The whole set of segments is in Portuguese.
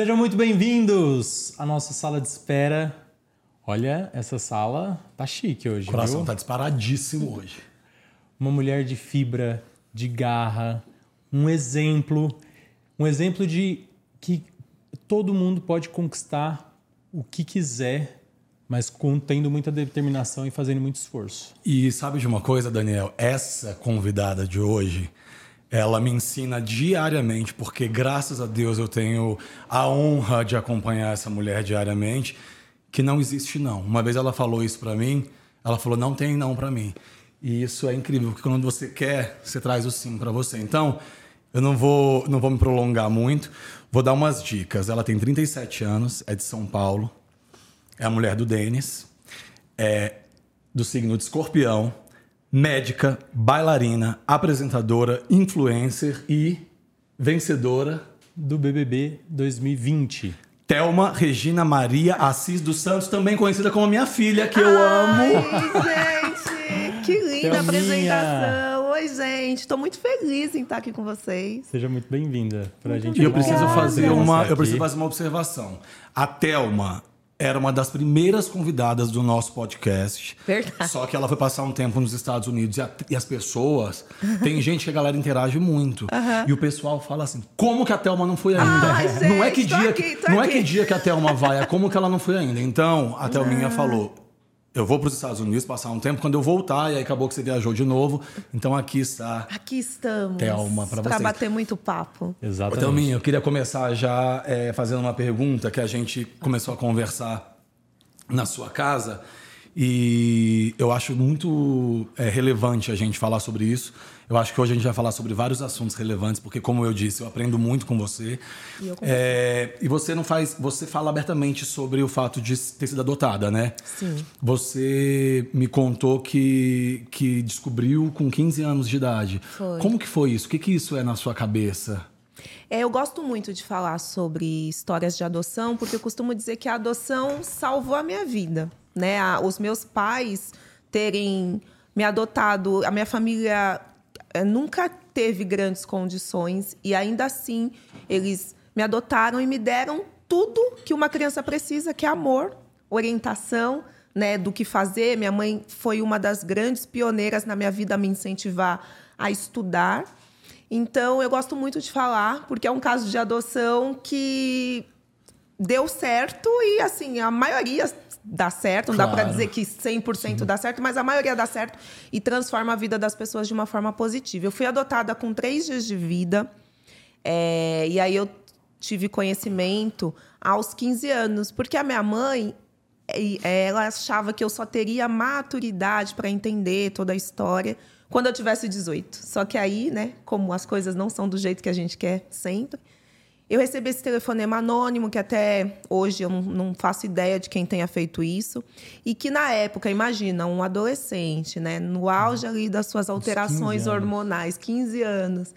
Sejam muito bem-vindos à nossa sala de espera. Olha, essa sala tá chique hoje. O coração viu? tá disparadíssimo hoje. Uma mulher de fibra, de garra, um exemplo, um exemplo de que todo mundo pode conquistar o que quiser, mas com, tendo muita determinação e fazendo muito esforço. E sabe de uma coisa, Daniel? Essa convidada de hoje, ela me ensina diariamente, porque graças a Deus eu tenho a honra de acompanhar essa mulher diariamente, que não existe não. Uma vez ela falou isso para mim, ela falou não tem não para mim. E isso é incrível, porque quando você quer, você traz o sim para você. Então, eu não vou, não vou me prolongar muito, vou dar umas dicas. Ela tem 37 anos, é de São Paulo, é a mulher do Denis, é do signo de escorpião, médica, bailarina, apresentadora, influencer e vencedora do BBB 2020. Thelma Regina Maria Assis dos Santos, também conhecida como minha filha, que eu amo. Ai, gente, que linda Thelminha. apresentação. Oi, gente, tô muito feliz em estar aqui com vocês. Seja muito bem-vinda. Pra gente E eu preciso fazer uma, eu preciso fazer uma observação. A Thelma era uma das primeiras convidadas do nosso podcast. Verdade. Só que ela foi passar um tempo nos Estados Unidos e, a- e as pessoas. Tem gente que a galera interage muito. E o pessoal fala assim: como que a Thelma não foi ainda? Ai, não é que gente, dia, aqui, não é aqui. que dia que a Thelma vai, é como que ela não foi ainda. Então, a Thelminha falou. Eu vou para os Estados Unidos passar um tempo, quando eu voltar, e aí acabou que você viajou de novo. Então aqui está. Aqui estamos. Thelma, pra Pra vocês. bater muito papo. Ô, Exatamente. Thelminha, eu queria começar já é, fazendo uma pergunta que a gente começou a conversar na sua casa e eu acho muito é, relevante a gente falar sobre isso. Eu acho que hoje a gente vai falar sobre vários assuntos relevantes, porque como eu disse, eu aprendo muito com você. E eu com É, e você não faz, você fala abertamente sobre o fato de ter sido adotada, né? Sim. Você me contou que, que descobriu com 15 anos de idade. Foi. Como que foi isso? O que, que isso é na sua cabeça? É, eu gosto muito de falar sobre histórias de adoção, porque eu costumo dizer que a adoção salvou a minha vida. Né? Os meus pais terem me adotado, a minha família eh, nunca teve grandes condições e ainda assim eles me adotaram e me deram tudo que uma criança precisa, que é amor, orientação, né, do que fazer. Minha mãe foi uma das grandes pioneiras na minha vida a me incentivar a estudar. Então, eu gosto muito de falar, porque é um caso de adoção que deu certo e, assim, a maioria dá certo. Não dá para Claro. dizer que 100% dá certo, mas a maioria dá certo e transforma a vida das pessoas de uma forma positiva. Eu fui adotada com três dias de vida. é, e aí eu tive conhecimento aos 15 anos, porque a minha mãe e- ela achava que eu só teria maturidade para entender toda a história quando eu tivesse 18. Só que aí, né, como as coisas não são do jeito que a gente quer sempre, eu recebi esse telefonema anônimo, que até hoje eu não, faço ideia de quem tenha feito isso. E que na época, imagina, um adolescente, né? No auge ali das suas alterações 15 anos. hormonais, 15 anos.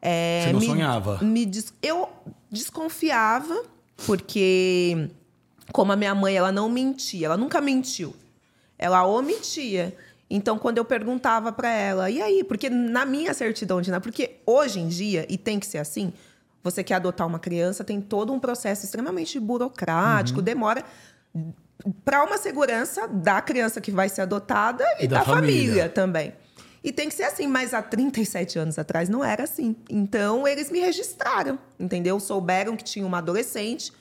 é, Você não me- sonhava? me des- Eu desconfiava, porque como a minha mãe, ela não mentia, ela nunca mentiu. Ela omitia. Então, quando eu perguntava para ela, e aí? Porque na minha certidão de nascimento, porque hoje em dia, e tem que ser assim, você quer adotar uma criança, tem todo um processo extremamente burocrático, demora para uma segurança da criança que vai ser adotada e, E da da, família. família. também. E tem que ser assim, mas há 37 anos atrás não era assim. Então eles me registraram, entendeu? Souberam que tinha uma adolescente,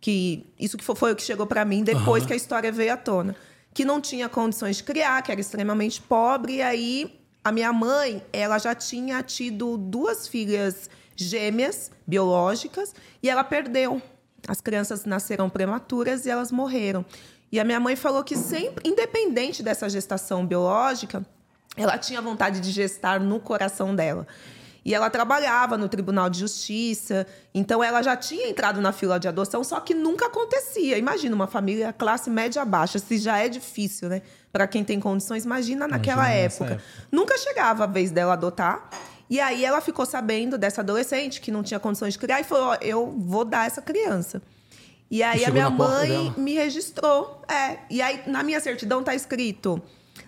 que isso que foi, foi o que chegou para mim depois que a história veio à tona, que não tinha condições de criar, que era extremamente pobre, e aí a minha mãe, ela já tinha tido duas filhas gêmeas biológicas e ela perdeu. As crianças nasceram prematuras e elas morreram. E a minha mãe falou que sempre, independente dessa gestação biológica, ela tinha vontade de gestar no coração dela. E ela trabalhava no Tribunal de Justiça, então ela já tinha entrado na fila de adoção, só que nunca acontecia. Imagina uma família classe média baixa, se já é difícil, né? Para quem tem condições, imagina naquela Imagina época. época. Nunca chegava a vez dela adotar. E aí ela ficou sabendo dessa adolescente que não tinha condições de criar e falou: Ó, eu vou dar essa criança. E aí a minha mãe me registrou. É. E aí na minha certidão tá escrito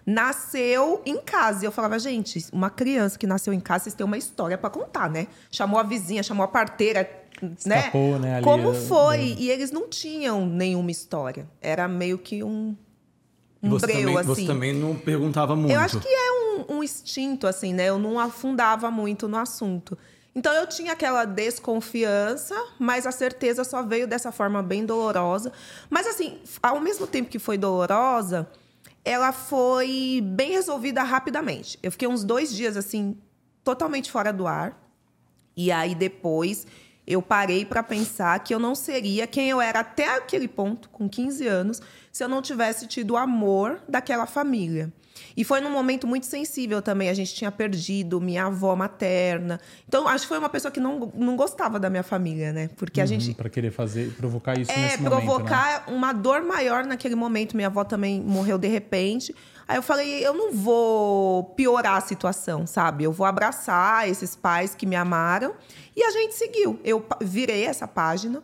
nasceu em casa. E eu falava, gente, uma criança que nasceu em casa, vocês têm uma história para contar, né? Chamou a vizinha, chamou a parteira, né? Escapou, né? ali, Como eh, foi? E eles não tinham nenhuma história. Era meio que um, um você, breu, também, assim. você também não perguntava muito. Eu acho que é um, um instinto, assim, né? Eu não afundava muito no assunto. Então eu tinha aquela desconfiança, mas a certeza só veio dessa forma bem dolorosa. Mas assim, ao mesmo tempo que foi dolorosa, ela foi bem resolvida rapidamente. Eu fiquei uns dois dias assim, totalmente fora do ar. E aí depois eu parei para pensar que eu não seria quem eu era até aquele ponto, com 15 anos, se eu não tivesse tido o amor daquela família. E foi num momento muito sensível também. A gente tinha perdido minha avó materna. Então, acho que foi uma pessoa que não, não gostava da minha família, né? Porque a gente Para querer fazer, provocar isso é, nesse momento, né? provocar uma dor maior naquele momento. Minha avó também morreu de repente. Aí eu falei, eu não vou piorar a situação, sabe? Eu vou abraçar esses pais que me amaram. E a gente seguiu. Eu virei essa página.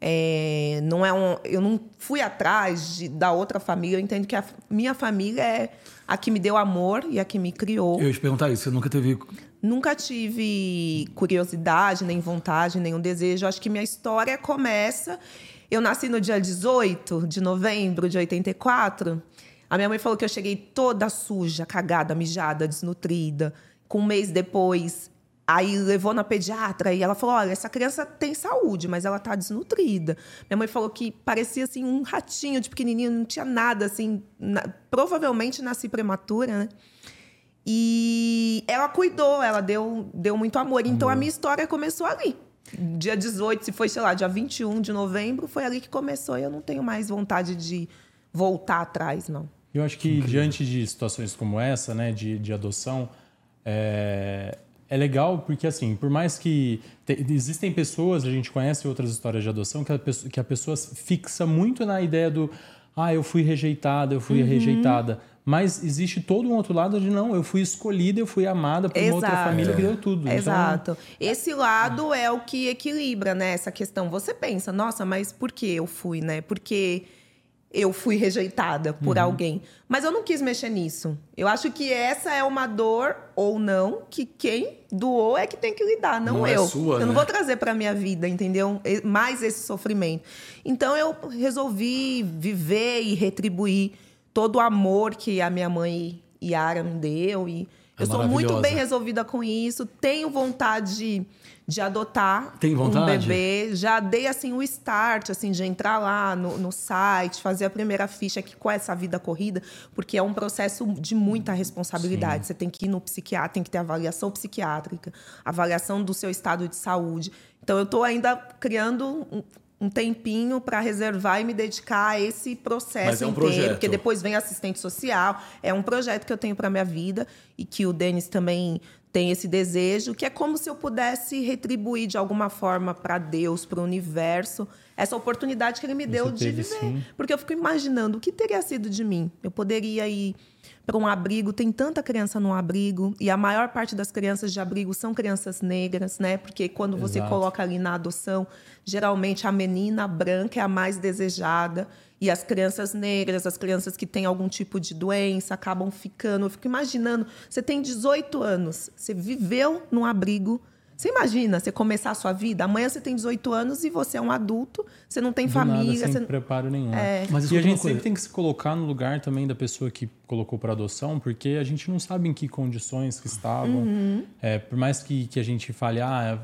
É, não é um, eu não fui atrás de- da outra família. Eu entendo que a minha família é a que me deu amor e a que me criou. Eu ia te perguntar isso, você nunca teve. Nunca tive curiosidade, nem vontade, nenhum desejo. Acho que minha história começa. Eu nasci no dia 18 de novembro de 84. A minha mãe falou que eu cheguei toda suja, cagada, mijada, desnutrida. Com um mês depois, aí levou na pediatra e ela falou: olha, essa criança tem saúde, mas ela tá desnutrida. Minha mãe falou que parecia assim um ratinho de pequenininho, não tinha nada assim. na- provavelmente nasci prematura, né? E ela cuidou, ela deu, deu muito amor. Então a minha história começou ali. Dia 18, se foi, sei lá, dia 21 de novembro, foi ali que começou. E eu não tenho mais vontade de voltar atrás, não. Eu acho que diante de situações como essa, né, de, de adoção, é, é legal porque, assim, por mais que te- existem pessoas, a gente conhece outras histórias de adoção, que a, pessoa, que a pessoa fixa muito na ideia do ah, eu fui rejeitada, eu fui Uhum. rejeitada. Mas existe todo um outro lado de não, eu fui escolhida, eu fui amada por uma outra Exato. família que deu tudo. Então, Exato. Esse lado é o que equilibra, né? Essa questão. Você pensa, nossa, mas por que eu fui, né? Porque eu fui rejeitada por Uhum. alguém. Mas eu não quis mexer nisso. Eu acho que essa é uma dor, ou não, que quem doou é que tem que lidar, não, Não é eu. sua, eu não né? vou trazer para minha vida, entendeu? E- Mais esse sofrimento. Então eu resolvi viver e retribuir todo o amor que a minha mãe Yara me deu e É eu sou muito bem resolvida com isso. Tenho vontade de, adotar Tem um vontade? bebê. Já dei assim o start, assim, de entrar lá no, no site, fazer a primeira ficha aqui com essa vida corrida, porque é um processo de muita responsabilidade. Você tem que ir no psiquiatra, tem que ter avaliação psiquiátrica, avaliação do seu estado de saúde. Então eu estou ainda criando um, tempinho para reservar e me dedicar a esse processo Mas é um inteiro, projeto. porque depois vem assistente social. É um projeto que eu tenho para minha vida e que o Denis também tem esse desejo, que é como se eu pudesse retribuir de alguma forma para Deus, para o universo, essa oportunidade que ele me deu de viver. sim. Porque eu fico imaginando o que teria sido de mim. Eu poderia ir para um abrigo, tem tanta criança no abrigo, e a maior parte das crianças de abrigo são crianças negras, né? Porque quando você Exato. coloca ali na adoção, geralmente a menina branca é a mais desejada. E as crianças negras, as crianças que têm algum tipo de doença, acabam ficando. Eu fico imaginando, você tem 18 anos, você viveu num abrigo. Você imagina você começar a sua vida? Amanhã você tem 18 anos e você é um adulto, você não tem do família. nada, sem você... preparo nenhum. né? Mas e a gente sempre tem que se colocar no lugar também da pessoa que colocou para adoção, porque a gente não sabe em que condições que estavam. Uhum. É, por mais que, que a gente fale, ah,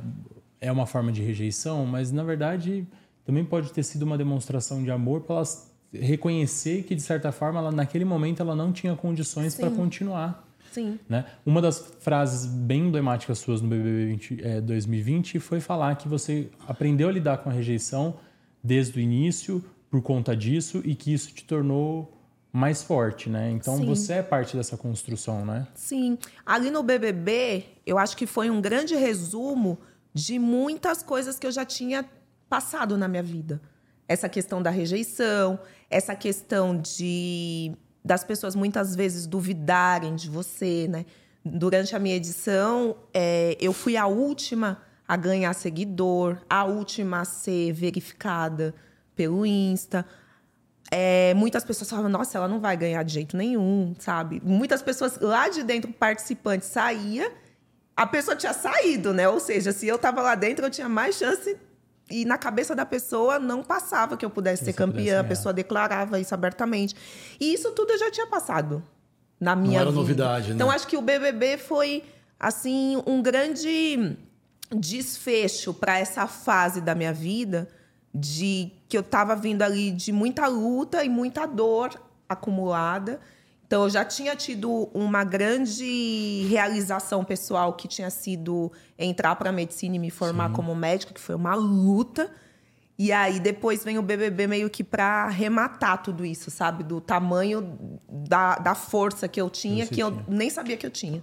é uma forma de rejeição, mas na verdade também pode ter sido uma demonstração de amor para ela reconhecer que de certa forma ela naquele momento ela não tinha condições para continuar. Sim. Né? Uma das frases bem emblemáticas suas no BBB 20, eh, 2020 foi falar que você aprendeu a lidar com a rejeição desde o início por conta disso e que isso te tornou mais forte, né? Então Sim. você é parte dessa construção, né? Sim. Ali no BBB, eu acho que foi um grande resumo de muitas coisas que eu já tinha passado na minha vida. Essa questão da rejeição, essa questão de das pessoas muitas vezes duvidarem de você, né? Durante a minha edição, é, eu fui a última a ganhar seguidor, a última a ser verificada pelo Insta é, muitas pessoas falavam, nossa, ela não vai ganhar de jeito nenhum, sabe? Muitas pessoas lá de dentro, participantes, saía, a pessoa tinha saído, né? Ou seja, se eu tava lá dentro, eu tinha mais chance e na cabeça da pessoa não passava que eu pudesse ser campeã, a pessoa declarava isso abertamente. E isso tudo eu já tinha passado na minha não era vida. novidade, né? Então acho que o BBB foi assim um grande desfecho para essa fase da minha vida de que eu estava vindo ali de muita luta e muita dor acumulada. Então eu já tinha tido uma grande realização pessoal que tinha sido entrar para medicina e me formar Sim. como médica, que foi uma luta. E aí depois vem o BBB meio que para arrematar tudo isso, sabe? Do tamanho da, da força que eu tinha, que eu nem sabia que eu tinha.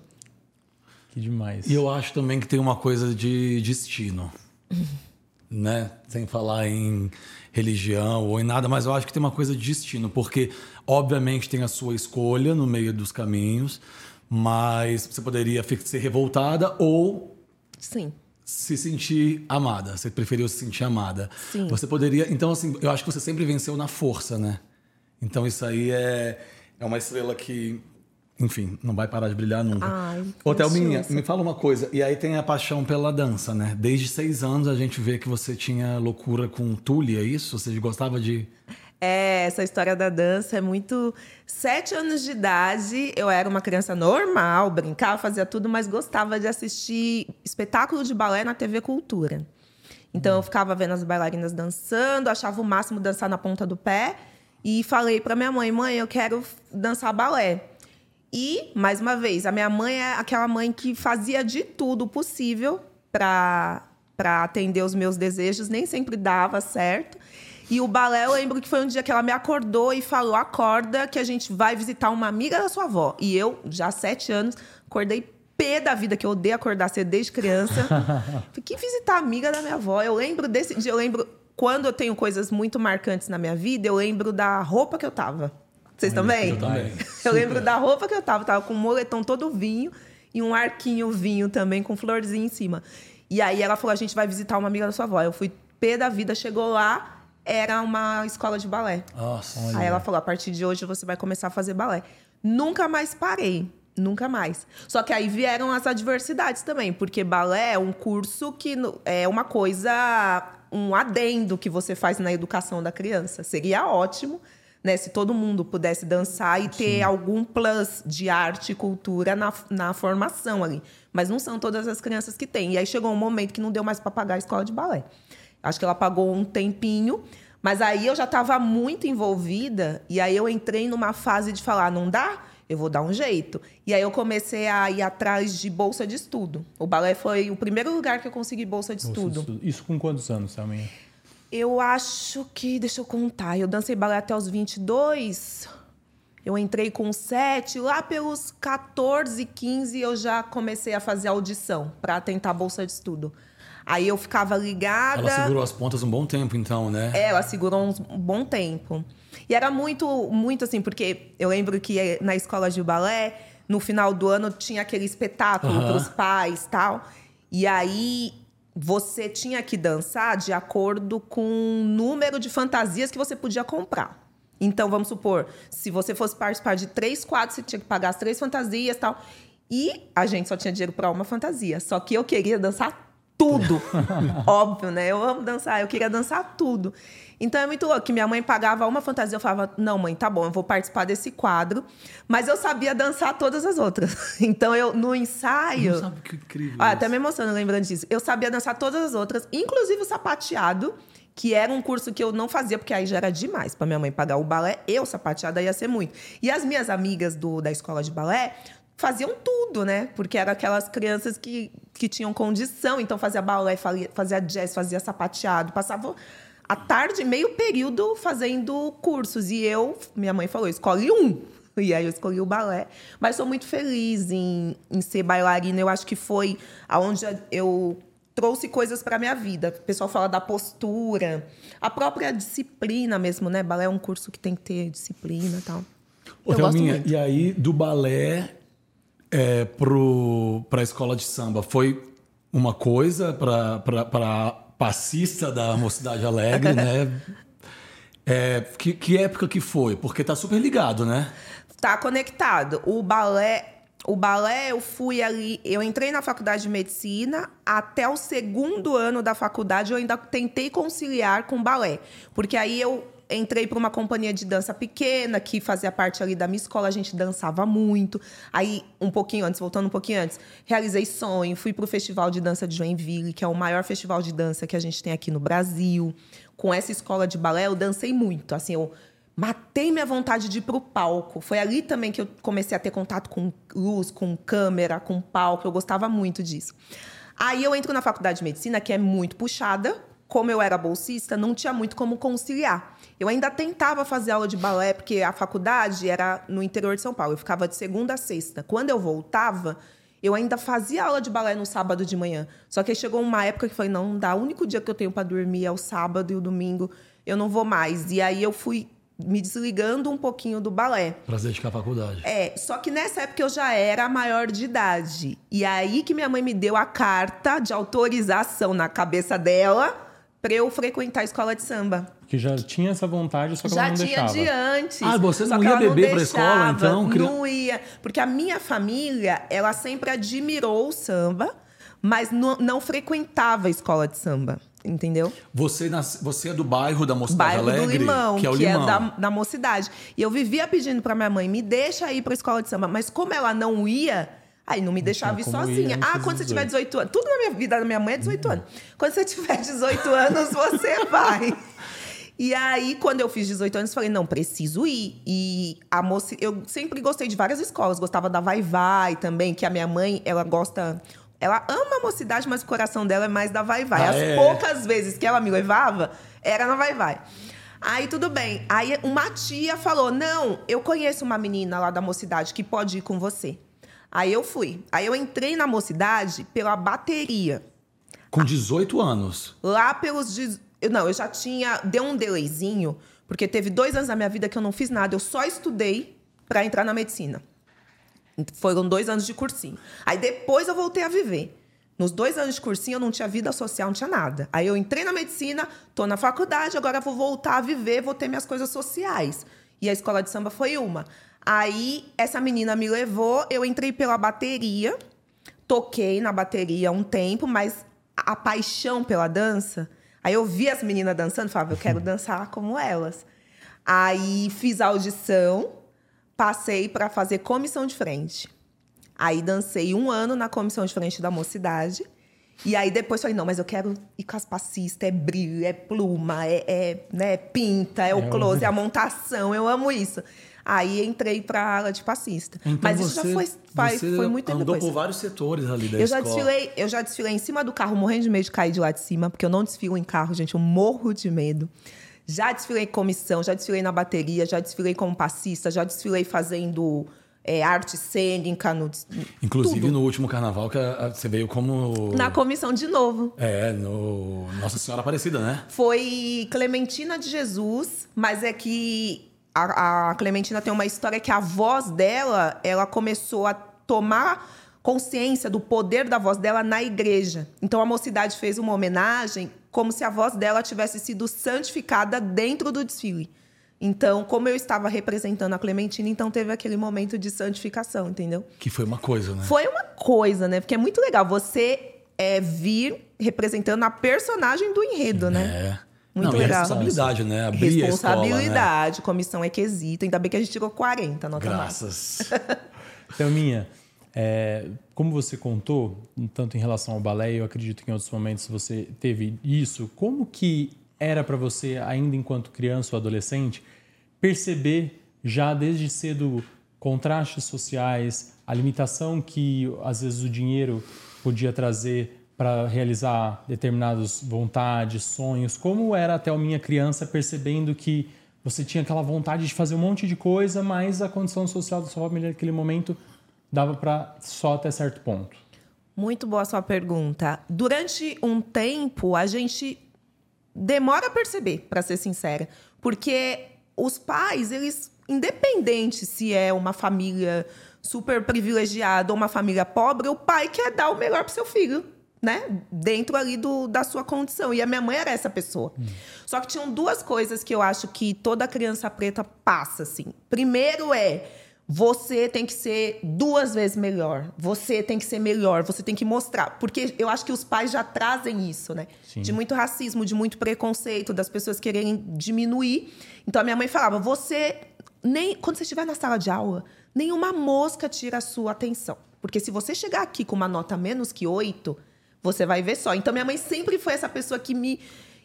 Que demais. E eu acho também que tem uma coisa de destino. né? Sem falar em religião ou em nada, mas eu acho que tem uma coisa de destino, porque obviamente tem a sua escolha no meio dos caminhos, mas você poderia ser revoltada ou Sim. se sentir amada. Você preferiu se sentir amada. Sim. Você poderia, então assim, eu acho que você sempre venceu na força, né? Então isso aí é é uma estrela que enfim, não vai parar de brilhar nunca. Ai, Ô, Thelminha, me fala uma coisa. E aí tem a paixão pela dança, né? Desde seis anos a gente vê que você tinha loucura com tule, é isso? Você gostava de... É, essa história da dança é muito. Sete anos de idade, eu era uma criança normal, brincava, fazia tudo, mas gostava de assistir espetáculo de balé na TV Cultura. Então eu ficava vendo as bailarinas dançando, achava o máximo dançar na ponta do pé e falei para minha mãe: mãe, eu quero dançar balé. E, mais uma vez, a minha mãe é aquela mãe que fazia de tudo possível para atender os meus desejos, nem sempre dava certo. E o balé, eu lembro que foi um dia que ela me acordou e falou: acorda que a gente vai visitar uma amiga da sua avó. E eu, já há sete anos, acordei pé da vida, que eu odeio acordar cedo desde criança. Fiquei visitar a amiga da minha avó. Eu lembro desse dia, eu lembro quando eu tenho coisas muito marcantes na minha vida, eu lembro da roupa que eu tava. Vocês também? Eu também. Eu lembro da roupa que eu tava. Tava com um moletom todo vinho e um arquinho vinho também com florzinha em cima. E aí ela falou: a gente vai visitar uma amiga da sua avó. Eu fui pé da vida, chegou lá, era uma escola de balé. Nossa. Olha. Aí ela falou: a partir de hoje você vai começar a fazer balé. Nunca mais parei. Nunca mais. Só que aí vieram as adversidades também, porque balé é um curso que é uma coisa, um adendo que você faz na educação da criança. Seria ótimo né? Se todo mundo pudesse dançar e ter Sim. algum plus de arte e cultura na, na formação ali. Mas não são todas as crianças que têm. E aí chegou um momento que não deu mais para pagar a escola de balé. Acho que ela pagou um tempinho, mas aí eu já estava muito envolvida e aí eu entrei numa fase de falar, não dá? Eu vou dar um jeito. E aí eu comecei a ir atrás de bolsa de estudo. O balé foi o primeiro lugar que eu consegui bolsa de bolsa estudo. De estudo. Isso com quantos anos também? Eu acho que, deixa eu contar, eu dancei balé até os 22. Eu entrei com 7, lá pelos 14, 15 eu já comecei a fazer audição para tentar bolsa de estudo. Aí eu ficava ligada. Ela segurou as pontas um bom tempo, então, né? É, ela segurou um bom tempo. E era muito, muito assim, porque eu lembro que na escola de balé, no final do ano, tinha aquele espetáculo uhum. para os pais tal. E aí você tinha que dançar de acordo com o número de fantasias que você podia comprar. Então, vamos supor, se você fosse participar de três quadros, você tinha que pagar as três fantasias e tal. E a gente só tinha dinheiro para uma fantasia. Só que eu queria dançar tudo. Óbvio, né? Eu amo dançar, eu queria dançar tudo. Então é muito louco que minha mãe pagava uma fantasia, eu falava: "Não, mãe, tá bom, eu vou participar desse quadro". Mas eu sabia dançar todas as outras. Então eu no ensaio, sabe que incrível. Ah, até me emociono lembrando disso. Eu sabia dançar todas as outras, inclusive o sapateado, que era um curso que eu não fazia porque aí já era demais para minha mãe pagar o balé, eu sapateada ia ser muito. E as minhas amigas do, da escola de balé faziam tudo, né? Porque eram aquelas crianças que, que tinham condição, então fazia balé, fazia jazz, fazia sapateado, passava a tarde, meio período fazendo cursos. E eu, minha mãe falou, escolhe um. E aí eu escolhi o balé. Mas sou muito feliz em, em ser bailarina. Eu acho que foi aonde eu trouxe coisas para minha vida. O pessoal fala da postura, a própria disciplina mesmo, né? Balé é um curso que tem que ter disciplina e tal. Ô, Thelminha, e aí do balé é, para a escola de samba, foi uma coisa para passista da Mocidade Alegre, né? É, que, que época que foi? Porque tá super ligado, né? Tá conectado. O balé o balé, eu fui ali, eu entrei na faculdade de medicina, até o segundo ano da faculdade eu ainda tentei conciliar com balé, porque aí eu entrei para uma companhia de dança pequena que fazia parte ali da minha escola, a gente dançava muito. Aí, um pouquinho antes, voltando um pouquinho antes, realizei sonho, fui para o Festival de Dança de Joinville, que é o maior festival de dança que a gente tem aqui no Brasil. Com essa escola de balé, eu dancei muito. Assim, eu matei minha vontade de ir pro palco. Foi ali também que eu comecei a ter contato com luz, com câmera, com palco. Eu gostava muito disso. Aí eu entro na faculdade de medicina, que é muito puxada. Como eu era bolsista, não tinha muito como conciliar. Eu ainda tentava fazer aula de balé, porque a faculdade era no interior de São Paulo. Eu ficava de segunda a sexta. Quando eu voltava, eu ainda fazia aula de balé no sábado de manhã. Só que chegou uma época que foi não dá. O único dia que eu tenho para dormir é o sábado e o domingo. Eu não vou mais. E aí eu fui me desligando um pouquinho do balé. Pra dedicar à faculdade. É, só que nessa época eu já era maior de idade. E aí que minha mãe me deu a carta de autorização na cabeça dela para eu frequentar a escola de samba. Que já tinha essa vontade, só que já ela não deixava. Já tinha de antes. Ah, você não ia beber para a escola, então? Não ia. Porque a minha família, ela sempre admirou o samba, mas não, não frequentava a escola de samba entendeu? Você, nas, você é do bairro da Mocidade bairro Alegre? do Limão, que é o que Limão. é da, da Mocidade. E eu vivia pedindo para minha mãe, me deixa ir para escola de samba. Mas como ela não ia, aí não me deixava ir sozinha. Ah, quando você tiver 18 anos. Tudo na minha vida da minha mãe é 18 anos. Quando você tiver 18 anos, você vai. E aí, quando eu fiz 18 anos, falei, não, preciso ir. E a moça, eu sempre gostei de várias escolas, gostava da Vai Vai também, que a minha mãe, ela gosta ela ama a mocidade, mas o coração dela é mais da Vai Vai. Ah, As é? poucas vezes que ela me levava, era na Vai Vai. Aí tudo bem. Aí uma tia falou: Não, eu conheço uma menina lá da mocidade que pode ir com você. Aí eu fui. Aí eu entrei na mocidade pela bateria. Com 18 anos. Lá pelos. eu- Não, eu já tinha. Deu um delayzinho, porque teve dois anos da minha vida que eu não fiz nada. Eu só estudei para entrar na medicina. Foram dois anos de cursinho. Aí depois eu voltei a viver. Nos dois anos de cursinho eu não tinha vida social, não tinha nada. Aí eu entrei na medicina, tô na faculdade, agora vou voltar a viver, vou ter minhas coisas sociais. E a escola de samba foi uma. Aí essa menina me levou, eu entrei pela bateria, toquei na bateria um tempo, mas a paixão pela dança. Aí eu vi as meninas dançando, falava, eu quero dançar como elas. Aí fiz audição, passei para fazer comissão de frente. Aí dancei um ano na comissão de frente da mocidade. E aí depois falei, não, mas eu quero ir com as passistas, é brilho, é pluma, é, é, né, pinta, é o É, close, é a montação, eu amo isso. Aí entrei para a ala de passista. Então mas você, isso já foi, faz- foi muito tempo andou depois. por vários setores ali da Eu já, escola. desfilei, eu já desfilei em cima do carro, morrendo de medo de cair de lá de cima, porque eu não desfilo em carro, gente, eu morro de medo. Já desfilei em comissão, já desfilei na bateria, já desfilei como passista, já desfilei fazendo é, arte cênica. No, Inclusive tudo. no último carnaval que a- a- você veio como... Na comissão de novo. É, no Nossa Senhora Aparecida, né? Foi Clementina de Jesus, mas é que a, a Clementina tem uma história que a voz dela, ela começou a tomar consciência do poder da voz dela na igreja. Então a mocidade fez uma homenagem como se a voz dela tivesse sido santificada dentro do desfile. Então, como eu estava representando a Clementina, então teve aquele momento de santificação, entendeu? Que foi uma coisa, né? Foi uma coisa, né? Porque é muito legal você é, vir representando a personagem do enredo, né? É. Muito Não, e legal. responsabilidade, né? Abrir a escola, né? Responsabilidade, comissão é quesito. Ainda bem que a gente tirou 40, nota. Graças. Thelminha, é, como você contou, tanto em relação ao balé, eu acredito que em outros momentos você teve isso, como que era para você, ainda enquanto criança ou adolescente, perceber já desde cedo contrastes sociais, a limitação que às vezes o dinheiro podia trazer para realizar determinadas vontades, sonhos, como era até a minha criança percebendo que você tinha aquela vontade de fazer um monte de coisa, mas a condição social da sua família naquele momento dava para só até certo ponto. Muito boa sua pergunta. Durante um tempo, a gente demora a perceber, para ser sincera. Porque os pais, eles, independente se é uma família super privilegiada ou uma família pobre, o pai quer dar o melhor para seu filho. né, dentro ali do, da sua condição. E a minha mãe era essa pessoa. Hum. Só que tinham duas coisas que eu acho que toda criança preta passa, assim. Primeiro é você tem que ser duas vezes melhor. Você tem que ser melhor. Você tem que mostrar. Porque eu acho que os pais já trazem isso, né? Sim. De muito racismo, de muito preconceito, das pessoas quererem diminuir. Então a minha mãe falava: você nem quando você estiver na sala de aula, nenhuma mosca tira a sua atenção. Porque se você chegar aqui com uma nota menos que oito, você vai ver só. Então minha mãe sempre foi essa pessoa que me.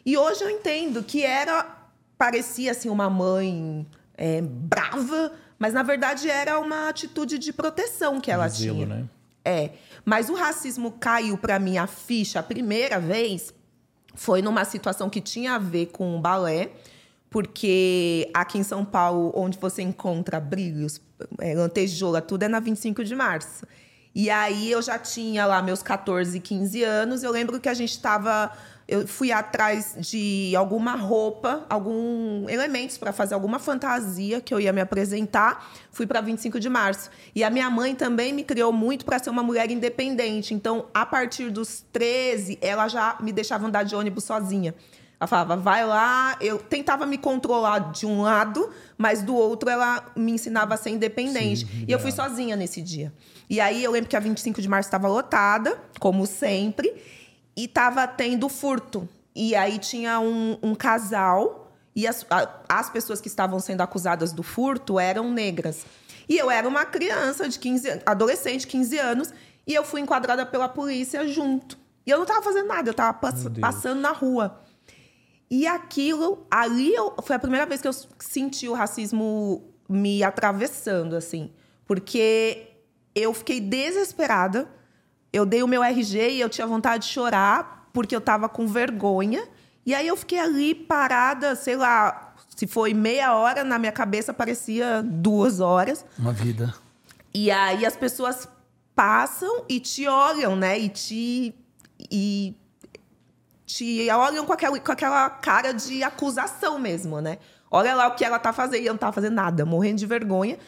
E hoje eu entendo que era. Parecia assim uma mãe é, brava mas, na verdade, era uma atitude de proteção que ela Zelo, tinha. Né? É. Mas o racismo caiu para mim a ficha a primeira vez foi numa situação que tinha a ver com o balé, porque aqui em São Paulo, onde você encontra brilhos, é, lantejoula, tudo é na 25 de março. E aí eu já tinha lá meus 14, 15 anos. Eu lembro que a gente estava eu fui atrás de alguma roupa, algum elementos para fazer alguma fantasia que eu ia me apresentar. Fui para 25 de março. E a minha mãe também me criou muito para ser uma mulher independente. Então, a partir dos 13, ela já me deixava andar de ônibus sozinha. Ela falava, vai lá. Eu tentava me controlar de um lado, mas do outro ela me ensinava a ser independente. Sim, e eu fui sozinha nesse dia. E aí eu lembro que a 25 de março estava lotada, como sempre e tava tendo furto. E aí tinha um, um casal e as, as pessoas que estavam sendo acusadas do furto eram negras. E eu era uma criança de 15 adolescente, 15 anos, e eu fui enquadrada pela polícia junto. E eu não estava fazendo nada, eu estava pass passando na rua. E aquilo, ali eu, foi a primeira vez que eu senti o racismo me atravessando, assim. Porque eu fiquei desesperada eu dei o meu RG e eu tinha vontade de chorar porque eu tava com vergonha. E aí eu fiquei ali parada, sei lá, se foi meia hora, na minha cabeça parecia duas horas. Uma vida. E aí as pessoas passam e te olham, né? E te. E te olham com aquela, com aquela cara de acusação mesmo, né? Olha lá o que ela tá fazendo. E eu não tava fazendo nada, morrendo de vergonha.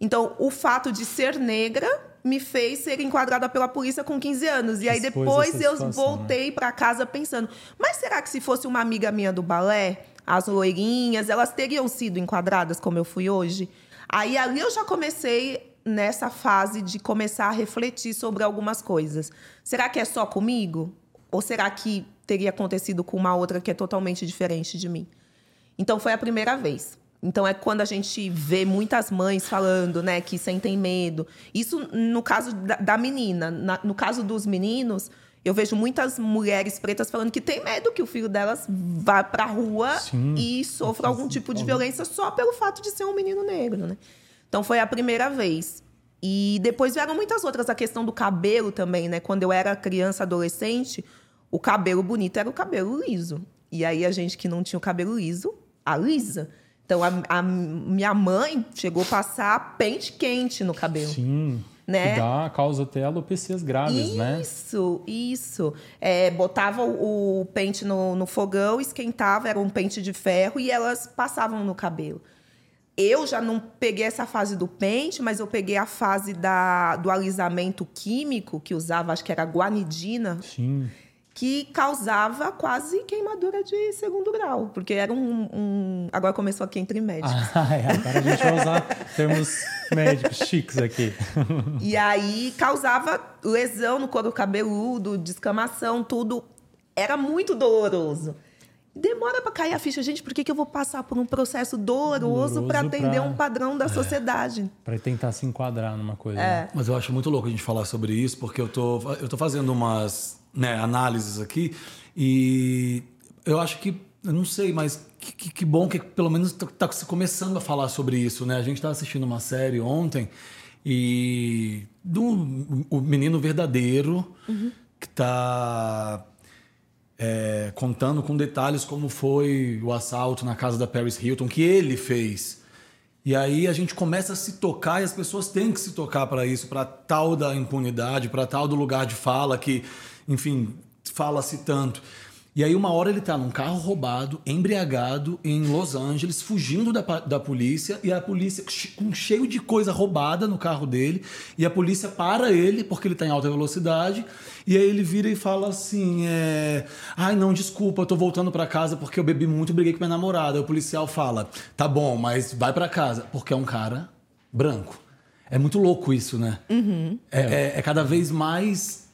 Então, o fato de ser negra me fez ser enquadrada pela polícia com 15 anos. E aí depois eu situação, voltei né? para casa pensando: mas será que se fosse uma amiga minha do balé, as loirinhas, elas teriam sido enquadradas como eu fui hoje? Aí ali eu já comecei nessa fase de começar a refletir sobre algumas coisas. Será que é só comigo? Ou será que teria acontecido com uma outra que é totalmente diferente de mim? Então foi a primeira vez. Então é quando a gente vê muitas mães falando, né, que sentem medo. Isso no caso da, da menina. Na, no caso dos meninos, eu vejo muitas mulheres pretas falando que tem medo que o filho delas vá para a rua Sim, e sofra algum tipo de violência só pelo fato de ser um menino negro, né? Então foi a primeira vez. E depois vieram muitas outras. A questão do cabelo também, né? Quando eu era criança, adolescente, o cabelo bonito era o cabelo liso. E aí a gente que não tinha o cabelo liso, a lisa então, a, a, minha mãe chegou a passar pente quente no cabelo. Sim. Né? Que dá, causa até alopecias graves, isso, né? Isso, isso. É, botava o, o pente no, no fogão, esquentava, era um pente de ferro e elas passavam no cabelo. Eu já não peguei essa fase do pente, mas eu peguei a fase da, do alisamento químico, que usava, acho que era guanidina. Sim que causava quase queimadura de segundo grau, porque era um. um... Agora começou aqui entre médicos. Ah, é, agora a gente vai usar termos médicos chiques aqui. E aí causava lesão no couro cabeludo, descamação, tudo. Era muito doloroso. Demora para cair a ficha, gente. Por que, que eu vou passar por um processo doloroso, para atender pra... um padrão da é, sociedade? Para tentar se enquadrar numa coisa. É. Né? Mas eu acho muito louco a gente falar sobre isso, porque eu tô, eu tô fazendo umas né, análises aqui. E eu acho que, eu não sei, mas que, que, que bom que pelo menos está tá se começando a falar sobre isso. Né? A gente estava assistindo uma série ontem e do o menino verdadeiro uhum. que está é, contando com detalhes como foi o assalto na casa da Paris Hilton que ele fez. E aí a gente começa a se tocar e as pessoas têm que se tocar para isso, para tal da impunidade, para tal do lugar de fala que enfim, fala-se tanto. E aí, uma hora ele tá num carro roubado, embriagado, em Los Angeles, fugindo da, da polícia, e a polícia com cheio de coisa roubada no carro dele, e a polícia para ele, porque ele tá em alta velocidade, e aí ele vira e fala assim: é, Ai, não, desculpa, eu tô voltando pra casa porque eu bebi muito e briguei com minha namorada. Aí o policial fala: Tá bom, mas vai pra casa, porque é um cara branco. É muito louco isso, né? É, é- é cada vez mais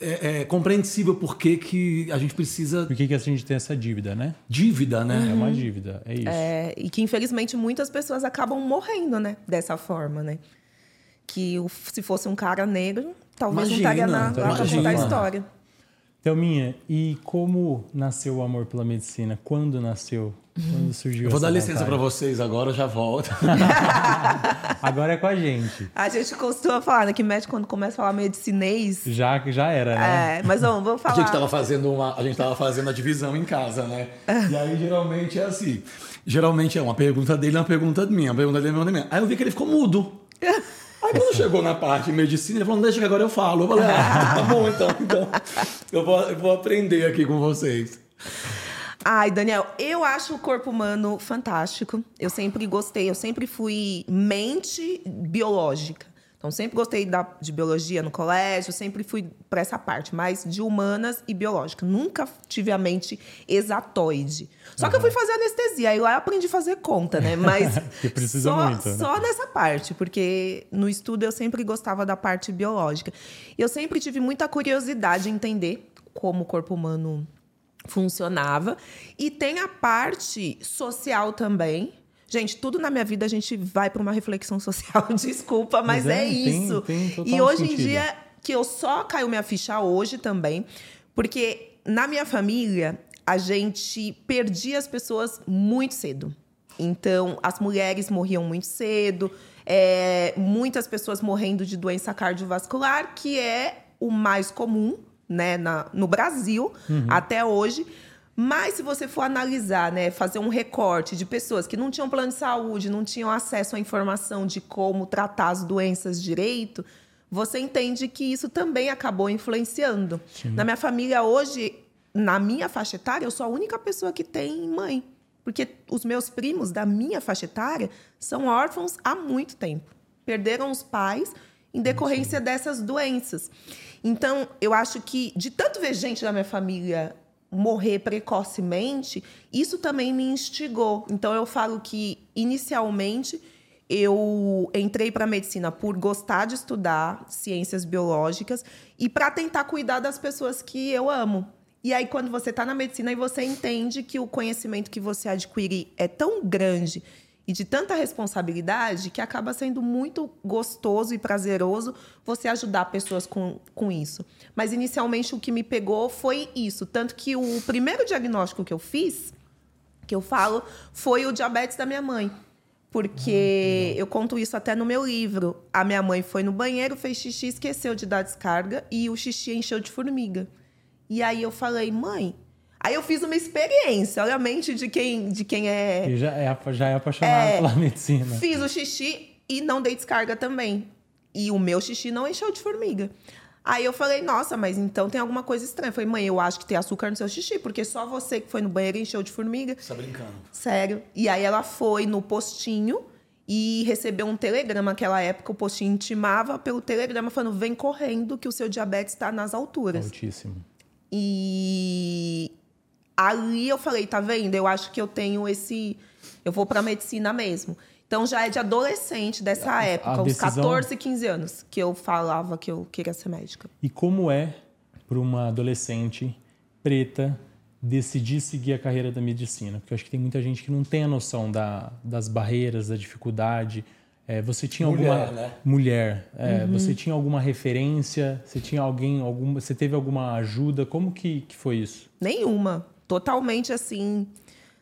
é, é compreensível por que, que a gente precisa Por que, que a gente tem essa dívida, né? dívida, É né? uma dívida, é isso. É, e que infelizmente muitas pessoas acabam morrendo, né? Dessa forma, né? Que o- se fosse um cara negro, talvez não estaria Imagina, na, lá pra contar a imagina. história. Thelminha, e como nasceu o amor pela medicina? Quando nasceu? Quando surgiu Eu vou dar licença pra vocês agora, eu já volto. Agora é com a gente. A gente costuma falar, né? Que médico quando começa a falar medicinês. Já, já era, né? É, mas vamos, vamos A falar. gente tava fazendo uma, a gente tava fazendo a divisão em casa, né? E aí geralmente é assim. Geralmente é uma pergunta dele, uma pergunta minha, uma pergunta dele, uma pergunta minha. Aí eu vi que ele ficou mudo. Aí quando chegou na parte de medicina, ele falou, não deixa que agora eu falo. Eu falei, ah, tá bom então, então. Eu vou, eu vou aprender aqui com vocês. Ai, Daniel, eu acho o corpo humano fantástico. Eu sempre gostei, eu sempre fui mente biológica. Então, sempre gostei da, de biologia no colégio, sempre fui para essa parte, mais de humanas e biológica. Nunca tive a mente exatoide. Só que eu fui fazer anestesia, aí lá eu aprendi a fazer conta, né? Mas Que precisa só, muito, né? só nessa parte, porque no estudo eu sempre gostava da parte biológica. E eu sempre tive muita curiosidade em entender como o corpo humano funcionava. E tem a parte social também. Gente, tudo na minha vida a gente vai para uma reflexão social. Desculpa, mas, Mas é, é, tem- isso. tem total e hoje em sentido. dia, que eu só caiu minha ficha hoje também, porque na minha família a gente perdia as pessoas muito cedo. Então, as mulheres morriam muito cedo, é, muitas pessoas morrendo de doença cardiovascular, que é o mais comum né, na- no Brasil até hoje. Mas se você for analisar, né, fazer um recorte de pessoas que não tinham plano de saúde, não tinham acesso à informação de como tratar as doenças direito, você entende que isso também acabou influenciando. Na minha família hoje, na minha faixa etária, eu sou a única pessoa que tem mãe. Porque os meus primos da minha faixa etária são órfãos há muito tempo. Perderam os pais em decorrência dessas doenças. Então, eu acho que, de tanto ver gente da minha família morrer precocemente, isso também me instigou. Então, eu falo que, inicialmente, eu entrei para a medicina por gostar de estudar ciências biológicas e para tentar cuidar das pessoas que eu amo. E aí, quando você está na medicina e você entende que o conhecimento que você adquire é tão grande e de tanta responsabilidade que acaba sendo muito gostoso e prazeroso você ajudar pessoas com, com isso. Mas inicialmente o que me pegou foi isso. Tanto que o primeiro diagnóstico que eu fiz, que eu falo, foi o diabetes da minha mãe. Porque eu conto isso até no meu livro. A minha mãe foi no banheiro, fez xixi, esqueceu de dar descarga e o xixi encheu de formiga. E aí eu falei, mãe. Aí eu fiz uma experiência, olha a mente de quem, de quem é. E já é, já é apaixonado É. pela medicina. Fiz o xixi e não dei descarga também. E o meu xixi não encheu de formiga. Aí eu falei, nossa, mas então tem alguma coisa estranha. Eu falei, mãe, eu acho que tem açúcar no seu xixi, porque só você que foi no banheiro e encheu de formiga. Você tá brincando. Sério. E aí ela foi no postinho e recebeu um telegrama. Naquela época, o postinho intimava pelo telegrama falando: vem correndo que o seu diabetes está nas alturas. Altíssimo. E ali eu falei, tá vendo? Eu acho que eu tenho esse. Eu vou pra medicina mesmo. Então já é de adolescente dessa época, uns decisão- 14, 15 anos, que eu falava que eu queria ser médica. E como é para uma adolescente preta decidir seguir a carreira da medicina? Porque eu acho que tem muita gente que não tem a noção da, das barreiras, da dificuldade. É, você tinha Mulher, alguma né? mulher? é, Uhum. Você tinha alguma referência? Você tinha alguém? Alguma? Você teve alguma ajuda? Como que, que foi isso? Nenhuma. Totalmente assim,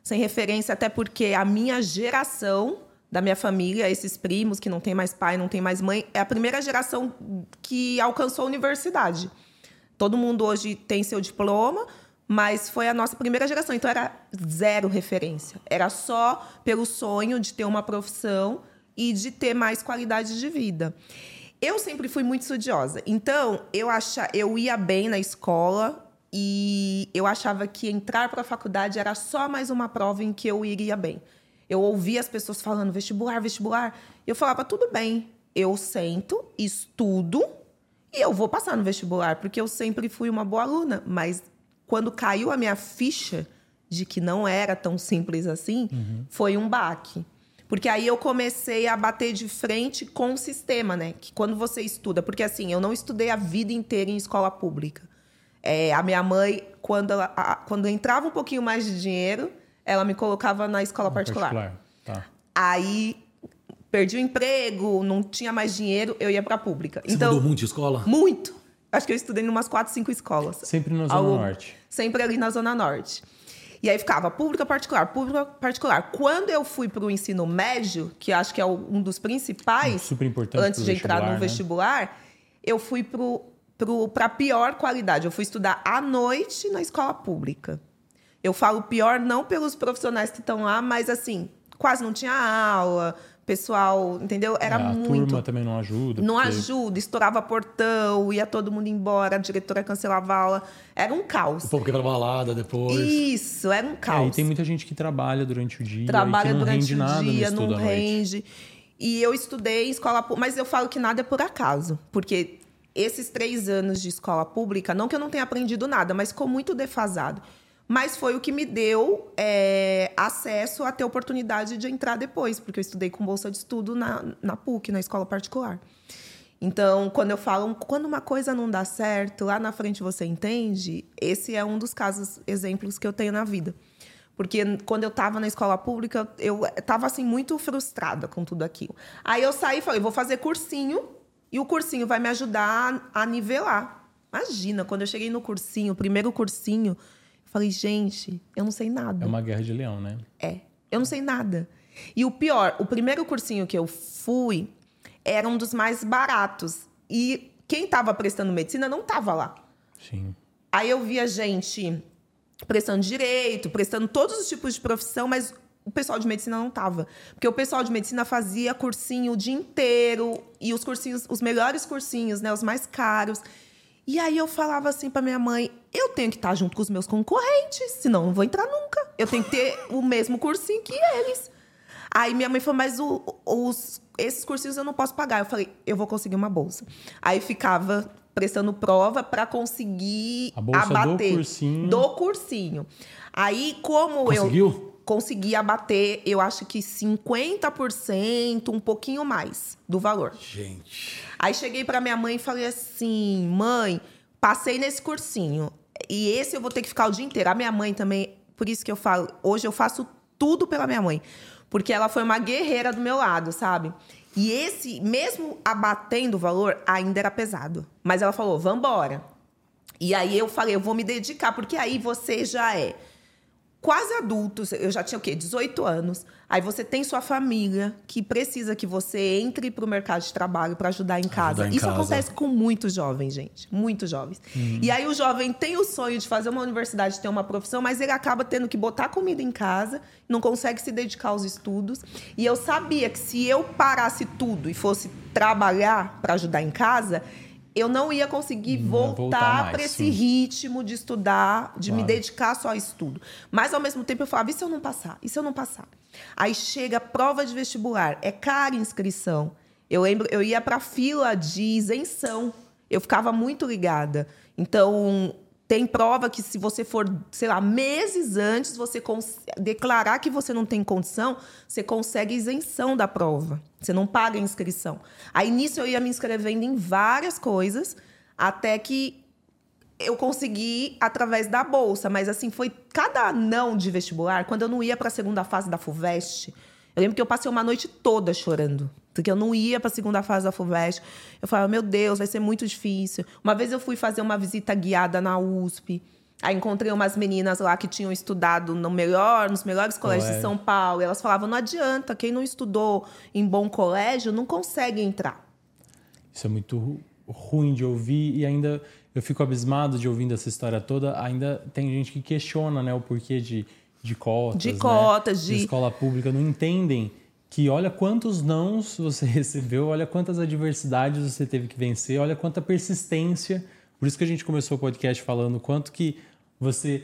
sem referência, até porque a minha geração da minha família, esses primos que não tem mais pai, não tem mais mãe, é a primeira geração que alcançou a universidade. Todo mundo hoje tem seu diploma, mas foi a nossa primeira geração, então era zero referência. Era só pelo sonho de ter uma profissão e de ter mais qualidade de vida. Eu sempre fui muito estudiosa, então eu acha, eu ia bem na escola, e eu achava que entrar para a faculdade era só mais uma prova em que eu iria bem. Eu ouvia as pessoas falando vestibular, vestibular. Eu falava, tudo bem, eu sento, estudo e eu vou passar no vestibular, porque eu sempre fui uma boa aluna. Mas quando caiu a minha ficha de que não era tão simples assim, uhum. foi um baque. Porque aí eu comecei a bater de frente com o sistema, né? Que quando você estuda, porque assim, eu não estudei a vida inteira em escola pública. É, a minha mãe, quando, ela, a, quando entrava um pouquinho mais de dinheiro, ela me colocava na escola particular. particular. Tá. Aí perdi o emprego, não tinha mais dinheiro, eu ia para a pública. Você então, mudou muito de escola? Muito. Acho que eu estudei em umas quatro, cinco escolas. Sempre na Zona Norte. Sempre ali na Zona Norte. E aí ficava pública particular, pública particular. Quando eu fui para o ensino médio, que acho que é um dos principais, Super importante antes de entrar no né? vestibular, eu fui para a pior qualidade. Eu fui estudar à noite na escola pública. Eu falo pior não pelos profissionais que estão lá, mas assim, quase não tinha aula, pessoal, entendeu? Era é, a muito. A turma também não ajuda. Não porque... ajuda, estourava portão, ia todo mundo embora, a diretora cancelava a aula. Era um caos. O povo que balada depois. Isso, era um caos. É, e tem muita gente que trabalha durante o dia. Trabalha não durante rende o nada dia, não rende. E eu estudei em escola pública, mas eu falo que nada é por acaso, porque esses três anos de escola pública, não que eu não tenha aprendido nada, mas ficou muito defasado mas foi o que me deu é, acesso a ter oportunidade de entrar depois, porque eu estudei com bolsa de estudo na, na PUC, na escola particular. Então, quando eu falo, quando uma coisa não dá certo, lá na frente você entende, esse é um dos casos, exemplos que eu tenho na vida. Porque quando eu estava na escola pública, eu estava assim muito frustrada com tudo aquilo. Aí eu saí e falei, vou fazer cursinho e o cursinho vai me ajudar a nivelar. Imagina, quando eu cheguei no cursinho, o primeiro cursinho, Falei, gente, eu não sei nada. É uma guerra de leão, né? É. Eu não sei nada. E o pior, o primeiro cursinho que eu fui era um dos mais baratos. E quem estava prestando medicina não estava lá. Sim. Aí eu via gente prestando direito, prestando todos os tipos de profissão, mas o pessoal de medicina não estava. Porque o pessoal de medicina fazia cursinho o dia inteiro, e os cursinhos, os melhores cursinhos, né, os mais caros. E aí eu falava assim para minha mãe: eu tenho que estar junto com os meus concorrentes, senão não vou entrar nunca. Eu tenho que ter o mesmo cursinho que eles. Aí minha mãe falou: mas o, os, esses cursinhos eu não posso pagar. Eu falei: eu vou conseguir uma bolsa. Aí ficava prestando prova para conseguir a bolsa abater do cursinho. do cursinho. Aí como Conseguiu? eu consegui abater, eu acho que 50%, um pouquinho mais do valor. Gente. Aí cheguei para minha mãe e falei assim: "Mãe, passei nesse cursinho e esse eu vou ter que ficar o dia inteiro". A minha mãe também, por isso que eu falo, hoje eu faço tudo pela minha mãe, porque ela foi uma guerreira do meu lado, sabe? E esse, mesmo abatendo o valor, ainda era pesado. Mas ela falou: "Vambora". E aí eu falei: "Eu vou me dedicar, porque aí você já é quase adultos, eu já tinha o quê? 18 anos. Aí você tem sua família que precisa que você entre para o mercado de trabalho para ajudar em casa. Ajudar em Isso casa. acontece com muitos jovens, gente. Muitos jovens. Hum. E aí o jovem tem o sonho de fazer uma universidade, ter uma profissão, mas ele acaba tendo que botar comida em casa, não consegue se dedicar aos estudos. E eu sabia que se eu parasse tudo e fosse trabalhar para ajudar em casa, eu não ia conseguir voltar, voltar para esse sim. ritmo de estudar, de claro. me dedicar só ao estudo. Mas ao mesmo tempo eu falava, e se eu não passar? E se eu não passar? Aí chega a prova de vestibular, é cara a inscrição. Eu lembro, eu ia para fila de isenção. Eu ficava muito ligada. Então, tem prova que se você for, sei lá, meses antes, você declarar que você não tem condição, você consegue isenção da prova. Você não paga a inscrição. Aí nisso eu ia me inscrevendo em várias coisas, até que eu consegui através da bolsa. Mas assim, foi cada não de vestibular, quando eu não ia para a segunda fase da FUVEST, eu lembro que eu passei uma noite toda chorando porque eu não ia para a segunda fase da FUVEST. Eu falava, meu Deus, vai ser muito difícil. Uma vez eu fui fazer uma visita guiada na USP. Aí encontrei umas meninas lá que tinham estudado no melhor, nos melhores colégios de São Paulo. E elas falavam: não adianta, quem não estudou em bom colégio não consegue entrar. Isso é muito ruim de ouvir e ainda eu fico abismado de ouvindo essa história toda. Ainda tem gente que questiona né, o porquê de, de cotas. De cotas, né? de... de escola pública, não entendem que olha quantos nãos você recebeu, olha quantas adversidades você teve que vencer, olha quanta persistência Por isso que a gente começou o podcast falando quanto que você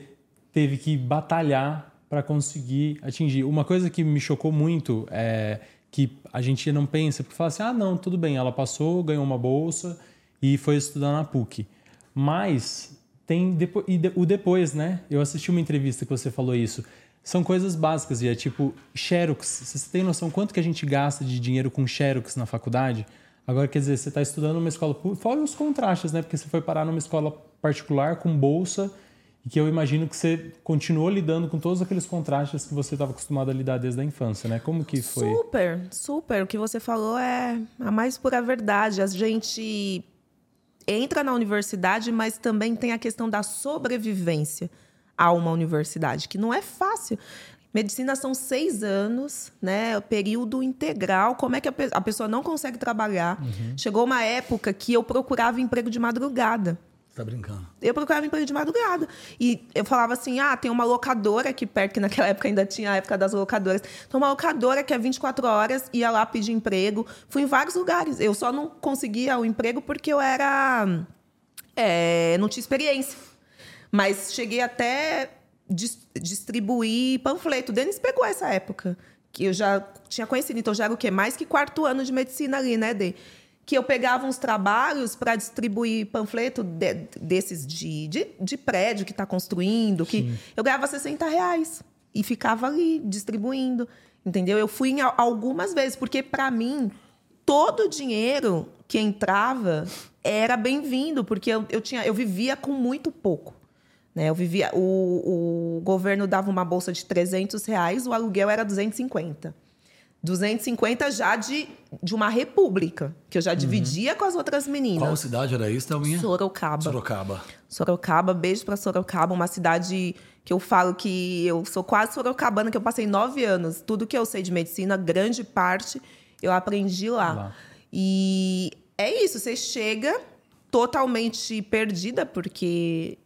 teve que batalhar para conseguir atingir. Uma coisa que me chocou muito é que a gente não pensa, porque fala assim: ah, não, tudo bem, ela passou, ganhou uma bolsa e foi estudar na PUC. Mas tem depois, e de, o depois, né? Eu assisti uma entrevista que você falou isso. São coisas básicas e é tipo Xerox. Você tem noção quanto que a gente gasta de dinheiro com Xerox na faculdade? Agora, quer dizer, você está estudando numa escola pública, fora os contrastes, né? Porque você foi parar numa escola particular com bolsa e que eu imagino que você continuou lidando com todos aqueles contrastes que você estava acostumado a lidar desde a infância, né? Como que foi? Super, super. O que você falou é a mais pura verdade. A gente entra na universidade, mas também tem a questão da sobrevivência a uma universidade, que não é fácil. Medicina são seis anos, né? Período integral. Como é que a, pe a pessoa não consegue trabalhar? Uhum. Chegou uma época que eu procurava emprego de madrugada. Tá brincando. Eu procurava emprego de madrugada. E eu falava assim: ah, tem uma locadora aqui perto, que naquela época ainda tinha a época das locadoras. Tem uma locadora que é 24 horas, ia lá pedir emprego. Fui em vários lugares. Eu só não conseguia o emprego porque eu era. É, não tinha experiência. Mas cheguei até dis distribuir panfleto. O Denis pegou essa época. Que eu já tinha conhecido. Então já era o quê? Mais que quarto ano de medicina ali, né, Dê? que eu pegava uns trabalhos para distribuir panfleto de, desses de, de, de, prédio que está construindo, que Sim. eu ganhava 60 reais e ficava ali distribuindo, entendeu? Eu fui em algumas vezes, porque para mim todo o dinheiro que entrava era bem-vindo, porque eu, eu, tinha, eu vivia com muito pouco. Né? Eu vivia, o, o governo dava uma bolsa de 300 reais, o aluguel era 250. 250 já de, de uma república, que eu já uhum. dividia com as outras meninas. Qual cidade era isso, Thelminha? Sorocaba. Sorocaba. Sorocaba, beijo para Sorocaba, uma cidade que eu falo que eu sou quase sorocabana, que eu passei nove anos. Tudo que eu sei de medicina, grande parte, eu aprendi lá. lá. E é isso, você chega totalmente perdida, porque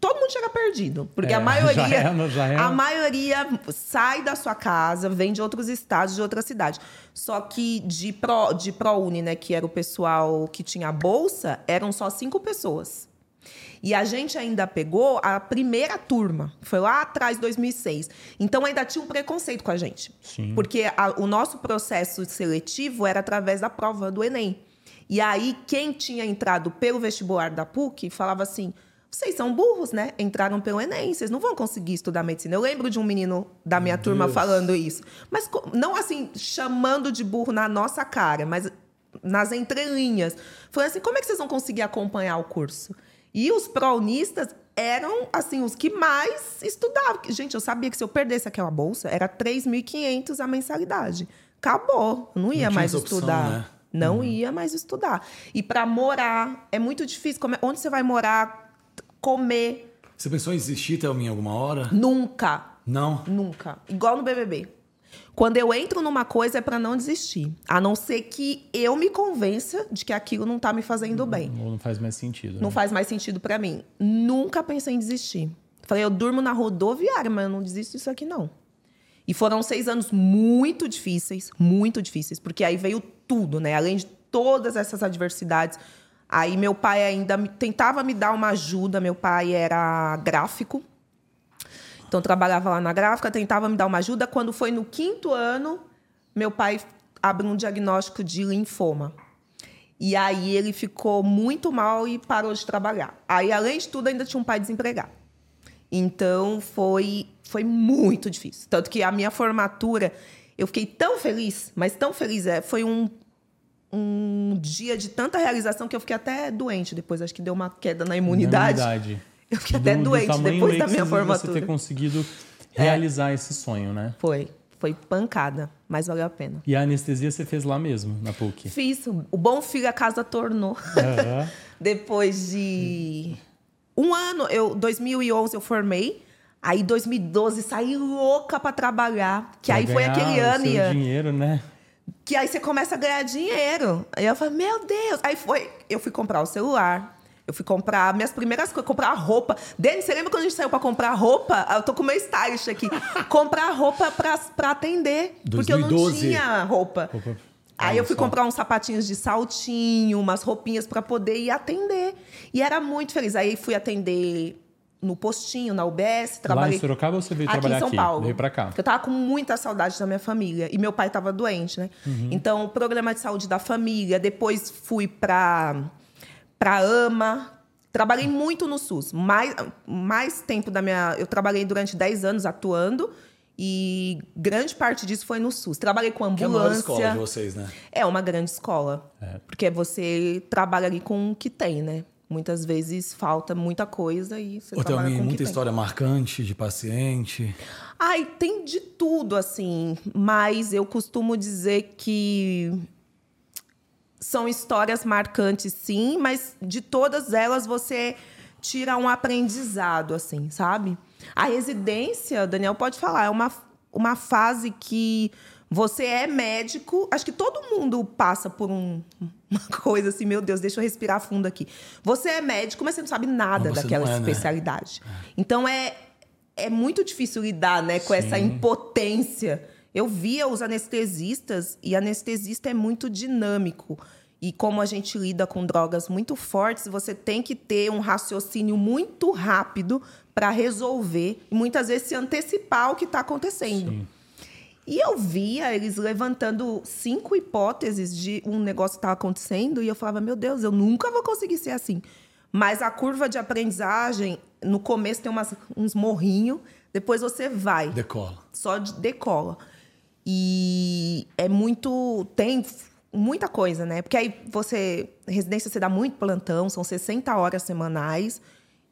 todo mundo chega perdido, porque é, a maioria é, é. a maioria sai da sua casa, vem de outros estados, de outra cidade. Só que de pro de ProUni, né, que era o pessoal que tinha a bolsa, eram só cinco pessoas. E a gente ainda pegou a primeira turma, foi lá atrás, 2006. Então ainda tinha um preconceito com a gente. Sim. Porque a, o nosso processo seletivo era através da prova do Enem. E aí quem tinha entrado pelo vestibular da PUC falava assim: vocês são burros, né? Entraram pelo Enem, vocês não vão conseguir estudar medicina. Eu lembro de um menino da minha Meu turma Deus. falando isso. Mas não assim, chamando de burro na nossa cara, mas nas entrelinhas. Falando assim, como é que vocês vão conseguir acompanhar o curso? E os praunistas eram, assim, os que mais estudavam. Gente, eu sabia que se eu perdesse aquela bolsa, era 3.500 a mensalidade. Acabou. Eu não ia não mais opção, estudar. Né? Não uhum. ia mais estudar. E para morar, é muito difícil. É, onde você vai morar? Comer. Você pensou em desistir, Thelminha, alguma hora? Nunca. Não? Nunca. Igual no BBB. Quando eu entro numa coisa é para não desistir. A não ser que eu me convença de que aquilo não tá me fazendo bem. Ou não faz mais sentido. Não né? faz mais sentido para mim. Nunca pensei em desistir. Falei, eu durmo na rodoviária, mas eu não desisto disso aqui, não. E foram seis anos muito difíceis, muito difíceis, porque aí veio tudo, né? Além de todas essas adversidades, Aí meu pai ainda tentava me dar uma ajuda. Meu pai era gráfico. Então trabalhava lá na gráfica, tentava me dar uma ajuda. Quando foi no quinto ano, meu pai abriu um diagnóstico de linfoma. E aí ele ficou muito mal e parou de trabalhar. Aí, além de tudo, ainda tinha um pai desempregado. Então foi, foi muito difícil. Tanto que a minha formatura, eu fiquei tão feliz, mas tão feliz. É, foi um um dia de tanta realização que eu fiquei até doente depois. Acho que deu uma queda na imunidade. Na imunidade. Eu fiquei até do, doente do depois da minha formatura. Você ter conseguido realizar é. esse sonho, né? Foi. Foi pancada, mas valeu a pena. E a anestesia você fez lá mesmo, na PUC? Fiz. O bom filho a casa tornou. Uhum. depois de um ano, eu 2011 eu formei. Aí 2012 saí louca para trabalhar, que aí foi aquele ano. Seu dinheiro, né? Que aí você começa a ganhar dinheiro. Aí eu falei, meu Deus. Aí foi, eu fui comprar o celular. Eu fui comprar minhas primeiras coisas, comprar roupa. Denis, você lembra quando a gente saiu para comprar roupa? Eu tô com o meu stylist aqui. comprar roupa para atender. 2012. Porque eu não tinha roupa. roupa. Aí eu fui comprar uns sapatinhos de saltinho, umas roupinhas para poder ir atender. E era muito feliz. Aí fui atender no postinho, na UBS. Trabalhei... Lá em Sorocaba ou você veio aqui trabalhar aqui? em São Paulo. Veio pra cá. Porque eu tava com muita saudade da minha família. E meu pai tava doente, né? Uhum. Então, programa de saúde da família. Depois fui pra, pra AMA. Trabalhei muito no SUS. Mais, mais tempo da minha... Eu trabalhei durante 10 anos atuando. E grande parte disso foi no SUS. Trabalhei com ambulância. Que é a maior escola de vocês, né? É uma grande escola. É. Porque você trabalha ali com o que tem, né? Muitas vezes falta muita coisa e você Ou trabalha tem com muita história marcante de paciente? Ai, tem de tudo, assim. Mas eu costumo dizer que são histórias marcantes, sim. Mas de todas elas você tira um aprendizado, assim, sabe? A residência, Daniel pode falar, é uma, uma fase que você é médico. Acho que todo mundo passa por um, uma coisa assim, meu Deus, deixa eu respirar fundo aqui. Você é médico, mas você não sabe nada não, daquela é, né? especialidade. Né? Então é, é muito difícil lidar né, com Sim. essa impotência. Eu via os anestesistas e anestesista é muito dinâmico. E como a gente lida com drogas muito fortes, você tem que ter um raciocínio muito rápido para resolver e muitas vezes se antecipar o que está acontecendo. Sim. E eu via eles levantando cinco hipóteses de um negócio que estava acontecendo e eu falava, meu Deus, eu nunca vou conseguir ser assim. Mas a curva de aprendizagem, no começo tem umas, uns morrinhos, depois você vai. Decola. Só de, decola. E é muito. Tem muita coisa, né? Porque aí você. Residência você dá muito plantão, são 60 horas semanais.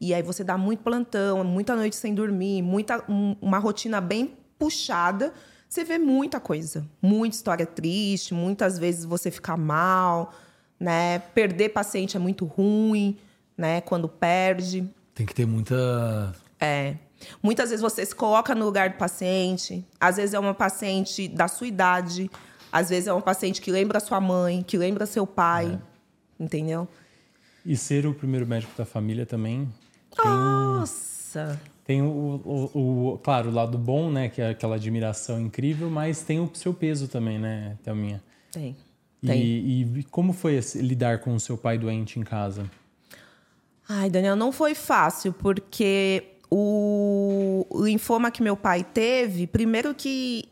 E aí você dá muito plantão, muita noite sem dormir, muita, um, uma rotina bem puxada. Você vê muita coisa, muita história triste, muitas vezes você fica mal, né? Perder paciente é muito ruim, né? Quando perde. Tem que ter muita. É. Muitas vezes você se coloca no lugar do paciente. Às vezes é uma paciente da sua idade. Às vezes é uma paciente que lembra sua mãe, que lembra seu pai. É. Entendeu? E ser o primeiro médico da família também nossa! Tem o, o, o, claro, o lado bom, né? Que é aquela admiração incrível, mas tem o seu peso também, né, Thelminha? Tem. tem. E, e como foi lidar com o seu pai doente em casa? Ai, Daniel, não foi fácil, porque o linfoma que meu pai teve, primeiro que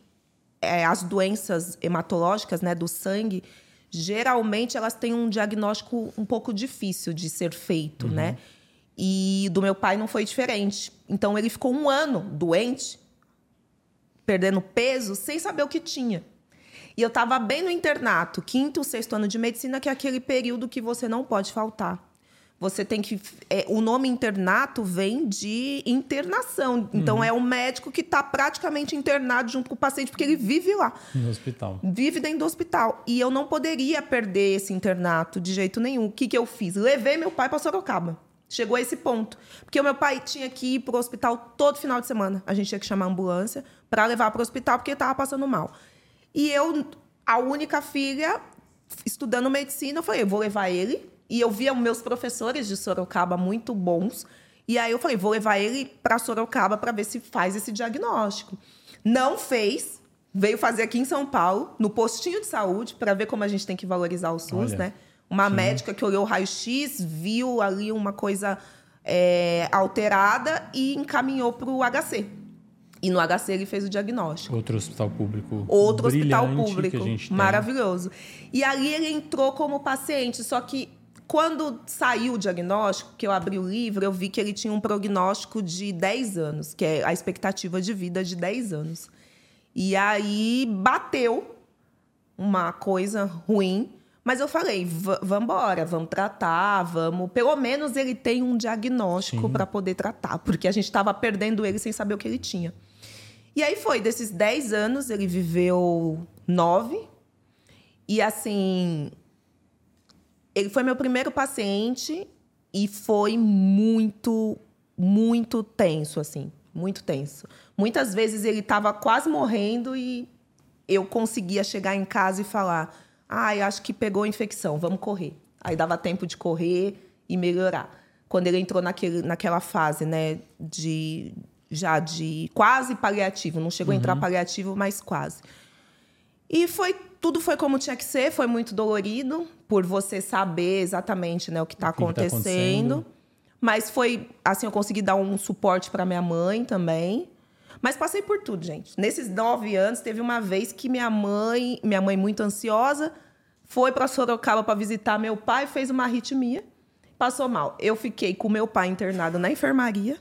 é, as doenças hematológicas, né, do sangue, geralmente elas têm um diagnóstico um pouco difícil de ser feito, uhum. né? E do meu pai não foi diferente. Então ele ficou um ano doente, perdendo peso, sem saber o que tinha. E eu estava bem no internato, quinto, sexto ano de medicina, que é aquele período que você não pode faltar. Você tem que. É, o nome internato vem de internação. Então uhum. é o médico que está praticamente internado junto com o paciente, porque ele vive lá. No hospital. Vive dentro do hospital. E eu não poderia perder esse internato de jeito nenhum. O que, que eu fiz? Levei meu pai para Sorocaba. Chegou a esse ponto. Porque o meu pai tinha que ir para o hospital todo final de semana. A gente tinha que chamar a ambulância para levar para o hospital porque ele estava passando mal. E eu, a única filha, estudando medicina, eu falei, eu vou levar ele. E eu via meus professores de Sorocaba muito bons. E aí eu falei, vou levar ele para Sorocaba para ver se faz esse diagnóstico. Não fez. Veio fazer aqui em São Paulo, no postinho de saúde, para ver como a gente tem que valorizar o SUS, Olha. né? Uma Sim. médica que olhou o raio-x, viu ali uma coisa é, alterada e encaminhou para o HC. E no HC ele fez o diagnóstico. Outro hospital público. Outro hospital público. Maravilhoso. E ali ele entrou como paciente, só que quando saiu o diagnóstico, que eu abri o livro, eu vi que ele tinha um prognóstico de 10 anos, que é a expectativa de vida de 10 anos. E aí bateu uma coisa ruim mas eu falei, vamos embora, vamos tratar, vamos. Pelo menos ele tem um diagnóstico para poder tratar, porque a gente estava perdendo ele sem saber o que ele tinha. E aí foi, desses 10 anos, ele viveu nove. E assim, ele foi meu primeiro paciente e foi muito, muito tenso, assim, muito tenso. Muitas vezes ele estava quase morrendo e eu conseguia chegar em casa e falar Ai, acho que pegou infecção, vamos correr. Aí dava tempo de correr e melhorar. Quando ele entrou naquele, naquela fase, né, de já de quase paliativo, não chegou uhum. a entrar uhum. paliativo, mas quase. E foi tudo foi como tinha que ser, foi muito dolorido, por você saber exatamente né, o que está tá acontecendo. acontecendo. Mas foi, assim, eu consegui dar um suporte para minha mãe também. Mas passei por tudo, gente. Nesses nove anos, teve uma vez que minha mãe, minha mãe muito ansiosa, foi para Sorocaba para visitar meu pai, fez uma arritmia, passou mal. Eu fiquei com meu pai internado na enfermaria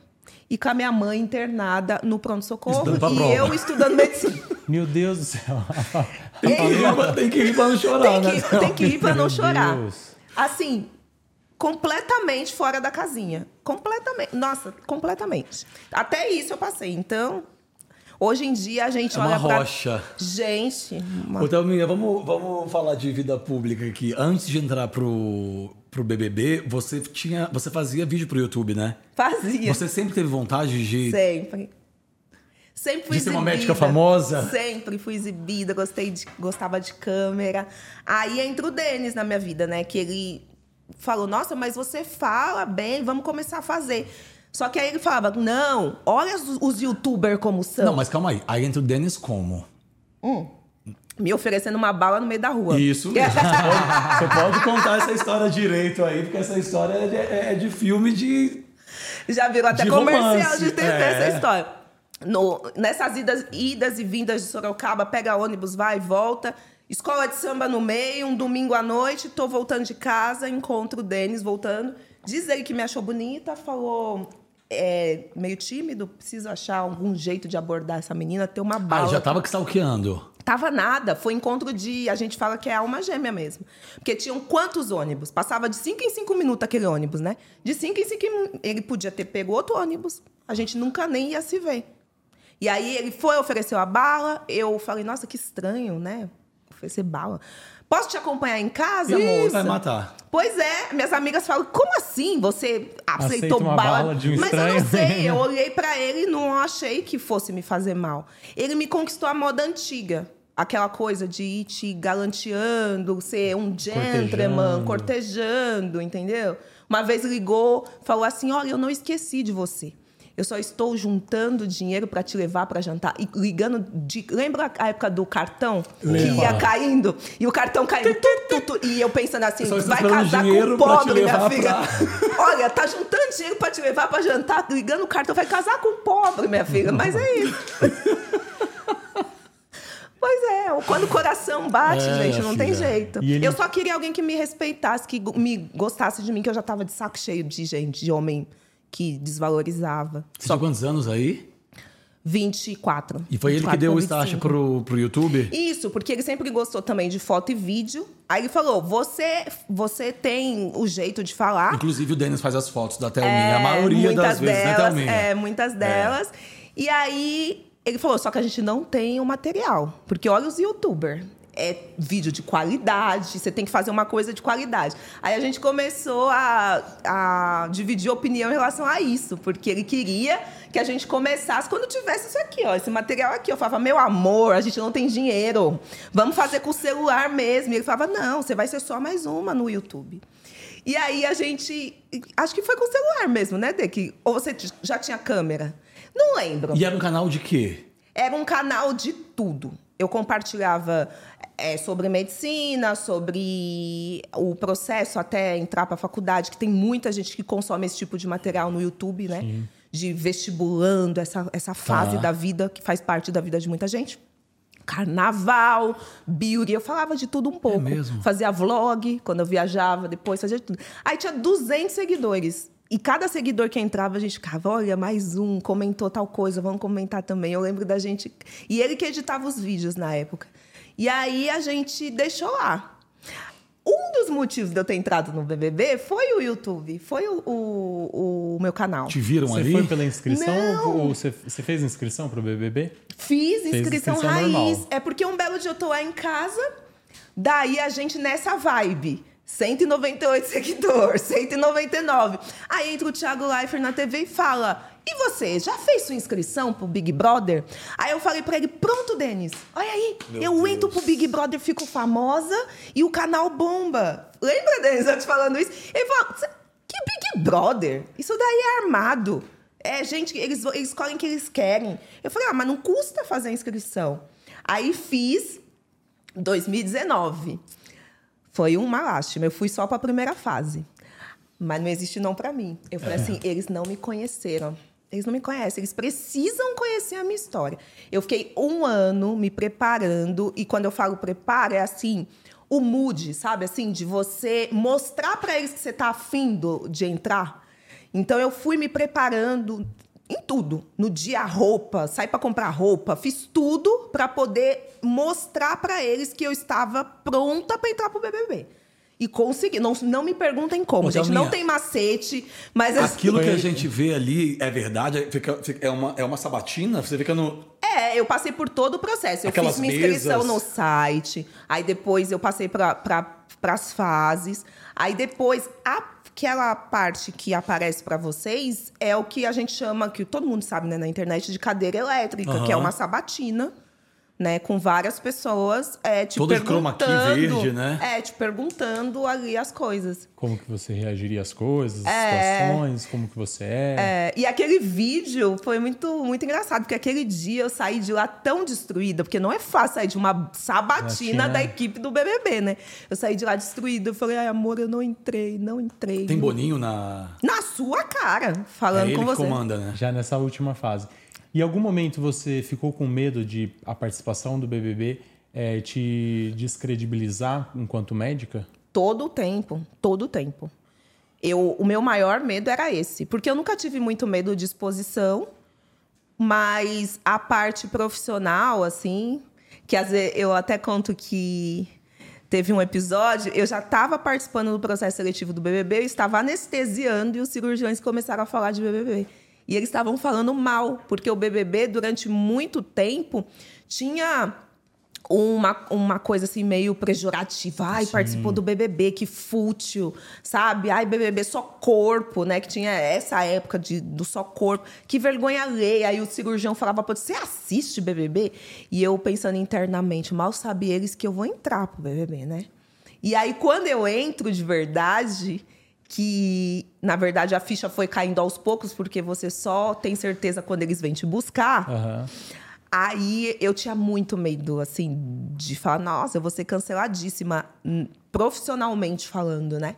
e com a minha mãe internada no pronto-socorro e prova. eu estudando medicina. Meu Deus do céu. Tem que, rir, pra- tem que rir pra não chorar, Tem né? que, tem que ir para não Meu chorar. Deus. Assim, completamente fora da casinha. Completamente. Nossa, completamente. Até isso eu passei. Então, hoje em dia a gente É uma olha rocha. Gente, uma... Ô, Thelminha, vamos, vamos falar de vida pública aqui. Antes de entrar pro, pro BBB, você, tinha, você fazia vídeo pro YouTube, né? fazia. Você sempre teve vontade de... Sempre. Sempre fui De ser uma exibida. médica famosa? Sempre fui exibida, gostei de, gostava de câmera. Aí entra o Denis na minha vida, né? Que ele falou: Nossa, mas você fala bem, vamos começar a fazer. Só que aí ele falava: Não, olha os, os youtubers como são. Não, mas calma aí. Aí entra o Denis como? Me oferecendo uma bala no meio da rua. Isso mesmo. Você pode, contar essa história direito aí, porque essa história é de, é de filme de... Já virou até comercial romance, de ter é. essa história. No- nessas idas, idas e vindas de Sorocaba, pega ônibus, vai e volta. Escola de samba no meio, um domingo à noite, tô voltando de casa, encontro o Denis voltando. Diz ele que me achou bonita, falou. É, meio tímido, preciso achar algum jeito de abordar essa menina, ter uma Ah, bala. já tava stalkeando. Tava nada, foi encontro de. A gente fala que é alma gêmea mesmo. Porque tinham quantos ônibus? Passava de 5 em 5 minutos aquele ônibus, né? De 5 em 5 minutos. Ele podia ter pego outro ônibus. A gente nunca nem ia se ver. E aí ele foi, ofereceu a bala. Eu falei, nossa, que estranho, né? Oferecer bala. Posso te acompanhar em casa, Ih, moça? vai matar. Pois é, minhas amigas falam, como assim? Você aceitou bala? bala de um Mas eu não estranho. sei, eu olhei pra ele e não achei que fosse me fazer mal. Ele me conquistou a moda antiga. Aquela coisa de ir te galanteando, ser um gentleman, Cortejando. cortejando, entendeu? Uma vez ligou, falou assim: Olha, eu não esqueci de você. Eu só estou juntando dinheiro para te levar para jantar. E ligando de. Lembra a época do cartão? Que Lembro. ia caindo? E o cartão caindo. tu, tu, tu, e eu pensando assim: estou vai casar com o pra pobre, minha filha. Olha, tá juntando dinheiro para te levar para jantar, ligando o cartão, vai casar com o pobre, minha filha. Mas é isso. Pois é, quando o coração bate, É, gente, não tem filha. jeito. E ele- Eu só queria alguém que me respeitasse, que me gostasse de mim, que eu já tava de saco cheio de gente, de homem que desvalorizava. Você tinha quantos anos aí? 24. E foi ele que 24 deu o start 25. pro, pro YouTube? Isso, porque ele sempre gostou também de foto e vídeo. Aí ele falou: você, você tem o jeito de falar. Inclusive o Denis faz as fotos da Thelminha. a maioria É, das vezes, né, Thelminha? É, muitas delas. E aí ele falou, só que a gente não tem o material. Porque olha os youtubers. É vídeo de qualidade, você tem que fazer uma coisa de qualidade. Aí a gente começou a, a dividir opinião em relação a isso, porque ele queria que a gente começasse quando tivesse isso aqui, ó, esse material aqui. Eu falava, meu amor, a gente não tem dinheiro, vamos fazer com o celular mesmo. E ele falava, não, você vai ser só mais uma no YouTube. E aí a gente. Acho que foi com o celular mesmo, né, Dê? Que, ou você já tinha câmera? Não lembro. E era um canal de quê? Era um canal de tudo. Eu compartilhava é, sobre medicina, sobre o processo até entrar para a faculdade, que tem muita gente que consome esse tipo de material no YouTube, né? De vestibulando essa, essa fase Tá. da vida, que faz parte da vida de muita gente. Carnaval, beauty, eu falava de tudo um pouco. mesmo? Fazia vlog quando eu viajava, depois fazia tudo. Aí tinha 200 seguidores. E cada seguidor que entrava, a gente ficava, olha, mais um, comentou tal coisa, vamos comentar também. Eu lembro da gente. E ele que editava os vídeos na época. E aí a gente deixou lá. Um dos motivos de eu ter entrado no BBB foi o YouTube, foi o, o, o meu canal. Te viram Você ali? foi pela inscrição Não. ou você, você fez inscrição pro BBB? Fiz inscrição, inscrição raiz. normal. É porque um belo dia eu tô lá em casa, daí a gente nessa vibe. 198 seguidores, 199. Aí entra o Thiago Leifert na TV e fala: E você, já fez sua inscrição pro Big Brother? Aí eu falei pra ele: Pronto, Denis, olha aí, Meu eu Deus. entro pro Big Brother, fico famosa e o canal bomba. Lembra, Denis, antes falando isso? Ele falou: "Cê- Que Big Brother? Isso daí é armado. É, gente, eles, eles escolhem o que eles querem. Eu falei, ah, mas não custa fazer a inscrição. Aí fiz. 2019. Foi uma lástima. Eu fui só para a primeira fase. Mas não existe não para mim. Eu falei é. assim, eles não me conheceram. Eles não me conhecem, eles precisam conhecer a minha história. Eu fiquei um ano me preparando, e quando eu falo preparo, é assim, o mood, sabe? Assim, de você mostrar para eles que você tá afim de entrar. Então eu fui me preparando em tudo. No dia roupa, saí para comprar roupa, fiz tudo para poder mostrar para eles que eu estava pronta para entrar pro BBB. E consegui. Não, não me perguntem como, gente. Não tem macete, mas... Assim, Aquilo que a gente vê ali é verdade? Fica, fica, é, uma, é uma sabatina? Você fica no... É, eu passei por todo o processo. Eu Aquelas fiz minha inscrição mesas. no site. Aí depois eu passei para pra, as fases. Aí depois, aquela parte que aparece para vocês é o que a gente chama, que todo mundo sabe né, na internet, de cadeira elétrica, uhum. que é uma sabatina né? Com várias pessoas é, te Todo perguntando... Todo verde, né? É, te perguntando ali as coisas. Como que você reagiria às coisas, é, situações, como que você é. é. E aquele vídeo foi muito, muito engraçado, porque aquele dia eu saí de lá tão destruída, porque não é fácil sair de uma sabatina da equipe do BBB, né? Eu saí de lá destruída, eu falei, ai amor, eu não entrei, não entrei. Tem Boninho na... Na sua cara, falando é com você. comanda, né? Já nessa última fase. Em algum momento você ficou com medo de a participação do BBB é, te descredibilizar enquanto médica? Todo o tempo, todo o tempo. Eu, o meu maior medo era esse, porque eu nunca tive muito medo de exposição, mas a parte profissional, assim, que às vezes eu até conto que teve um episódio, eu já estava participando do processo seletivo do BBB, eu estava anestesiando e os cirurgiões começaram a falar de BBB. E eles estavam falando mal, porque o BBB, durante muito tempo, tinha uma, uma coisa assim meio pejorativa. Ai, Sim. participou do BBB, que fútil, sabe? Ai, BBB só corpo, né? Que tinha essa época de, do só corpo. Que vergonha alheia. Aí o cirurgião falava pra você assiste BBB? E eu pensando internamente, mal sabia eles que eu vou entrar pro BBB, né? E aí, quando eu entro de verdade, que na verdade a ficha foi caindo aos poucos porque você só tem certeza quando eles vêm te buscar. Uhum. Aí eu tinha muito medo, assim, de falar, nossa, eu vou ser canceladíssima, hum, profissionalmente falando, né?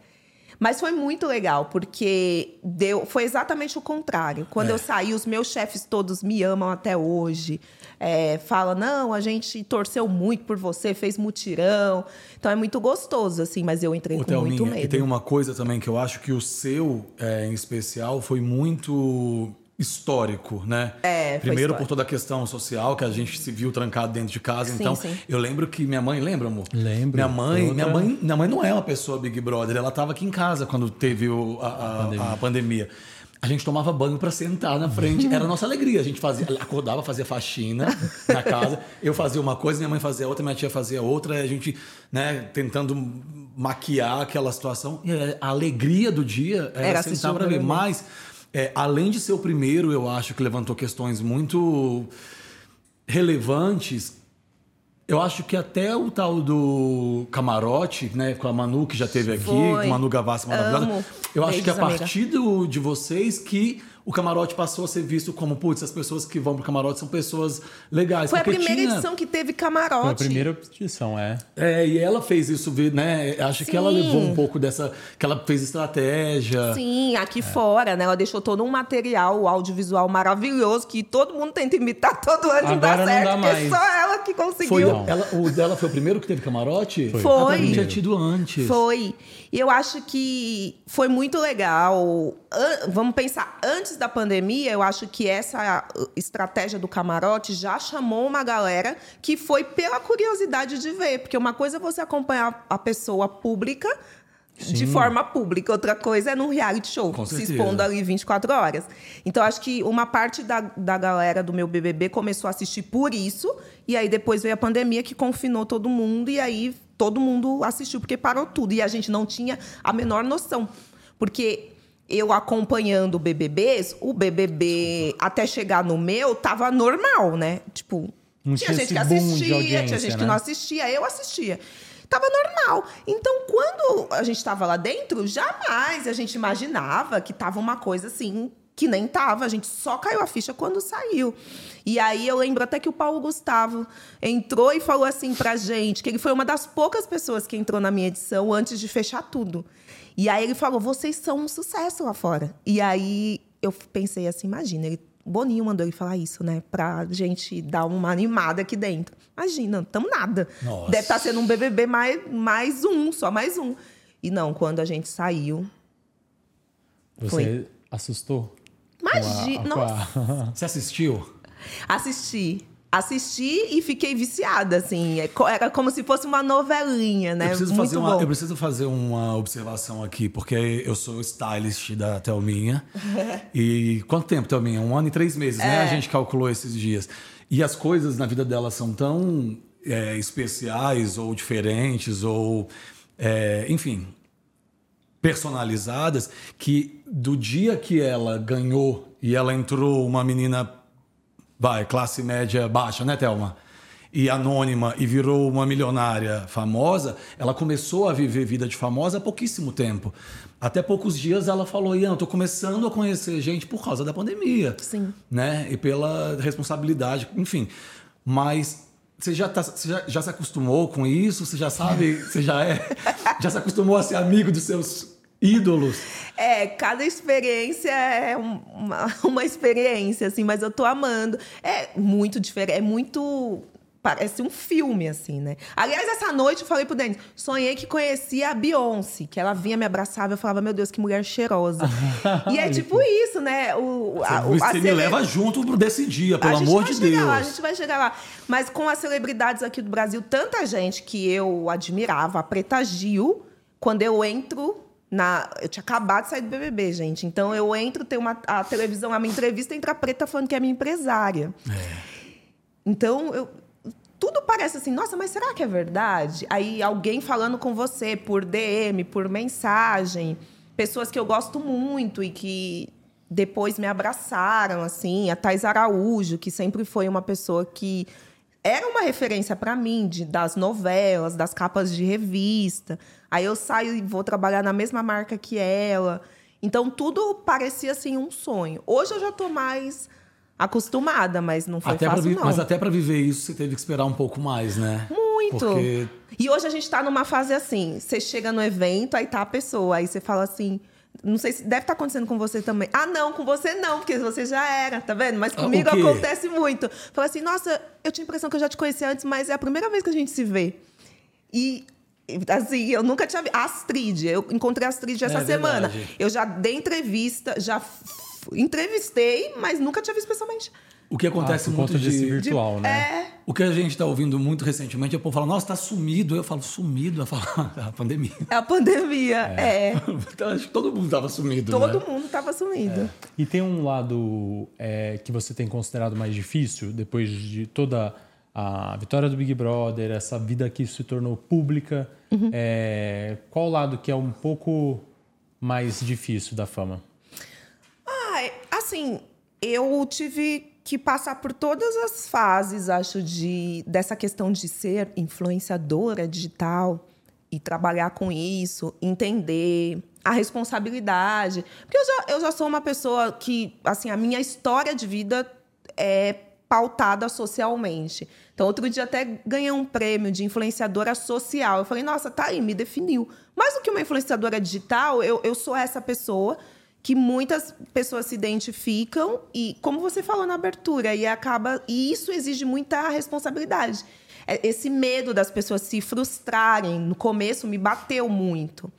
Mas foi muito legal, porque deu, foi exatamente o contrário. Quando é. eu saí, os meus chefes todos me amam até hoje. É, fala, não, a gente torceu muito por você, fez mutirão. Então é muito gostoso, assim, mas eu entrei Ô, com Thelminha, muito medo. E tem uma coisa também que eu acho que o seu, é, em especial, foi muito histórico, né? É, Primeiro por toda a questão social que a gente se viu trancado dentro de casa. Sim, então, sim. eu lembro que minha mãe, lembra, amor? Lembro. Minha mãe, outra... minha mãe, minha mãe não é uma pessoa Big Brother, ela estava aqui em casa quando teve o, a, a, pandemia. a, pandemia. A gente tomava banho para sentar na frente. Era a nossa alegria. A gente fazia, acordava, fazia faxina na casa. Eu fazia uma coisa, minha mãe fazia outra, minha tia fazia outra. A gente, né, tentando maquiar aquela situação. E a alegria do dia era, era sentar para ver. Mas é, além de ser o primeiro, eu acho que levantou questões muito relevantes. Eu acho que até o tal do camarote, né, com a Manu que já teve aqui, Foi. com a Manu Gavassi maravilhosa. Amo. Eu acho Beijos, que a partir do, de vocês que o camarote passou a ser visto como, putz, as pessoas que vão pro camarote são pessoas legais. Foi a primeira tinha... edição que teve camarote. Foi a primeira edição, é. É, e ela fez isso, né? Acho Sim. que ela levou um pouco dessa. que ela fez estratégia. Sim, aqui é. fora, né? Ela deixou todo um material audiovisual maravilhoso que todo mundo tenta imitar todo ano e dá certo. Dá mais. só ela que conseguiu. Foi, ela, o dela foi o primeiro que teve camarote? Foi. foi. Ah, tinha tido antes. Foi. E eu acho que foi muito legal. Vamos pensar, antes da pandemia, eu acho que essa estratégia do camarote já chamou uma galera que foi pela curiosidade de ver. Porque uma coisa é você acompanhar a pessoa pública Sim. de forma pública. Outra coisa é num reality show, Com se expondo ali 24 horas. Então, acho que uma parte da, da galera do meu BBB começou a assistir por isso. E aí, depois veio a pandemia que confinou todo mundo. E aí, todo mundo assistiu, porque parou tudo. E a gente não tinha a menor noção. Porque eu acompanhando BBBs, o BBB até chegar no meu tava normal, né? Tipo, não tinha, gente que assistia, tinha gente né? que não assistia, eu assistia. Tava normal. Então, quando a gente estava lá dentro, jamais a gente imaginava que tava uma coisa assim que nem tava, a gente só caiu a ficha quando saiu. E aí eu lembro até que o Paulo Gustavo entrou e falou assim pra gente, que ele foi uma das poucas pessoas que entrou na minha edição antes de fechar tudo. E aí ele falou: "Vocês são um sucesso lá fora". E aí eu pensei assim, imagina, ele Boninho mandou ele falar isso, né? Pra gente dar uma animada aqui dentro. Imagina, tamo nada. Nossa. Deve estar sendo um BBB mais, mais um, só mais um. E não, quando a gente saiu, Você Foi. assustou? Imagina. A- a- Você assistiu? Assisti. Assisti e fiquei viciada, assim. É co- Era como se fosse uma novelinha, né? Eu preciso, Muito fazer uma, bom. eu preciso fazer uma observação aqui, porque eu sou stylist da Thelminha. e quanto tempo, Thelminha? Um ano e três meses, né? É. A gente calculou esses dias. E as coisas na vida dela são tão é, especiais ou diferentes, ou. é, enfim. Personalizadas, que do dia que ela ganhou e ela entrou uma menina vai, classe média baixa, né, Thelma? E anônima e virou uma milionária famosa, ela começou a viver vida de famosa há pouquíssimo tempo. Até poucos dias ela falou: Ian, eu tô começando a conhecer gente por causa da pandemia. Sim. Né? E pela responsabilidade, enfim. Mas você já, tá, você já, já se acostumou com isso? Você já sabe, você já é. Já se acostumou a ser amigo dos seus ídolos? É, cada experiência é um- uma, uma experiência, assim, mas eu tô amando. É muito diferente, é muito. Parece um filme, assim, né? Aliás, essa noite eu falei pro Denis, sonhei que conhecia a Beyoncé, que ela vinha me abraçava, eu falava, meu Deus, que mulher cheirosa. e é tipo isso, né? O, a, o- a você me cele- leva junto desse dia, pelo a gente amor vai de chegar Deus. Lá, a gente vai chegar lá. Mas com as celebridades aqui do Brasil, tanta gente que eu admirava, a Preta Gil, quando eu entro na. Eu tinha acabado de sair do BBB, gente. Então eu entro, tem uma a televisão, a minha entrevista, entra a Preta falando que é minha empresária. Então eu. Tudo parece assim, nossa, mas será que é verdade? Aí alguém falando com você por DM, por mensagem, pessoas que eu gosto muito e que depois me abraçaram, assim, a Thais Araújo, que sempre foi uma pessoa que era uma referência para mim de, das novelas, das capas de revista. Aí eu saio e vou trabalhar na mesma marca que ela. Então tudo parecia assim um sonho. Hoje eu já tô mais acostumada, mas não foi Até fácil não. Mas até para viver isso, você teve que esperar um pouco mais, né? Muito. Porque E hoje a gente tá numa fase assim: você chega no evento, aí tá a pessoa, aí você fala assim. Não sei se deve estar acontecendo com você também. Ah, não, com você não, porque você já era, tá vendo? Mas Ah, comigo acontece muito. Fala assim, nossa, eu tinha a impressão que eu já te conhecia antes, mas é a primeira vez que a gente se vê. E, assim, eu nunca tinha Astrid, eu encontrei a Astrid essa É semana. verdade. Eu já dei entrevista, já f- entrevistei, mas nunca tinha visto pessoalmente. o que acontece Ah, por muito conta desse de, virtual, né? É, O que a gente está ouvindo muito recentemente é o povo falar, nossa, tá sumido. Eu falo, sumido? Eu falo, a pandemia. é a pandemia. É. Então, acho que todo mundo tava sumido, Todo né? mundo tava sumido. E tem um lado é, que você tem considerado mais difícil depois de toda a vitória do Big Brother, essa vida que se tornou pública. Uhum. É, qual lado que é um pouco mais difícil da fama? Ai, assim, eu tive que passar por todas as fases, acho, de dessa questão de ser influenciadora digital e trabalhar com isso, entender a responsabilidade. Porque eu já, eu já sou uma pessoa que, assim, a minha história de vida é pautada socialmente. Então, outro dia até ganhei um prêmio de influenciadora social. Eu falei, nossa, tá aí, me definiu. Mais do que uma influenciadora digital, eu, eu sou essa pessoa que muitas pessoas se identificam e, como você falou na abertura, e acaba e isso exige muita responsabilidade. É, Esse medo das pessoas se frustrarem no começo me bateu muito.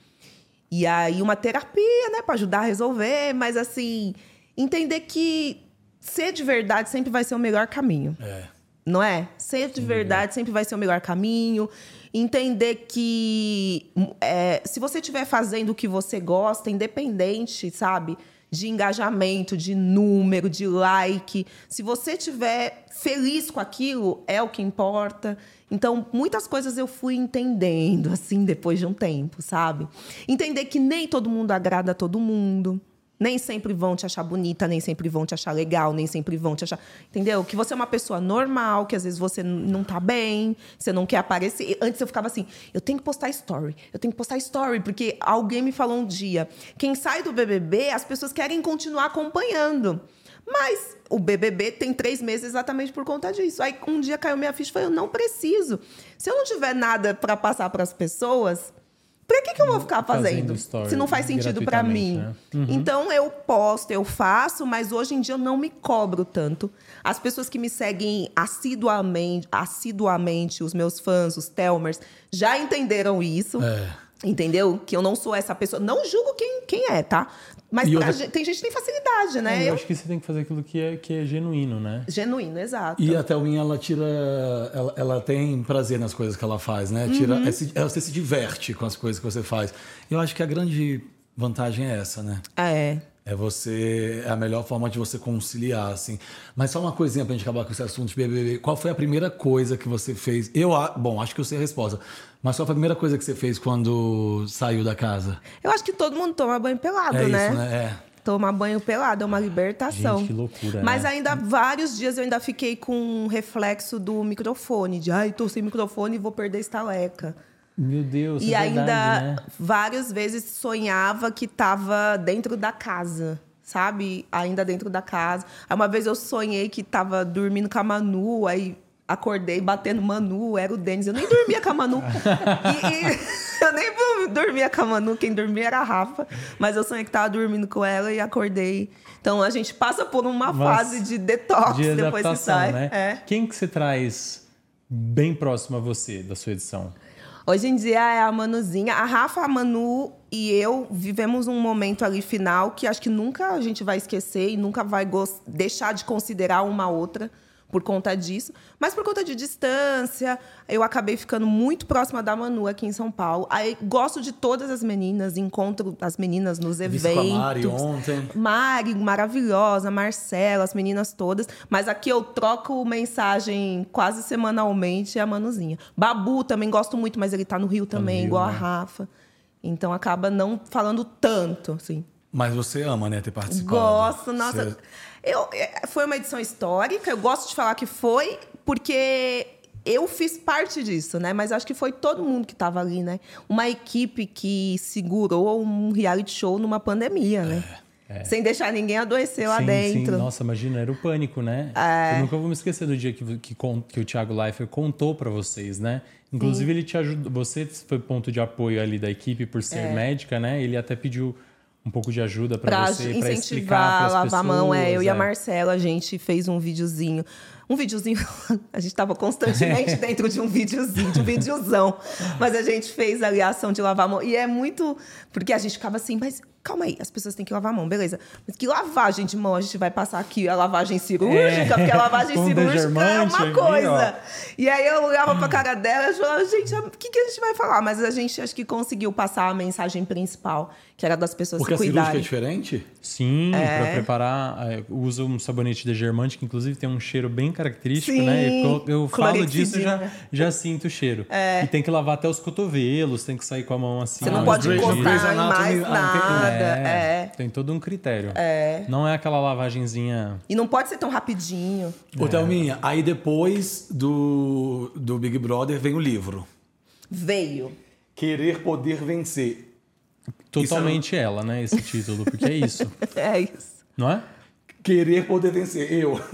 E aí uma terapia, né, para ajudar a resolver, mas assim, entender que ser de verdade sempre vai ser o melhor caminho É. não é? Ser de verdade sempre vai ser o melhor caminho. Entender que é, se você estiver fazendo o que você gosta, independente, sabe? De engajamento, de número, de like. Se você estiver feliz com aquilo, é o que importa. Então, muitas coisas eu fui entendendo, assim, depois de um tempo, sabe? Entender que nem todo mundo agrada a todo mundo. Nem sempre vão te achar bonita, nem sempre vão te achar legal, nem sempre vão te achar. Entendeu? Que você é uma pessoa normal, que às vezes você não tá bem, você não quer aparecer. Antes eu ficava assim, eu tenho que postar story, eu tenho que postar story, porque alguém me falou um dia: quem sai do BBB, as pessoas querem continuar acompanhando. Mas o BBB tem três meses exatamente por conta disso. Aí um dia caiu minha ficha e falei, eu não preciso. Se eu não tiver nada para passar para as pessoas, para que, que eu vou ficar fazendo? fazendo se não faz sentido para mim. Né? Uhum. Então eu posto, eu faço, mas hoje em dia eu não me cobro tanto. As pessoas que me seguem assiduamente, assiduamente os meus fãs, os Telmers, já entenderam isso. É. Entendeu? Que eu não sou essa pessoa. Não julgo quem, quem é, tá? Mas outra... gente, tem gente que tem facilidade, né? É, eu, eu, acho que você tem que fazer aquilo que é, que é genuíno, né? Genuíno, exato. E a Thelminha, ela tira. Ela, ela, tem prazer nas coisas que ela faz, né? Tira, uhum. ela, você se diverte com as coisas que você faz. Eu acho que a grande vantagem é essa, né? É. É você. É a melhor forma de você conciliar, assim. Mas só uma coisinha pra gente acabar com esse assunto de BBB. Qual foi a primeira coisa que você fez? Eu, bom, acho que eu sei a resposta. Mas qual foi a primeira coisa que você fez quando saiu da casa? Eu acho que todo mundo toma banho pelado, é né? Isso, né? É. Tomar banho pelado é uma libertação. Gente, que loucura. Mas né? ainda vários dias eu ainda fiquei com um reflexo do microfone, de ai, tô sem microfone e vou perder estaleca. Meu Deus, E é ainda verdade, né? várias vezes sonhava que estava dentro da casa, sabe? Ainda dentro da casa. Aí uma vez eu sonhei que estava dormindo com a Manu, aí acordei batendo Manu, era o Denis. Eu nem dormia com a Manu. e, e, eu nem dormia com a Manu, quem dormia era a Rafa. Mas eu sonhei que estava dormindo com ela e acordei. Então a gente passa por uma Mas, fase de detox de depois que sai. Né? É. Quem que você traz bem próximo a você da sua edição? Hoje em dia é a Manuzinha. A Rafa, a Manu e eu vivemos um momento ali final que acho que nunca a gente vai esquecer e nunca vai deixar de considerar uma outra por conta disso. Mas por conta de distância, eu acabei ficando muito próxima da Manu aqui em São Paulo. Aí gosto de todas as meninas, encontro as meninas nos eventos. Com a Mari ontem. Mari, maravilhosa, Marcela, as meninas todas. Mas aqui eu troco mensagem quase semanalmente, é a Manuzinha. Babu também gosto muito, mas ele tá no Rio tá também, no Rio, igual né? a Rafa. Então acaba não falando tanto, assim. Mas você ama, né, ter participado? Gosto, nossa. Você... Eu, é, foi uma edição histórica, eu gosto de falar que foi, porque eu fiz parte disso, né? Mas acho que foi todo mundo que estava ali, né? Uma equipe que segurou um reality show numa pandemia, né? É, é. Sem deixar ninguém adoecer sim, lá dentro. Sim. Nossa, imagina, era o pânico, né? É. Eu nunca vou me esquecer do dia que, que, que o Thiago Leifert contou para vocês, né? Inclusive, sim. ele te ajudou. Você foi ponto de apoio ali da equipe por ser é. médica, né? Ele até pediu um pouco de ajuda para você, para explicar a lavar pessoas, a mão. É, eu é. e a é. Marcela, a gente fez um videozinho. Um videozinho, a gente estava constantemente dentro de um videozinho, de um videozão. Mas a gente fez ali a ação de lavar a mão. E é muito. Porque a gente ficava assim, mas calma aí, as pessoas têm que lavar a mão, beleza. Mas que lavagem de mão a gente vai passar aqui? A lavagem cirúrgica? É. Porque a lavagem cirúrgica é uma coisa. e aí eu olhava pra cara dela e falava, gente, o que, que a gente vai falar? Mas a gente acho que conseguiu passar a mensagem principal, que era das pessoas Porque se cuidarem. Porque a cirúrgica é diferente? Sim, é. para preparar, é, usa um sabonete de germante, que inclusive tem um cheiro bem característico, Sim, né? Eu, eu falo disso já já sinto o cheiro. É. E tem que lavar até os cotovelos, tem que sair com a mão assim. Você não pode encostar em mais nada. É, é. Tem todo um critério. É. Não é aquela lavagenzinha. E não pode ser tão rapidinho. Ô, é. Thelminha, aí depois do, do Big Brother vem o livro. Veio. Querer Poder Vencer. Totalmente é... ela, né? Esse título, porque é isso. é isso. Não é? Querer poder vencer, eu.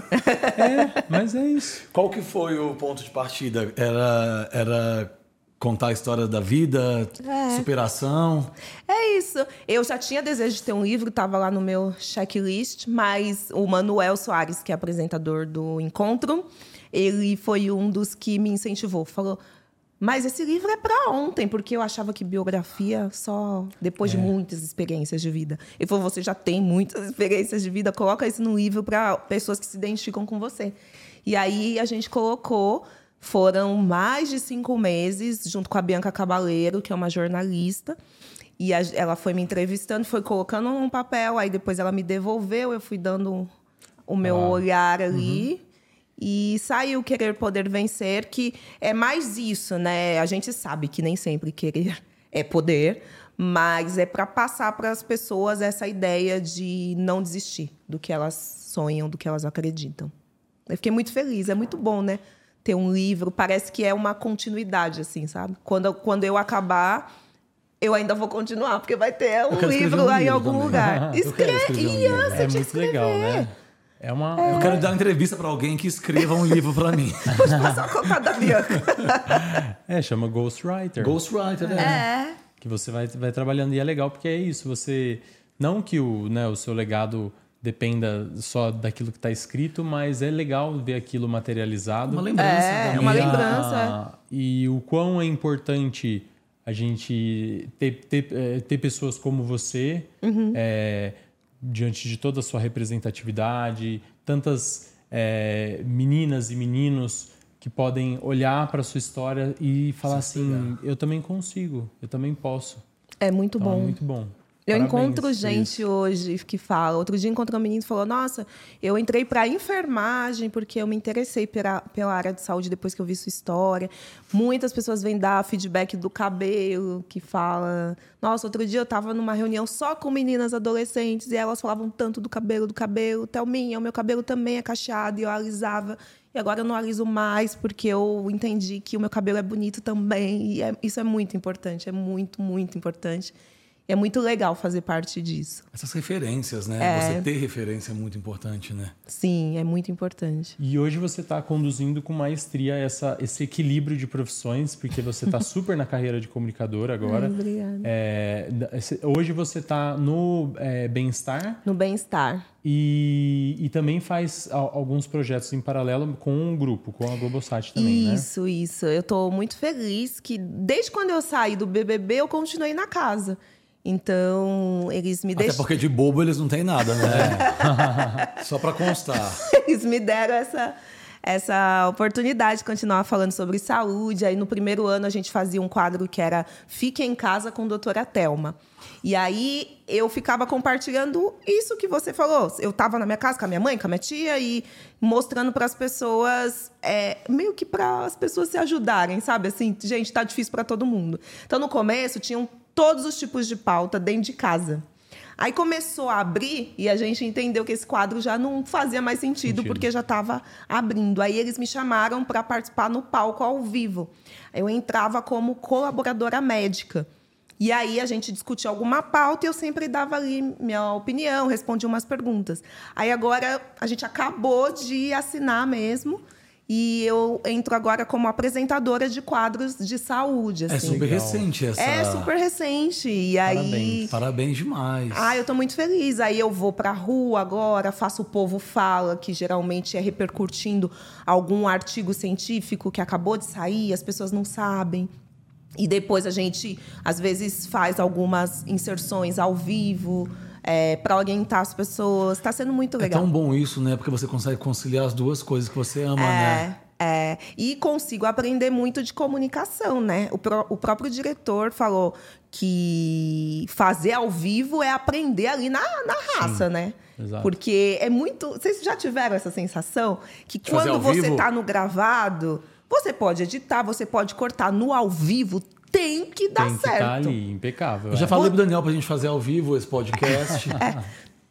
É, mas é isso. Qual que foi o ponto de partida? Era, era contar a história da vida, é. superação. É isso. Eu já tinha desejo de ter um livro, estava lá no meu checklist, mas o Manuel Soares, que é apresentador do Encontro, ele foi um dos que me incentivou. Falou, mas esse livro é para ontem, porque eu achava que biografia só depois é. de muitas experiências de vida. Ele falou: você já tem muitas experiências de vida, coloca isso no livro para pessoas que se identificam com você. E aí a gente colocou foram mais de cinco meses, junto com a Bianca Cabaleiro, que é uma jornalista. E a, ela foi me entrevistando, foi colocando um papel, aí depois ela me devolveu, eu fui dando o meu ah. olhar ali. Uhum. E saiu Querer Poder Vencer, que é mais isso, né? A gente sabe que nem sempre querer é poder, Mas é para passar para as pessoas essa ideia de não desistir do que elas sonham, do que elas acreditam. Eu fiquei muito feliz, é muito bom, né? Ter um livro, parece que é uma continuidade, assim, sabe? Quando, quando eu acabar, eu ainda vou continuar, porque vai ter um livro um lá em livro algum também. lugar. Quero escrever um É muito legal, escrever. né? É uma. Eu quero dar uma entrevista para alguém que escreva um livro para mim. Pode passar o contato da Bianca. É, chama Ghostwriter. Ghostwriter, né? É. que você vai, vai trabalhando e é legal porque é isso você não que o, né, o seu legado dependa só daquilo que está escrito mas é legal ver aquilo materializado Uma lembrança É, também. uma E a- lembrança. e o quão é importante a gente ter, ter, eh, ter pessoas como você Uhum. eh, diante de toda a sua representatividade, tantas eh, meninas e meninos que podem olhar para sua história e falar assim, eu também consigo, eu também posso. É muito Então, bom. é muito bom. Eu Parabéns encontro gente isso. hoje que fala. Outro dia encontrei um menino que falou: Nossa, eu entrei para enfermagem porque eu me interessei pela, pela área de saúde depois que eu vi sua história. Muitas pessoas vêm dar feedback do cabelo, que fala: Nossa, outro dia eu estava numa reunião só com meninas adolescentes e elas falavam tanto do cabelo, do cabelo. Thelminha, o meu cabelo também é cacheado e eu alisava. E agora eu não aliso mais porque eu entendi que o meu cabelo é bonito também. E é- isso é muito importante, é muito, muito importante. É muito legal fazer parte disso. Essas referências, né? É. Você ter referência é muito importante, né? Sim, é muito importante. E hoje você está conduzindo com maestria essa, esse equilíbrio de profissões, porque você está super na carreira de comunicador agora. Ai, obrigada. É, hoje você está no é, bem-estar No bem-estar. e, e também faz al- alguns projetos em paralelo com um grupo, com a Globosat também, né? isso, isso. Eu tô muito feliz que desde quando eu saí do BBB, eu continuei na casa. Então, eles me Até deixaram. porque de bobo eles não têm nada, né? Só para constar. Eles me deram essa, essa oportunidade de continuar falando sobre saúde. Aí, no primeiro ano, a gente fazia um quadro que era Fique em Casa com a doutora Thelma. E aí, eu ficava compartilhando isso que você falou. Eu estava na minha casa com a minha mãe, com a minha tia, e mostrando para as pessoas, é, meio que para as pessoas se ajudarem, sabe? Assim, gente, tá difícil para todo mundo. Então, no começo, tinham todos os tipos de pauta dentro de casa. Aí começou a abrir e a gente entendeu que esse quadro já não fazia mais sentido, Sentido. porque já estava abrindo. Aí eles me chamaram para participar no palco ao vivo. Eu entrava como colaboradora médica. E aí a gente discutia alguma pauta e eu sempre dava ali minha opinião, respondia umas perguntas. Aí agora a gente acabou de assinar mesmo. E eu entro agora como apresentadora de quadros de saúde. É Assim. super Legal. recente essa. É super recente. E aí. Parabéns. Parabéns demais. Ah, eu tô muito feliz. Aí eu vou pra rua agora, faço o povo fala, que geralmente é repercutindo algum artigo científico que acabou de sair, as pessoas não sabem. E depois a gente, às vezes, faz algumas inserções ao vivo é, para orientar as pessoas. Está sendo muito é legal. tão bom isso, né? Porque você consegue conciliar as duas coisas que você ama, né? É, é. E consigo aprender muito de comunicação, né? O, pró- o próprio diretor falou que fazer ao vivo é aprender ali na, na raça, né? exato. Porque é muito. Vocês já tiveram essa sensação que De quando você vivo? tá no gravado, você pode editar, você pode cortar no ao vivo, tem que dar Tem que certo. estar ali, impecável. Eu já é. falei pro Daniel pra gente fazer ao vivo esse podcast.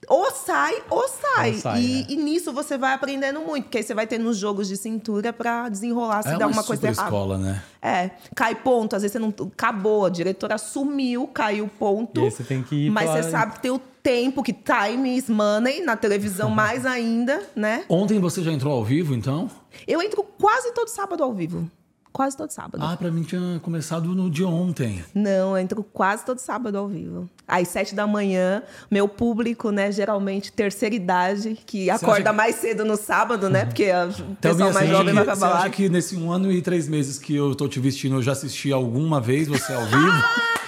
Ou sai, ou sai. Ou sai, e, né? e nisso você vai aprendendo muito, porque aí você vai tendo os jogos de cintura pra desenrolar se é der uma alguma coisa errada. escola, né? É, cai ponto, às vezes você não. Acabou, a diretora sumiu, caiu ponto. E aí você tem que ir Mas pra- você sabe que tem o tempo, que time is money, na televisão mais ainda, né? Ontem você já entrou ao vivo, então? Eu entro quase todo sábado ao vivo. Quase todo sábado. Ah, pra mim tinha começado no de ontem. Não, eu entro quase todo sábado ao vivo. Às sete da manhã, meu público, né, geralmente terceira idade, que acorda acha- mais cedo no sábado, né? Porque a- o Então, pessoal assim, mais você jovem acha vai que- pra Você acha balada. que nesse um ano e três meses que eu tô te vestindo, eu já assisti alguma vez você ao vivo?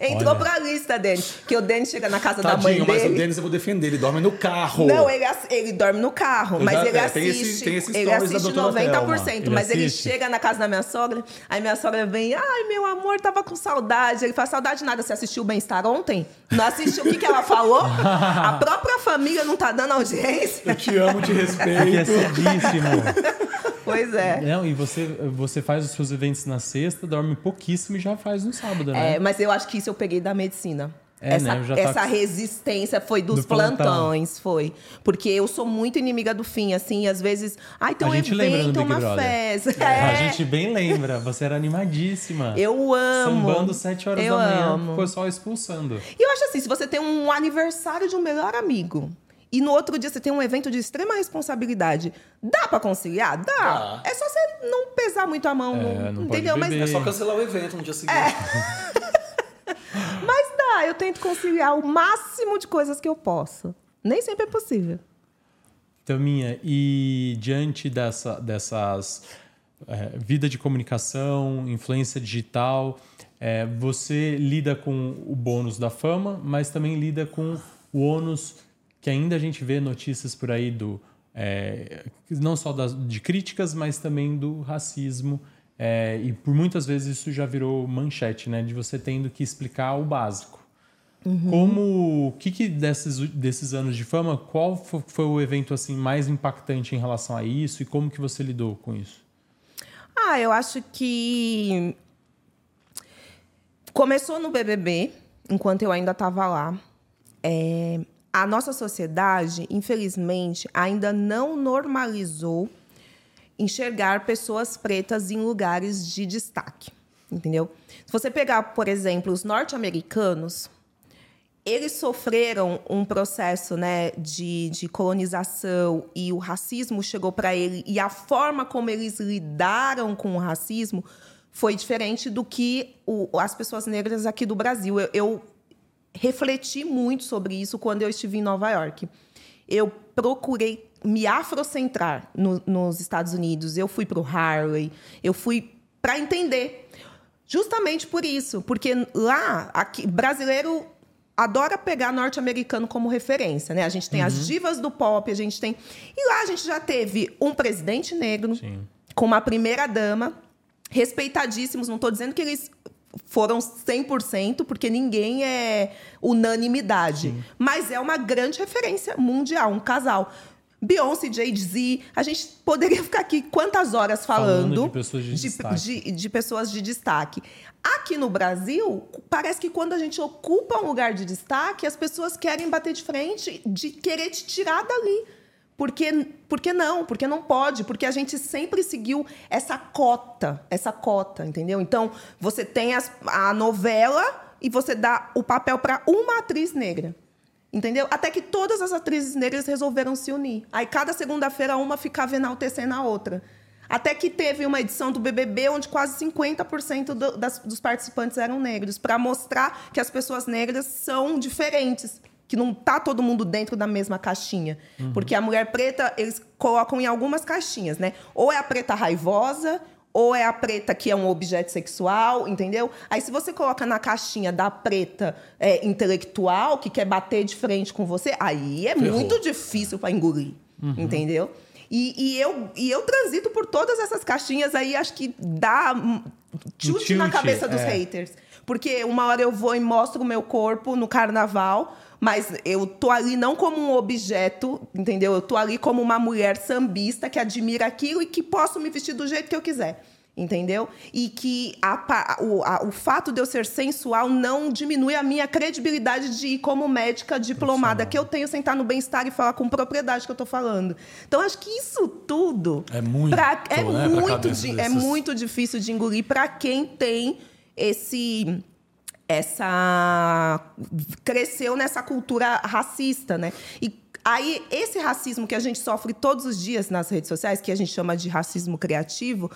Entrou Olha. pra lista, Denis. Que o Denis chega na casa da mãe Tadinho, mas dele. o Denis eu vou defender, ele dorme no carro. Não, ele, ele dorme no carro, Eu mas já- ele é, tem esse- assiste. tem esse ele stories da assiste doutora 90%, Thelma. mas Ele ele assiste? chega na casa da minha sogra, aí minha sogra vem, ai, meu amor, tava com saudade. Ele fala, saudade nada, você assistiu o Bem-Estar ontem? Não assistiu o que, que ela falou? A própria família não tá dando audiência. Eu te amo, te Aqui é respeito. Pois é. Não, e você, você faz os seus eventos na sexta, dorme pouquíssimo e já faz no sábado, né? É, mas eu acho que isso eu peguei da medicina. É, essa, né? Tá essa com- resistência foi dos Do plantão. plantões, foi. Porque eu sou muito inimiga do fim, assim, e às vezes. A gente lembra no evento, uma Brother. festa. A É. gente bem lembra, você era animadíssima. Eu amo. Sambando sete horas eu da manhã, amo. o pessoal expulsando. E eu acho assim, se você tem um aniversário de um melhor amigo e no outro dia você tem um evento de extrema responsabilidade, dá pra conciliar? Dá. Dá. É só você não pesar muito a mão, É, não pode entendeu? Mas, beber. É só cancelar o evento no dia seguinte. mas dá, eu tento conciliar o máximo de coisas que eu posso. Nem sempre é possível. Taminha, e diante dessa, dessas é, vida de comunicação, influência digital, é, você lida com o bônus da fama, mas também lida com o ônus que ainda a gente vê notícias por aí do é, não só das, de críticas, mas também do racismo. é, e por muitas vezes isso já virou manchete, né? De você tendo que explicar o básico. Como o que, que desses, desses anos de fama, qual fo- foi o evento assim mais impactante em relação a isso e como que você lidou com isso? Ah, eu acho que começou no BBB, enquanto eu ainda estava lá. É, a nossa sociedade, infelizmente, ainda não normalizou enxergar pessoas pretas em lugares de destaque, entendeu? Se você pegar, por exemplo, os norte-americanos, eles sofreram um processo né, de, de colonização e o racismo chegou para ele e a forma como eles lidaram com o racismo foi diferente do que o- as pessoas negras aqui do Brasil. Eu, eu refleti muito sobre isso quando eu estive em Nova York. Eu procurei me afrocentrar no- nos Estados Unidos. Eu fui para o Harley, eu fui para entender. Justamente por isso, porque lá, aqui, brasileiro adora pegar norte-americano como referência, né? A gente tem as divas do pop, a gente tem. E lá a gente já teve um presidente negro, Sim. com uma primeira dama, respeitadíssimos. Não estou dizendo que eles foram 100%, porque ninguém é unanimidade. Mas é uma grande referência mundial, um casal. Beyoncé, Jay-Z, a gente poderia ficar aqui quantas horas falando, Falando de pessoas de destaque. de- de pessoas de destaque. Aqui no Brasil, parece que quando a gente ocupa um lugar de destaque, as pessoas querem bater de frente, de querer te tirar dali. Porque, porque não, porque não pode, porque a gente sempre seguiu essa cota, essa cota, entendeu? Então, você tem as- a novela e você dá o papel para uma atriz negra. Entendeu? Até que todas as atrizes negras resolveram se unir. Aí cada segunda-feira uma ficava enaltecendo a outra. Até que teve uma edição do BBB onde quase 50% do, das, dos participantes eram negros, para mostrar que as pessoas negras são diferentes, que não tá todo mundo dentro da mesma caixinha. Porque a mulher preta, eles colocam em algumas caixinhas, né? Ou é a preta raivosa, ou é a preta que é um objeto sexual, entendeu? Aí se você coloca na caixinha da preta é, intelectual, que quer bater de frente com você, aí é Ferrou. muito difícil para engolir, entendeu? E, e eu, e eu transito por todas essas caixinhas aí, acho que dá chute na cabeça dos é. haters. Porque uma hora eu vou e mostro o meu corpo no carnaval, mas eu tô ali não como um objeto, entendeu? Eu tô ali como uma mulher sambista que admira aquilo e que posso me vestir do jeito que eu quiser. Entendeu? E que a o, a- o fato de eu ser sensual não diminui a minha credibilidade de ir como médica diplomada, que eu tenho sentar no bem-estar e falar com propriedade que eu tô falando. Então, acho que isso tudo. É muito, pra- é, né, muito di- é desses- muito difícil de engolir para quem tem esse essa cresceu nessa cultura racista, né? E aí esse racismo que a gente sofre todos os dias nas redes sociais, que a gente chama de racismo criativo,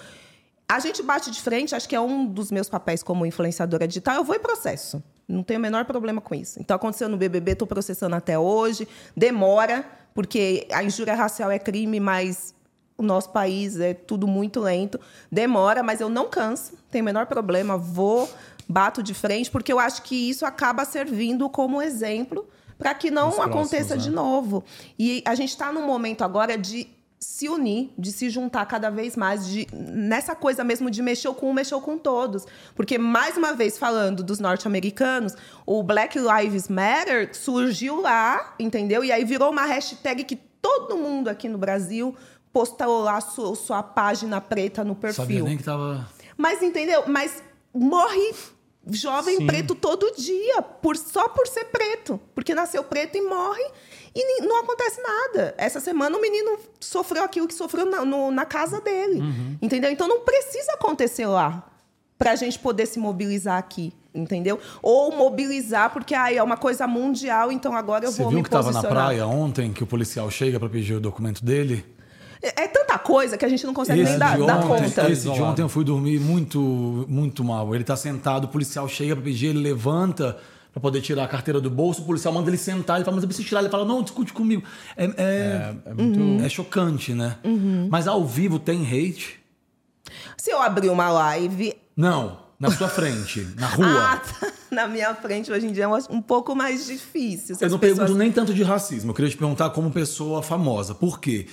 a gente bate de frente, acho que é um dos meus papéis como influenciadora digital, eu vou em processo. Não tenho o menor problema com isso. Então aconteceu no BBB, estou processando até hoje, demora, porque a injúria racial é crime, mas o nosso país é tudo muito lento. Demora, mas eu não canso, tenho o menor problema, vou, bato de frente, porque eu acho que isso acaba servindo como exemplo para que não próximos, aconteça de né? novo. E a gente está num momento agora de se unir, de se juntar cada vez mais, de, nessa coisa mesmo de mexer com um, mexer com todos. Porque, mais uma vez, falando dos norte-americanos, o Black Lives Matter surgiu lá, entendeu? E aí virou uma hashtag que todo mundo aqui no Brasil postou lá sua, sua página preta no perfil. Sabia nem que tava. Mas entendeu? Mas morre jovem Sim. preto todo dia, por, só por ser preto. Porque nasceu preto e morre e não acontece nada. Essa semana o menino sofreu aquilo que sofreu na, no- na casa dele. Uhum. Entendeu? Então não precisa acontecer lá pra gente poder se mobilizar aqui. Entendeu? Ou mobilizar, porque aí é uma coisa mundial, então agora eu Você vou viu me que tava na praia ontem, que o policial chega pra pedir o documento dele? É, é tanta coisa que a gente não consegue Esse nem dar, de dar ontem, conta. esse de ontem eu fui dormir muito, muito mal. Ele tá sentado, o policial chega pra pedir, ele levanta pra poder tirar a carteira do bolso, o policial manda ele sentar, ele fala, mas eu preciso tirar. Ele fala, não, discute comigo. É, é, É muito. Uhum. é chocante, né? Mas ao vivo tem hate? Se eu abrir uma live Não, na sua frente, na rua. Ah, tá. Na minha frente, hoje em dia, é um pouco mais difícil. Eu não pessoas- pergunto nem tanto de racismo, eu queria te perguntar como pessoa famosa. Por quê?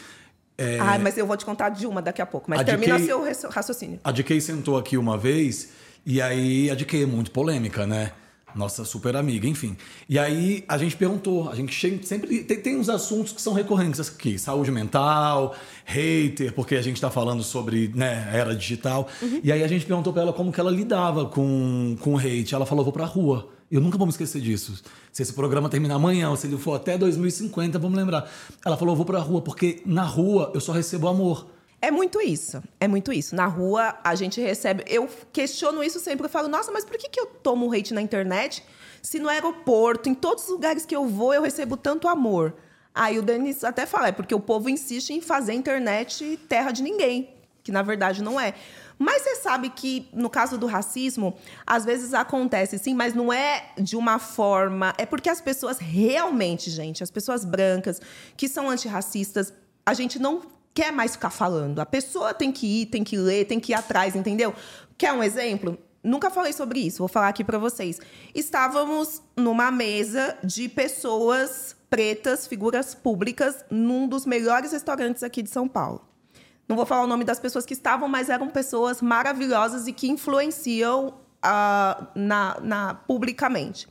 É, Ai, mas eu vou te contar de uma daqui a pouco. Mas A termina quem- seu raci- raciocínio. A DK sentou aqui uma vez e aí a DK é muito polêmica, né? Nossa super amiga, enfim. E aí a gente perguntou, a gente sempre tem, tem uns assuntos que são recorrentes aqui, saúde mental, hater, porque a gente tá falando sobre, né, era digital. E aí a gente perguntou pra ela como que ela lidava com com o hate. Ela falou: "Vou pra rua". Eu nunca vou me esquecer disso. Se esse programa terminar amanhã, ou se ele for até 2050, vamos lembrar. Ela falou: "Eu vou pra rua porque na rua eu só recebo amor". É muito isso. É muito isso. Na rua, a gente recebe. Eu questiono isso sempre. Eu falo, nossa, mas por que, que eu tomo hate na internet se no aeroporto, em todos os lugares que eu vou, eu recebo tanto amor? Aí o Denis até fala, é porque o povo insiste em fazer a internet terra de ninguém, que na verdade não é. Mas você sabe que, no caso do racismo, às vezes acontece sim, mas não é de uma forma. É porque as pessoas realmente, gente, as pessoas brancas que são antirracistas, a gente não quer mais ficar falando. A pessoa tem que ir, tem que ler, tem que ir atrás, entendeu? Quer um exemplo? Nunca falei sobre isso, vou falar aqui pra vocês. Estávamos numa mesa de pessoas pretas, figuras públicas, num dos melhores restaurantes aqui de São Paulo. Não vou falar o nome das pessoas que estavam, mas eram pessoas maravilhosas e que influenciam ah, na, na- publicamente.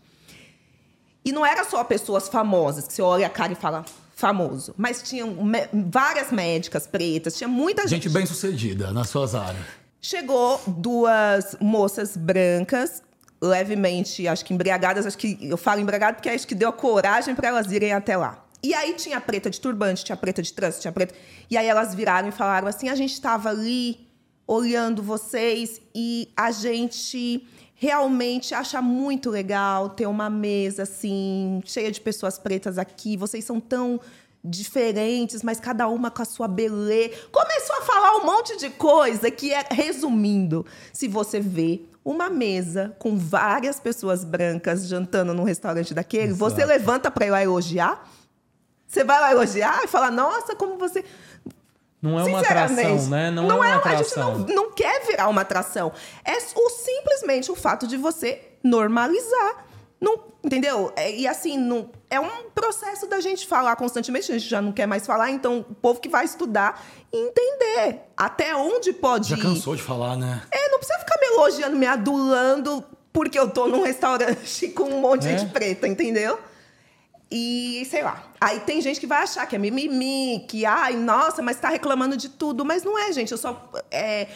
E não era só pessoas famosas, que você olha a cara e fala famoso, mas tinham várias médicas pretas, tinha muita gente. Gente bem sucedida nas suas áreas. Chegou duas moças brancas, levemente, acho que embriagadas, acho que eu falo embriagada porque acho que deu coragem para elas irem até lá. E aí tinha a preta de turbante, tinha preta de trança, tinha preta. E aí elas viraram e falaram assim: a gente estava ali olhando vocês e a gente realmente acha muito legal ter uma mesa assim, cheia de pessoas pretas aqui. Vocês são tão diferentes, mas cada uma com a sua beleza. Começou a falar um monte de coisa que é, resumindo, se você vê uma mesa com várias pessoas brancas jantando num restaurante daquele, você Exato. levanta para ir lá elogiar? Você vai lá elogiar e fala, nossa, como você. Não é uma atração, né? Não, é uma A gente atração. não, não quer virar uma atração. É o, simplesmente o fato de você normalizar. Não, entendeu? É, e assim, não, é um processo da gente falar constantemente. A gente já não quer mais falar, então o povo que vai estudar e entender até onde pode Já ir. cansou de falar, né? É, não precisa ficar me elogiando, me adulando porque eu tô num restaurante com um monte de É. gente preta, entendeu? E sei lá. Aí tem gente que vai achar que é mimimi, que, ai, nossa, mas tá reclamando de tudo. Mas não é, gente. Eu só. É,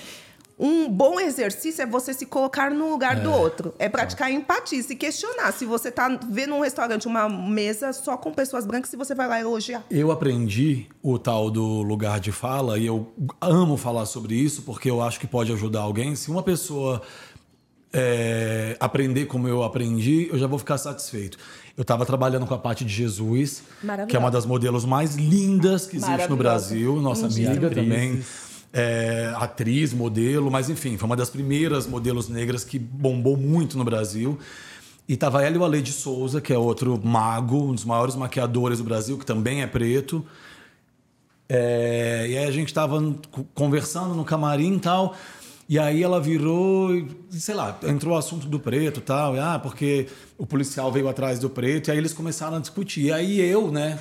um bom exercício é você se colocar no lugar do outro. É praticar empatia, se questionar. Se você tá vendo um restaurante, uma mesa só com pessoas brancas, se você vai lá elogiar. Eu aprendi o tal do lugar de fala e eu amo falar sobre isso porque eu acho que pode ajudar alguém. Se uma pessoa é, aprender como eu aprendi, eu já vou ficar satisfeito. Eu estava trabalhando com a Paty de Jesus, que é uma das modelos mais lindas que existe no. Brasil, nossa amiga Atrizes. também. é, atriz, modelo, mas enfim, foi uma das primeiras modelos negras que bombou muito no Brasil. E tava ela e o Ale de Souza, que é outro mago, um dos maiores maquiadores do Brasil, que também é preto. É, e aí a gente tava co- conversando no camarim e tal. E aí ela virou, sei lá, entrou o assunto do preto e tal. E, ah, porque o policial veio atrás do preto. E aí eles começaram a discutir. E aí eu, né,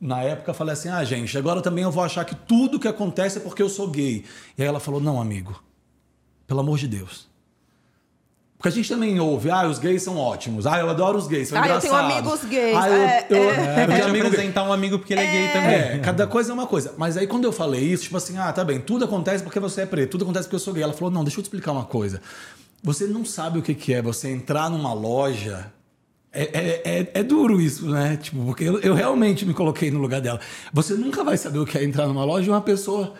na época falei assim: ah, gente, agora também eu vou achar que tudo que acontece é porque eu sou gay. E aí ela falou: não, amigo, pelo amor de Deus. Porque a gente também ouve, ah, os gays são ótimos. Ah, eu adoro os gays, são Ah, eu tenho engraçados. amigos gays. Ah, eu, É, eu, é. eu É, amigo gay. apresentar um amigo porque ele é, gay também. É, cada coisa é uma coisa. Mas aí quando eu falei isso, tipo assim, ah, tá bem, tudo acontece porque você é preto, tudo acontece porque eu sou gay. Ela falou, não, deixa eu te explicar uma coisa. Você não sabe o que, que é você entrar numa loja. É, é, é, é duro isso, né? Tipo, porque eu, eu realmente me coloquei no lugar dela. Você nunca vai saber o que é entrar numa loja e uma pessoa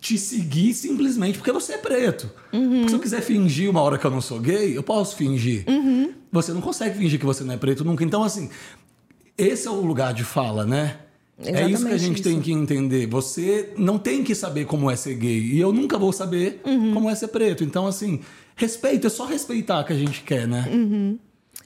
te seguir simplesmente porque você é preto. Porque se eu quiser fingir uma hora que eu não sou gay, eu posso fingir. Você não consegue fingir que você não é preto nunca. Então, assim, esse é o lugar de fala, né? é isso que a Exatamente gente tem isso. que entender. Você não tem que saber como é ser gay. E eu nunca vou saber Uhum. como é ser preto. Então, assim, respeito, é só respeitar que a gente quer, né? Uhum.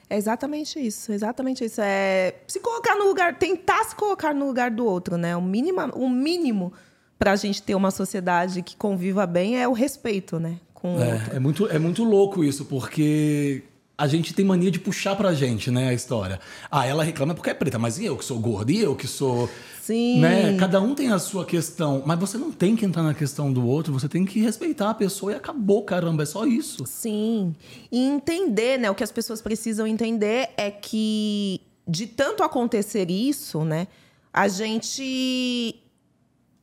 É exatamente isso, exatamente isso. É se colocar no lugar, tentar se colocar no lugar do outro, né? O mínimo, o mínimo para a gente ter uma sociedade que conviva bem é o respeito, né? Com. É, é muito, é muito louco isso, porque a gente tem mania de puxar pra gente, né, a história. Ah, ela reclama porque é preta, mas e eu que sou gordo? E eu que sou. Sim. Né? Cada um tem a sua questão, mas você não tem que entrar na questão do outro, você tem que respeitar a pessoa e acabou, caramba, é só isso. Sim. E entender, né? O que as pessoas precisam entender é que de tanto acontecer isso, né? A gente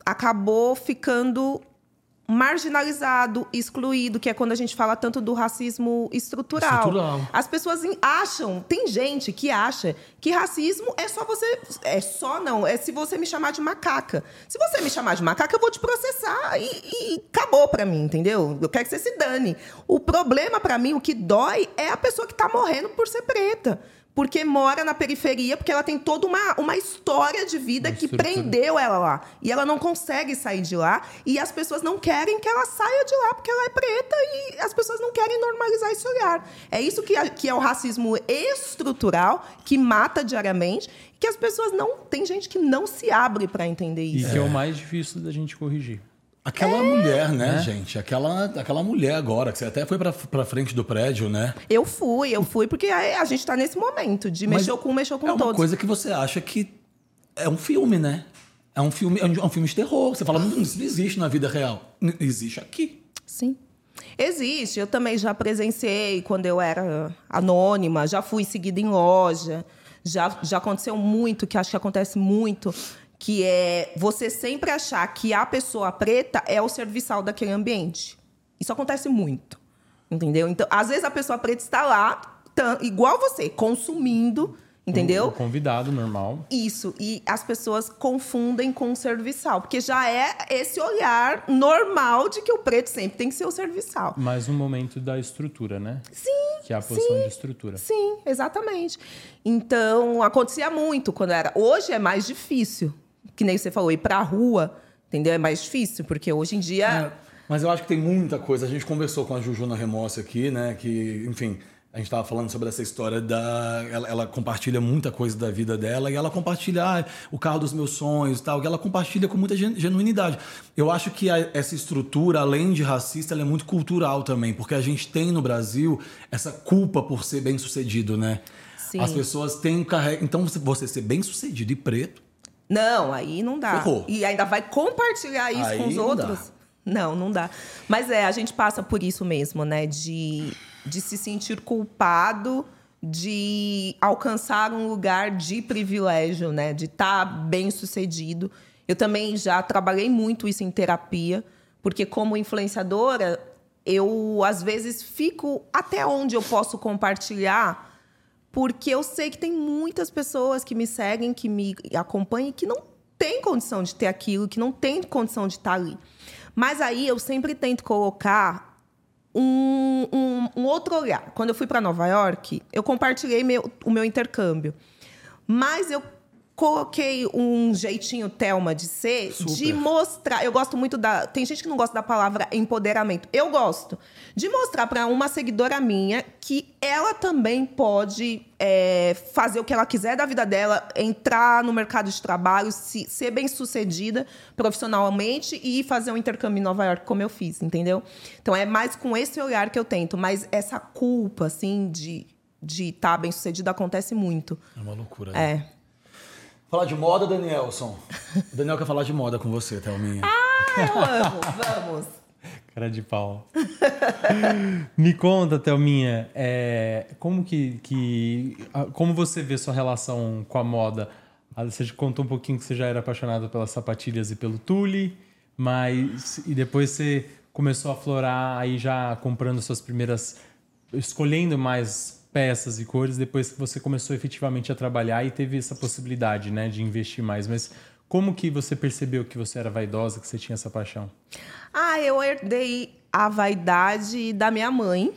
acabou ficando marginalizado, excluído, que é quando a gente fala tanto do racismo estrutural. Estrutural. As pessoas acham, tem gente que acha que racismo é só você. É só não, é se você me chamar de macaca. Se você me chamar de macaca, eu vou te processar e, e acabou pra mim, entendeu? Eu quero que você se dane. O problema pra mim, o que dói, é a pessoa que tá morrendo por ser preta. Porque mora na periferia, porque ela tem toda uma, uma história de vida Uma que estrutura. prendeu ela lá. E ela não consegue sair de lá. E as pessoas não querem que ela saia de lá, porque ela é preta e as pessoas não querem normalizar esse olhar. É isso que, é- que é o racismo estrutural, que mata diariamente, que as pessoas não. Tem gente que não se abre para entender E isso. que é o mais difícil da gente corrigir. Aquela mulher, né, gente? Aquela, aquela mulher agora, que você até foi pra, pra frente do prédio, né? Eu fui, eu fui, porque a, a gente tá nesse momento de Mas mexeu com um, mexeu com é uma todos. coisa que você acha que é um filme, né? É um filme, é um, é um filme de terror. Você fala, não, isso não existe na vida real. Existe aqui. Sim. Existe. Eu também já presenciei quando eu era anônima, já fui seguida em loja. Já, já aconteceu muito, que acho que acontece muito, que é você sempre achar que a pessoa preta é o serviçal daquele ambiente. Isso acontece muito. Entendeu? Então, às vezes a pessoa preta está lá, tam- igual você, consumindo, entendeu? O convidado normal. Isso, e as pessoas confundem com o serviçal, porque já é esse olhar normal de que o preto sempre tem que ser o serviçal. Mas no momento da estrutura, né? Sim. Que é a posição de estrutura. Sim, exatamente. Então, acontecia muito quando era. Hoje é mais difícil. Que nem você falou, ir pra rua, entendeu? É mais difícil, porque hoje em dia. É, mas eu acho que tem muita coisa. A gente conversou com a Jujuna Remorse aqui, né? Que, enfim, a gente estava falando sobre essa história da. Ela, ela compartilha muita coisa da vida dela e ela compartilha ah, o carro dos meus sonhos e tal. E ela compartilha com muita gen- genuinidade. Eu acho que a- essa estrutura, além de racista, ela é muito cultural também, porque a gente tem no Brasil essa culpa por ser bem sucedido, né? Sim. As pessoas têm. Então, você- você ser bem sucedido e preto. Não, aí não dá. Ferrou. E ainda vai compartilhar isso Aí com os não outros? dá. Não, não dá. Mas é, a gente passa por isso mesmo, né? De, de se sentir culpado de alcançar um lugar de privilégio, né? De estar bem sucedido. Eu também já trabalhei muito isso em terapia, porque como influenciadora, eu às vezes fico até onde eu posso compartilhar porque eu sei que tem muitas pessoas que me seguem, que me acompanham, que não têm condição de ter aquilo, que não têm condição de estar ali. Mas aí eu sempre tento colocar um, um- um outro olhar. Quando eu fui para Nova York, eu compartilhei meu- o meu intercâmbio. Mas eu coloquei um jeitinho Thelma de ser, de Super. mostrar. Eu gosto muito da. Tem gente que não gosta da palavra empoderamento. Eu gosto. De mostrar para uma seguidora minha que ela também pode é, fazer o que ela quiser da vida dela, entrar no mercado de trabalho, se- ser bem sucedida profissionalmente e fazer um intercâmbio em Nova York, como eu fiz, entendeu? Então é mais com esse olhar que eu tento. Mas essa culpa, assim, de de estar bem sucedida acontece muito. É uma loucura. né? É. Falar de moda, Danielson. O Daniel quer falar de moda com você, Thelminha. Eu amo, vamos. Cara de pau. Me conta, Thelminha, é, como que, que. Como você vê sua relação com a moda? Ah, você contou um pouquinho que você já era apaixonada pelas sapatilhas e pelo tule, mas. E depois você começou a florar aí já comprando suas primeiras. escolhendo mais peças e cores depois que você começou efetivamente a trabalhar e teve essa possibilidade, né, de investir mais. Mas como que você percebeu que você era vaidosa, que você tinha essa paixão? Ah, eu herdei a vaidade da minha mãe.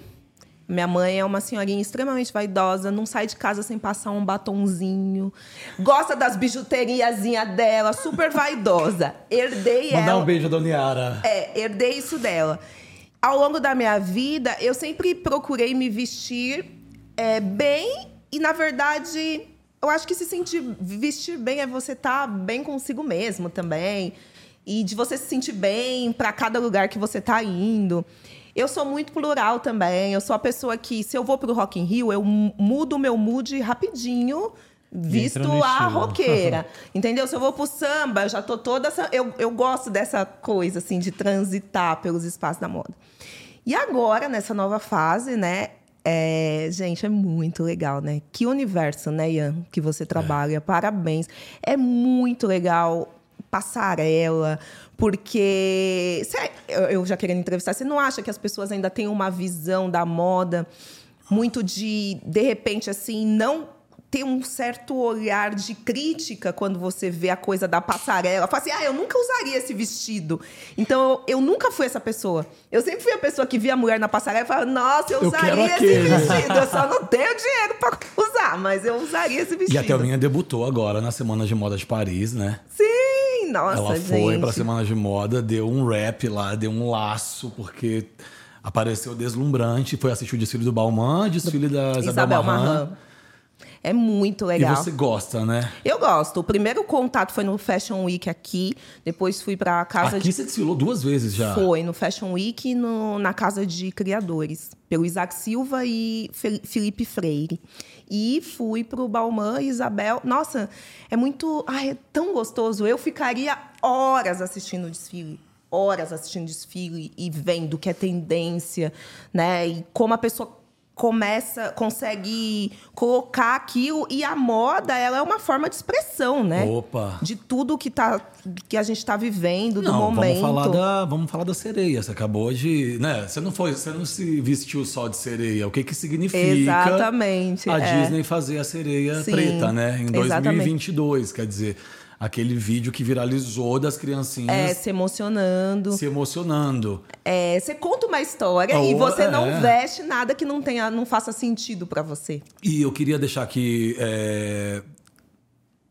Minha mãe é uma senhorinha extremamente vaidosa, não sai de casa sem passar um batonzinho. Gosta das bijuteriazinhas dela, super vaidosa. Herdei Mandar ela. um beijo, Dona Yara. É, herdei isso dela. Ao longo da minha vida, eu sempre procurei me vestir é, bem e, na verdade, eu acho que se sentir vestir bem é você estar tá bem consigo mesmo também. E de você se sentir bem para cada lugar que você tá indo. Eu sou muito plural também. Eu sou a pessoa que, se eu vou pro Rock in Rio, eu mudo o meu mood rapidinho, visto a roqueira. entendeu? Se eu vou pro samba, eu já tô toda. Eu, eu gosto dessa coisa, assim, de transitar pelos espaços da moda. E agora, nessa nova fase, né? É, gente, é muito legal, né? Que universo, né, Ian, que você trabalha. É. Parabéns. É muito legal passarela, porque eu já querendo entrevistar, você não acha que as pessoas ainda têm uma visão da moda muito de de repente assim, não ter um certo olhar de crítica quando você vê a coisa da passarela. Fala assim, ah, eu nunca usaria esse vestido. Então, eu, eu nunca fui essa pessoa. Eu sempre fui a pessoa que via a mulher na passarela e falava, nossa, eu, eu usaria esse vestido. Eu só não tenho dinheiro para usar, mas eu usaria esse vestido. E a Thelminha debutou agora na Semana de Moda de Paris, né? Sim, nossa, Ela gente. foi pra Semana de Moda, deu um rap lá, deu um laço, porque apareceu deslumbrante. Foi assistir o desfile do Balmain, desfile da Isabel, Isabel Marran. Marran. É muito legal. E você gosta, né? Eu gosto. O primeiro contato foi no Fashion Week aqui. Depois fui para casa aqui de. Aqui você desfilou duas vezes já. Foi, no Fashion Week e no, na casa de criadores. Pelo Isaac Silva e Felipe Freire. E fui para o Balmain e Isabel. Nossa, é muito. Ai, é tão gostoso. Eu ficaria horas assistindo o desfile horas assistindo desfile e vendo o que é tendência, né? E como a pessoa começa, consegue colocar aquilo e a moda, ela é uma forma de expressão, né? Opa. De tudo que tá que a gente está vivendo não, do momento. Vamos falar da, vamos falar da sereia. Você acabou de, né? Você não foi, você não se vestiu só de sereia. O que que significa? Exatamente. A é. Disney fazer a sereia Sim, preta, né? Em 2022, exatamente. quer dizer, aquele vídeo que viralizou das criancinhas. É, se emocionando. Se emocionando. É, você conta uma história e você é. não veste nada que não tenha, não faça sentido para você. E eu queria deixar aqui é,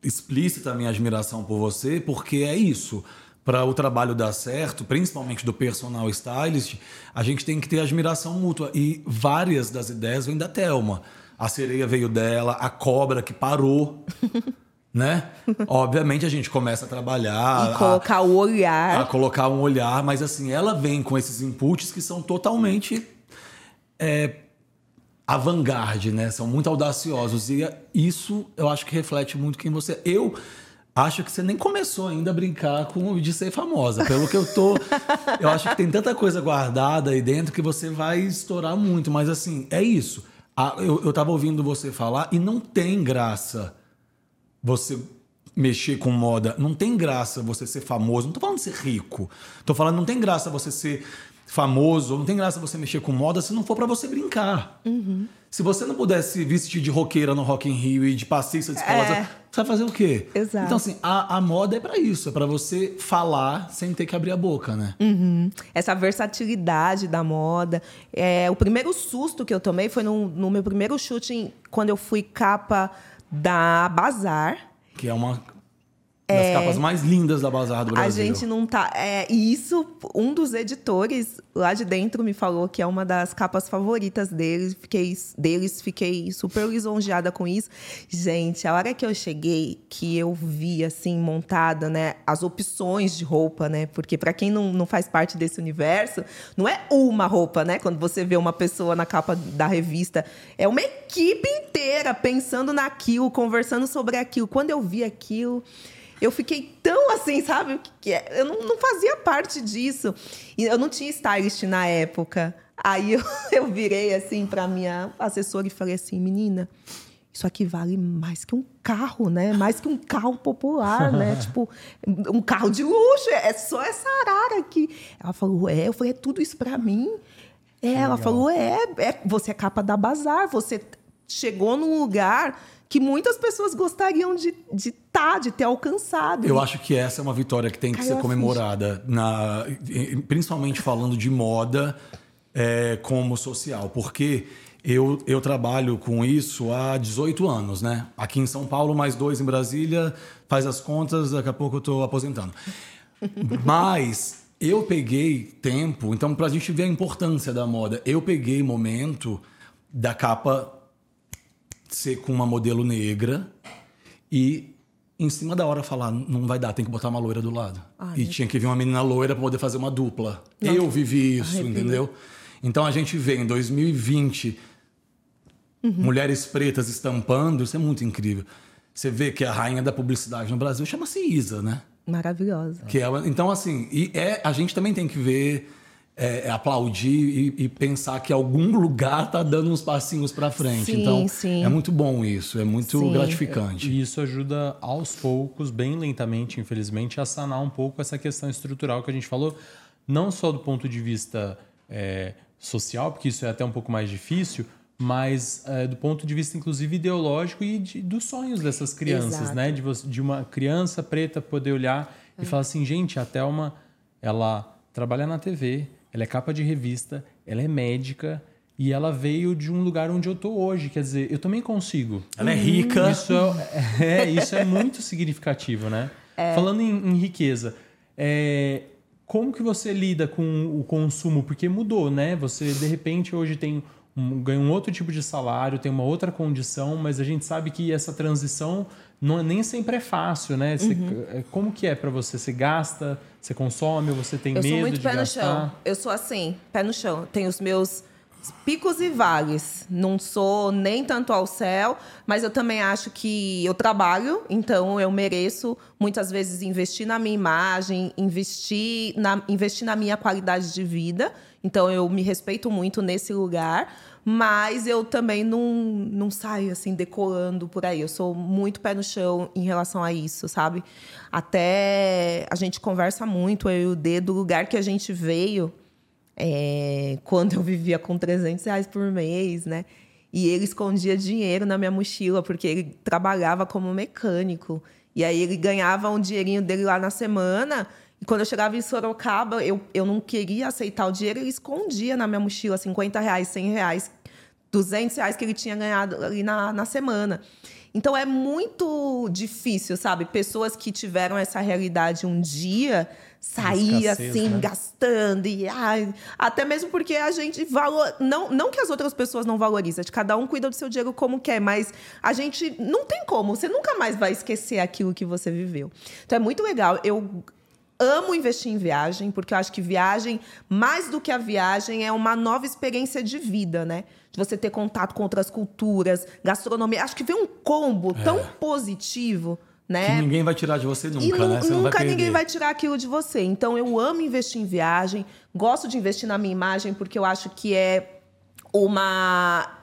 explícita a minha admiração por você, porque é isso. Para o trabalho dar certo, principalmente do personal stylist, a gente tem que ter admiração mútua. E várias das ideias vêm da Thelma. A sereia veio dela, a cobra que parou. né? Obviamente a gente começa a trabalhar. E colocar a, o olhar. A colocar um olhar, mas assim, ela vem com esses inputs que são totalmente é, avant-garde, né? São muito audaciosos. E isso eu acho que reflete muito quem você é. Eu acho que você nem começou ainda a brincar com de ser famosa. Pelo que eu tô. eu acho que tem tanta coisa guardada aí dentro que você vai estourar muito. Mas assim, é isso. Eu, eu tava ouvindo você falar e não tem graça você mexer com moda. Não tem graça você ser famoso. Não tô falando de ser rico. Tô falando não tem graça você ser famoso, não tem graça você mexer com moda se não for para você brincar. Uhum. Se você não pudesse vestir de roqueira no Rock in Rio e de passista de escola, é. você vai fazer o quê? Exato. Então, assim, a, a moda é para isso, é para você falar sem ter que abrir a boca, né? Uhum. Essa versatilidade da moda. É, o primeiro susto que eu tomei foi no, no meu primeiro shooting, quando eu fui capa da Bazar. Que é uma das é, capas mais lindas da Bazar do Brasil. A gente não tá. É, isso, um dos editores lá de dentro me falou que é uma das capas favoritas deles. Fiquei, deles, fiquei super lisonjeada com isso. Gente, a hora que eu cheguei, que eu vi assim, montada, né, as opções de roupa, né? Porque para quem não, não faz parte desse universo, não é uma roupa, né? Quando você vê uma pessoa na capa da revista, é uma equipe inteira pensando naquilo, conversando sobre aquilo. Quando eu vi aquilo eu fiquei tão assim, sabe? Que, é? Eu não, não, fazia parte disso. E eu não tinha stylist na época. Aí eu, eu virei assim para minha assessora e falei assim, menina, isso aqui vale mais que um carro, né? Mais que um carro popular, né? tipo, um carro de luxo, é só essa arara aqui. Ela falou, é, eu falei, é tudo isso para mim. É, ela falou, é, é, você é capa da Bazar, você chegou num lugar que muitas pessoas gostariam de estar, de, tá, de ter alcançado. Eu acho que essa é uma vitória que tem que ser comemorada, na, principalmente falando de moda é, como social, porque eu, eu trabalho com isso há 18 anos, né? Aqui em São Paulo, mais dois em Brasília, faz as contas, daqui a pouco eu estou aposentando. Mas eu peguei tempo, então, para a gente ver a importância da moda, eu peguei momento da capa ser com uma modelo negra e em cima da hora falar, não vai dar, tem que botar uma loira do lado. Ai, e tinha que vir uma menina loira para poder fazer uma dupla. Não, eu vivi isso, arrepio. entendeu? Então a gente vê em 2020 uhum. mulheres pretas estampando, isso é muito incrível. Você vê que a rainha da publicidade no Brasil chama-se Isa, né? Maravilhosa. Que ela, então, assim, e é, a gente também tem que ver, é, é aplaudir e, e, pensar que algum lugar tá dando uns passinhos para frente. Sim, então, sim. é muito bom isso, é muito sim. gratificante. E isso ajuda aos poucos, bem lentamente, infelizmente, a sanar um pouco essa questão estrutural que a gente falou, não só do ponto de vista é, social, porque isso é até um pouco mais difícil, mas é, do ponto de vista, inclusive, ideológico e de, dos sonhos dessas crianças, Exato. né? De, de uma criança preta poder olhar é. e falar assim, gente, a Thelma, ela trabalha na TV, ela é capa de revista, ela é médica e ela veio de um lugar onde eu tô hoje. Quer dizer, eu também consigo. Ela é rica. Isso é, é isso é muito significativo, né? É. Falando em, em riqueza, é, como que você lida com o consumo? Porque mudou, né? Você, de repente, hoje tem um, ganha um outro tipo de salário, tem uma outra condição, mas a gente sabe que essa transição não, é, nem sempre é fácil, né? Você, uhum. É, como que é para você? Você gasta, você consome, você tem eu medo de sou muito pé gastar? no chão. Eu sou assim, pé no chão. Tenho os meus picos e vales. Não sou nem tanto ao céu, mas eu também acho que eu trabalho, então eu mereço muitas vezes investir na minha imagem, investir na, investir na minha qualidade de vida. Então eu me respeito muito nesse lugar, mas eu também não, não saio assim decolando por aí. Eu sou muito pé no chão em relação a isso, sabe? Até a gente conversa muito, eu e o D, do lugar que a gente veio é, quando eu vivia com 300 reais por mês, né? E ele escondia dinheiro na minha mochila, porque ele trabalhava como mecânico. E aí ele ganhava um dinheirinho dele lá na semana. E quando eu chegava em Sorocaba, eu, eu não queria aceitar o dinheiro, ele escondia na minha mochila 50 reais, 100 reais, 200 reais que ele tinha ganhado ali na, na semana. Então é muito difícil, sabe? Pessoas que tiveram essa realidade um dia sair escassez, assim, né? gastando. E, ai, até mesmo porque a gente valor. Não, não que as outras pessoas não valorizam, de cada um cuida do seu dinheiro como quer, mas a gente não tem como. Você nunca mais vai esquecer aquilo que você viveu. Então é muito legal. Eu amo investir em viagem, porque eu acho que viagem, mais do que a viagem, é uma nova experiência de vida, né? De você ter contato com outras culturas, gastronomia. Acho que vem um combo é. tão positivo. Né? Que ninguém vai tirar de você nunca, e né? Você nunca vai ninguém vai tirar aquilo de você. Então eu amo investir em viagem, gosto de investir na minha imagem porque eu acho que é uma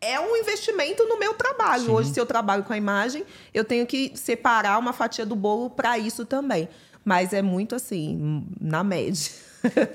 é um investimento no meu trabalho. Sim. Hoje, se eu trabalho com a imagem, eu tenho que separar uma fatia do bolo para isso também. Mas é muito assim, na média.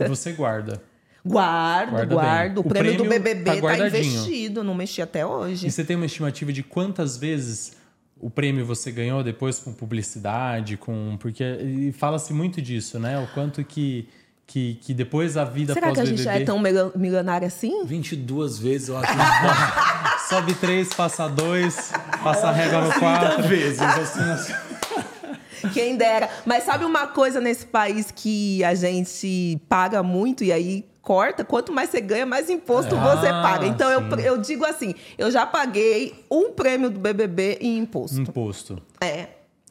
Você guarda? Guardo, guarda guardo. O, o prêmio, prêmio, do BBB tá, tá investido, não mexi até hoje. E você tem uma estimativa de quantas vezes o prêmio você ganhou depois com publicidade, com porque fala-se muito disso, né? O quanto que que, que depois a vida Será que a gente já é tão milionário assim? 22 vezes, eu acho. Sobe três, passa dois, passa a régua no quatro. vezes, assim, assim. Quem dera. Mas sabe uma coisa nesse país que a gente paga muito e aí corta, quanto mais você ganha, mais imposto ah, você paga. Então eu, eu digo assim, eu já paguei um prêmio do BBB em imposto. Imposto. É.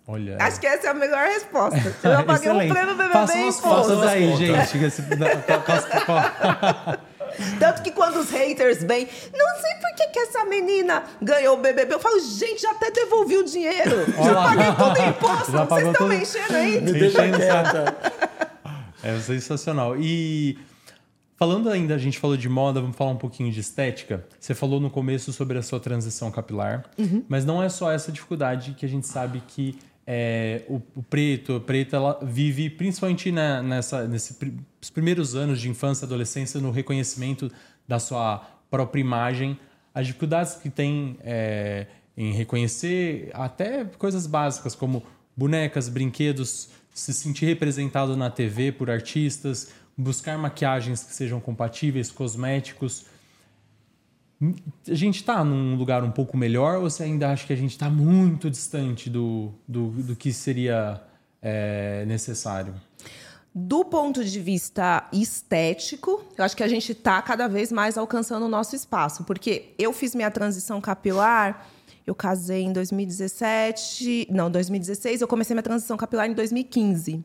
Olha. Acho que essa é a melhor resposta. Eu já paguei um prêmio BBB faça em imposto. Faça daí, gente. Tanto que quando os haters vêm, não sei por que, que essa menina ganhou o BBB. Eu falo, gente, já até devolvi o dinheiro. Já paguei todo o imposto. Já Vocês estão me enchendo aí? Me deixa É sensacional. E Falando ainda, a gente falou de moda, vamos falar um pouquinho de estética. Você falou no começo sobre a sua transição capilar, Uhum. mas não é só essa dificuldade que a gente sabe que é, o, o preto, a preta, ela vive principalmente na, nessa, nesses primeiros anos de infância e adolescência no reconhecimento da sua própria imagem, as dificuldades que tem é, em reconhecer até coisas básicas como bonecas, brinquedos, se sentir representado na TV por artistas, buscar maquiagens que sejam compatíveis, cosméticos. A gente está num lugar um pouco melhor ou você ainda acha que a gente está muito distante do, do, do que seria é, necessário? Do ponto de vista estético, eu acho que a gente está cada vez mais alcançando o nosso espaço. Porque eu fiz minha transição capilar, eu casei em 2017. Não, 2016, eu comecei minha transição capilar em 2015.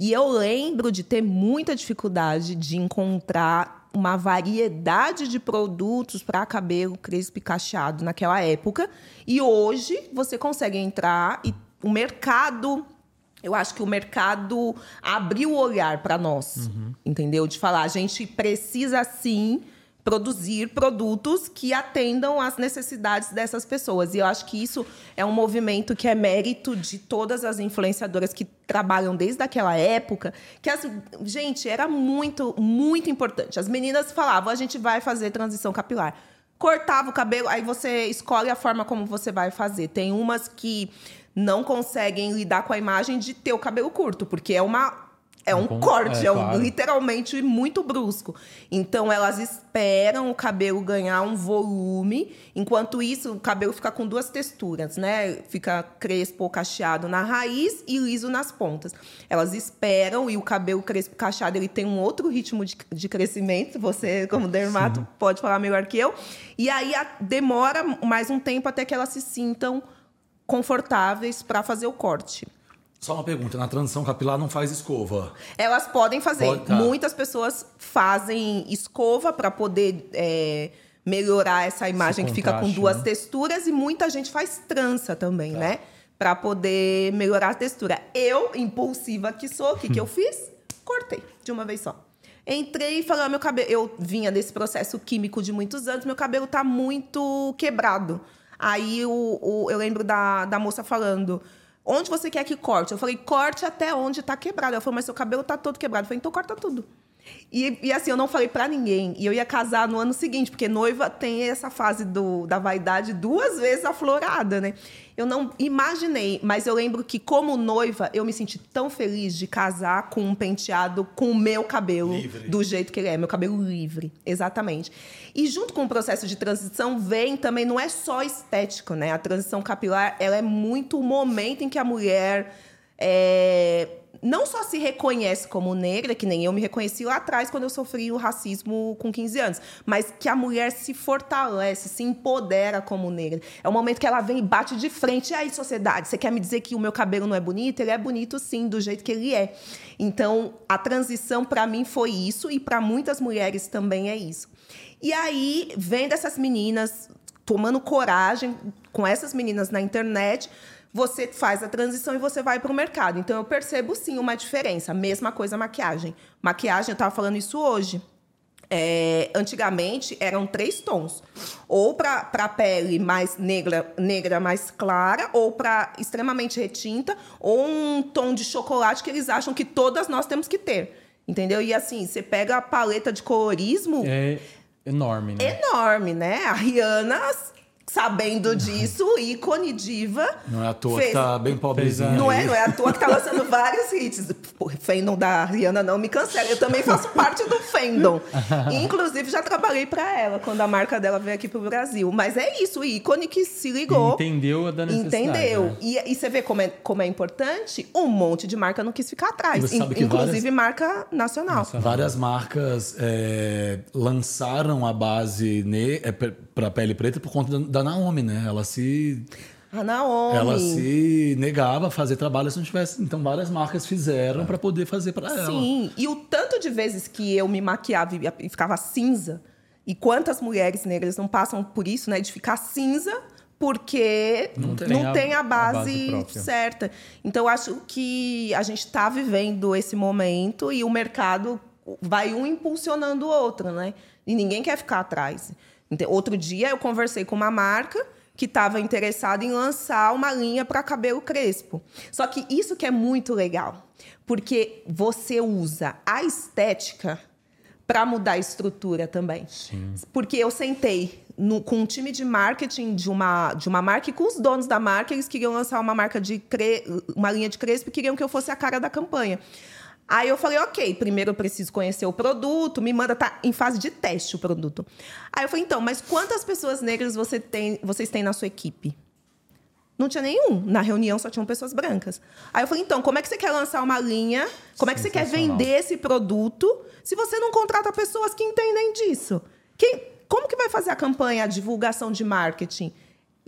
E eu lembro de ter muita dificuldade de encontrar uma variedade de produtos para cabelo crespo e cacheado naquela época. E hoje você consegue entrar e o mercado eu acho que o mercado abriu o olhar para nós, uhum. entendeu? De falar, a gente precisa sim produzir produtos que atendam às necessidades dessas pessoas. E eu acho que isso é um movimento que é mérito de todas as influenciadoras que trabalham desde aquela época, que as, gente, era muito, muito importante. As meninas falavam, a gente vai fazer transição capilar. Cortava o cabelo, aí você escolhe a forma como você vai fazer. Tem umas que não conseguem lidar com a imagem de ter o cabelo curto, porque é uma é um corte, é, é um, claro. literalmente muito brusco. Então elas esperam o cabelo ganhar um volume, enquanto isso o cabelo fica com duas texturas, né? Fica crespo ou cacheado na raiz e liso nas pontas. Elas esperam e o cabelo crespo cacheado ele tem um outro ritmo de, de crescimento. Você, como dermato, Sim. pode falar melhor que eu. E aí a, demora mais um tempo até que elas se sintam confortáveis para fazer o corte. Só uma pergunta, na transição capilar não faz escova? Elas podem fazer. Pode, tá. Muitas pessoas fazem escova para poder é, melhorar essa imagem que fica com duas né? texturas e muita gente faz trança também, tá. né? Para poder melhorar a textura. Eu, impulsiva que sou, o que, que eu fiz? Cortei de uma vez só. Entrei e falei, ah, meu cabelo. Eu vinha desse processo químico de muitos anos, meu cabelo tá muito quebrado. Aí o, o, eu lembro da, da moça falando. Onde você quer que corte? Eu falei, corte até onde tá quebrado. Ela falou, mas seu cabelo tá todo quebrado. Eu falei, então corta tudo. E, e, assim, eu não falei para ninguém. E eu ia casar no ano seguinte, porque noiva tem essa fase do, da vaidade duas vezes aflorada, né? Eu não imaginei, mas eu lembro que, como noiva, eu me senti tão feliz de casar com um penteado com o meu cabelo, livre. do jeito que ele é, meu cabelo livre, exatamente. E junto com o processo de transição vem também, não é só estético, né? A transição capilar, ela é muito o momento em que a mulher. É, não só se reconhece como negra, que nem eu me reconheci lá atrás quando eu sofri o racismo com 15 anos, mas que a mulher se fortalece, se empodera como negra. É o momento que ela vem e bate de frente. E aí, sociedade, você quer me dizer que o meu cabelo não é bonito? Ele é bonito sim, do jeito que ele é. Então, a transição para mim foi isso e para muitas mulheres também é isso. E aí, vendo essas meninas tomando coragem com essas meninas na internet, você faz a transição e você vai para o mercado. Então eu percebo sim uma diferença. Mesma coisa maquiagem. Maquiagem, eu estava falando isso hoje. É, antigamente eram três tons, ou para pele mais negra, negra mais clara, ou para extremamente retinta, ou um tom de chocolate que eles acham que todas nós temos que ter, entendeu? E assim, você pega a paleta de colorismo, é enorme, né? Enorme, né? A Rihanna sabendo disso, ícone diva. Não é à toa fez... que tá bem pobrezinha. Não é, não é à toa que tá lançando vários hits. Fandom da Rihanna não me cancela. Eu também faço parte do fandom. Inclusive, já trabalhei para ela quando a marca dela veio aqui pro Brasil. Mas é isso, o ícone que se ligou. Entendeu a da necessidade. Entendeu. Né? E, e você vê como é, como é importante, um monte de marca não quis ficar atrás. In, inclusive várias... marca nacional. nacional. Várias marcas é, lançaram a base ne... é, para pele preta por conta da da Naomi, né? Ela se. A Naomi. Ela se negava a fazer trabalho se não tivesse. Então, várias marcas fizeram para poder fazer para ela. Sim, e o tanto de vezes que eu me maquiava e ficava cinza, e quantas mulheres negras não passam por isso, né? De ficar cinza porque não tem, não a, tem a, base, a base certa. Então, eu acho que a gente está vivendo esse momento e o mercado vai um impulsionando o outro, né? E ninguém quer ficar atrás. Outro dia eu conversei com uma marca que estava interessada em lançar uma linha para cabelo crespo. Só que isso que é muito legal, porque você usa a estética para mudar a estrutura também. Sim. Porque eu sentei no, com um time de marketing de uma, de uma marca e com os donos da marca, eles queriam lançar uma marca de cre, uma linha de crespo e queriam que eu fosse a cara da campanha. Aí eu falei, ok, primeiro eu preciso conhecer o produto, me manda, tá em fase de teste o produto. Aí eu falei, então, mas quantas pessoas negras você tem, vocês têm na sua equipe? Não tinha nenhum. Na reunião só tinham pessoas brancas. Aí eu falei, então, como é que você quer lançar uma linha? Como é que você quer vender esse produto se você não contrata pessoas que entendem disso? Quem, como que vai fazer a campanha, a divulgação de marketing?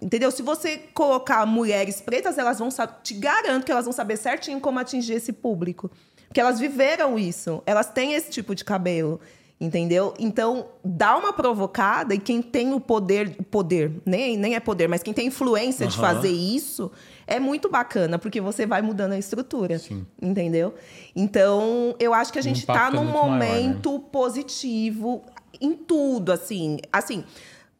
Entendeu? Se você colocar mulheres pretas, elas vão te garanto que elas vão saber certinho como atingir esse público. Porque elas viveram isso. Elas têm esse tipo de cabelo. Entendeu? Então, dá uma provocada e quem tem o poder, poder, nem, nem é poder, mas quem tem influência uhum. de fazer isso, é muito bacana, porque você vai mudando a estrutura. Sim. Entendeu? Então, eu acho que a gente está num é momento maior, né? positivo em tudo, assim. Assim,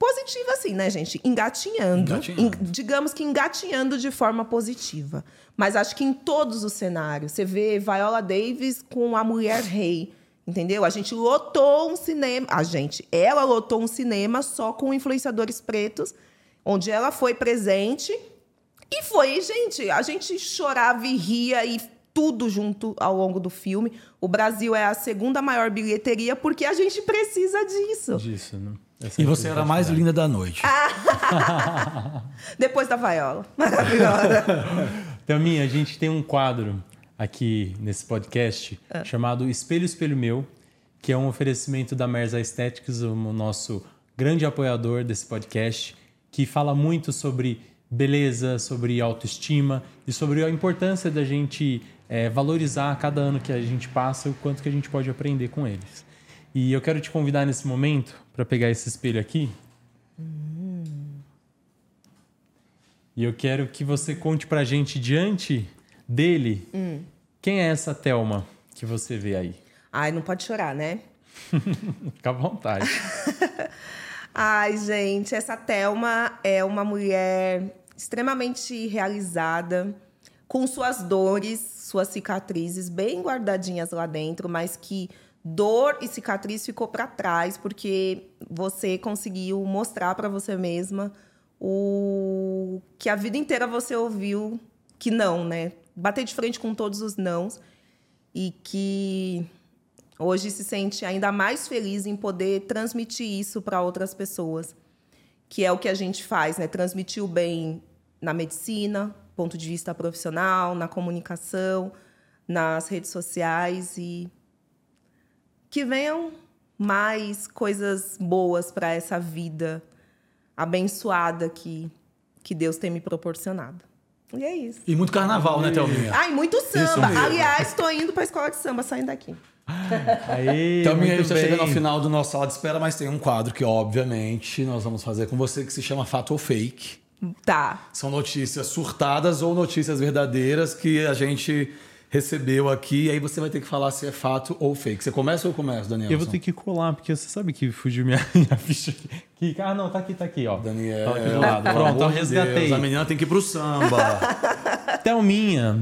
positivo assim, né, gente? Engatinhando. Engatinhando. digamos que engatinhando de forma positiva. Mas acho que em todos os cenários. Você vê Viola Davis com a mulher rei Entendeu? A gente lotou um cinema. A gente, ela lotou um cinema só com influenciadores pretos, onde ela foi presente. E foi, gente, a gente chorava e ria e tudo junto ao longo do filme. O Brasil é a segunda maior bilheteria porque a gente precisa disso. Disso, né? E você era a mais linda da noite. Depois da vaiola. Maravilhosa. Thelminha, a gente tem um quadro aqui nesse podcast é. chamado Espelho Espelho Meu, que é um oferecimento da Merza Aesthetics, o nosso grande apoiador desse podcast, que fala muito sobre beleza, sobre autoestima e sobre a importância da gente é, valorizar cada ano que a gente passa o quanto que a gente pode aprender com eles. E eu quero te convidar nesse momento para pegar esse espelho aqui. Hum. E eu quero que você conte para a gente diante dele hum. Quem é essa Thelma que você vê aí? Ai, não pode chorar, né? Fica à vontade. Ai, gente, essa Thelma é uma mulher extremamente realizada, com suas dores, suas cicatrizes bem guardadinhas lá dentro, mas que dor e cicatriz ficou para trás porque você conseguiu mostrar para você mesma o que a vida inteira você ouviu que não, né? bater de frente com todos os nãos e que hoje se sente ainda mais feliz em poder transmitir isso para outras pessoas, que é o que a gente faz, né? Transmitir o bem na medicina, ponto de vista profissional, na comunicação, nas redes sociais e que venham mais coisas boas para essa vida abençoada que que Deus tem me proporcionado. E é isso. E muito carnaval, né, Thelminha? Ai, muito samba. Aliás, estou indo para a escola de samba, saindo daqui. Aí, Thelminha, a gente está chegando ao final do nosso sala de espera, mas tem um quadro que, obviamente, nós vamos fazer com você que se chama Fato ou Fake. Tá. São notícias surtadas ou notícias verdadeiras que a gente recebeu aqui, e aí você vai ter que falar se é fato ou fake. Você começa ou eu começo, Daniel? Eu vou ter que colar, porque você sabe que fugiu minha, minha ficha aqui. Ah, não, tá aqui, tá aqui, ó. Daniel, tá aqui do lado. Pronto, eu resgatei. Deus, a menina tem que ir pro samba. Thelminha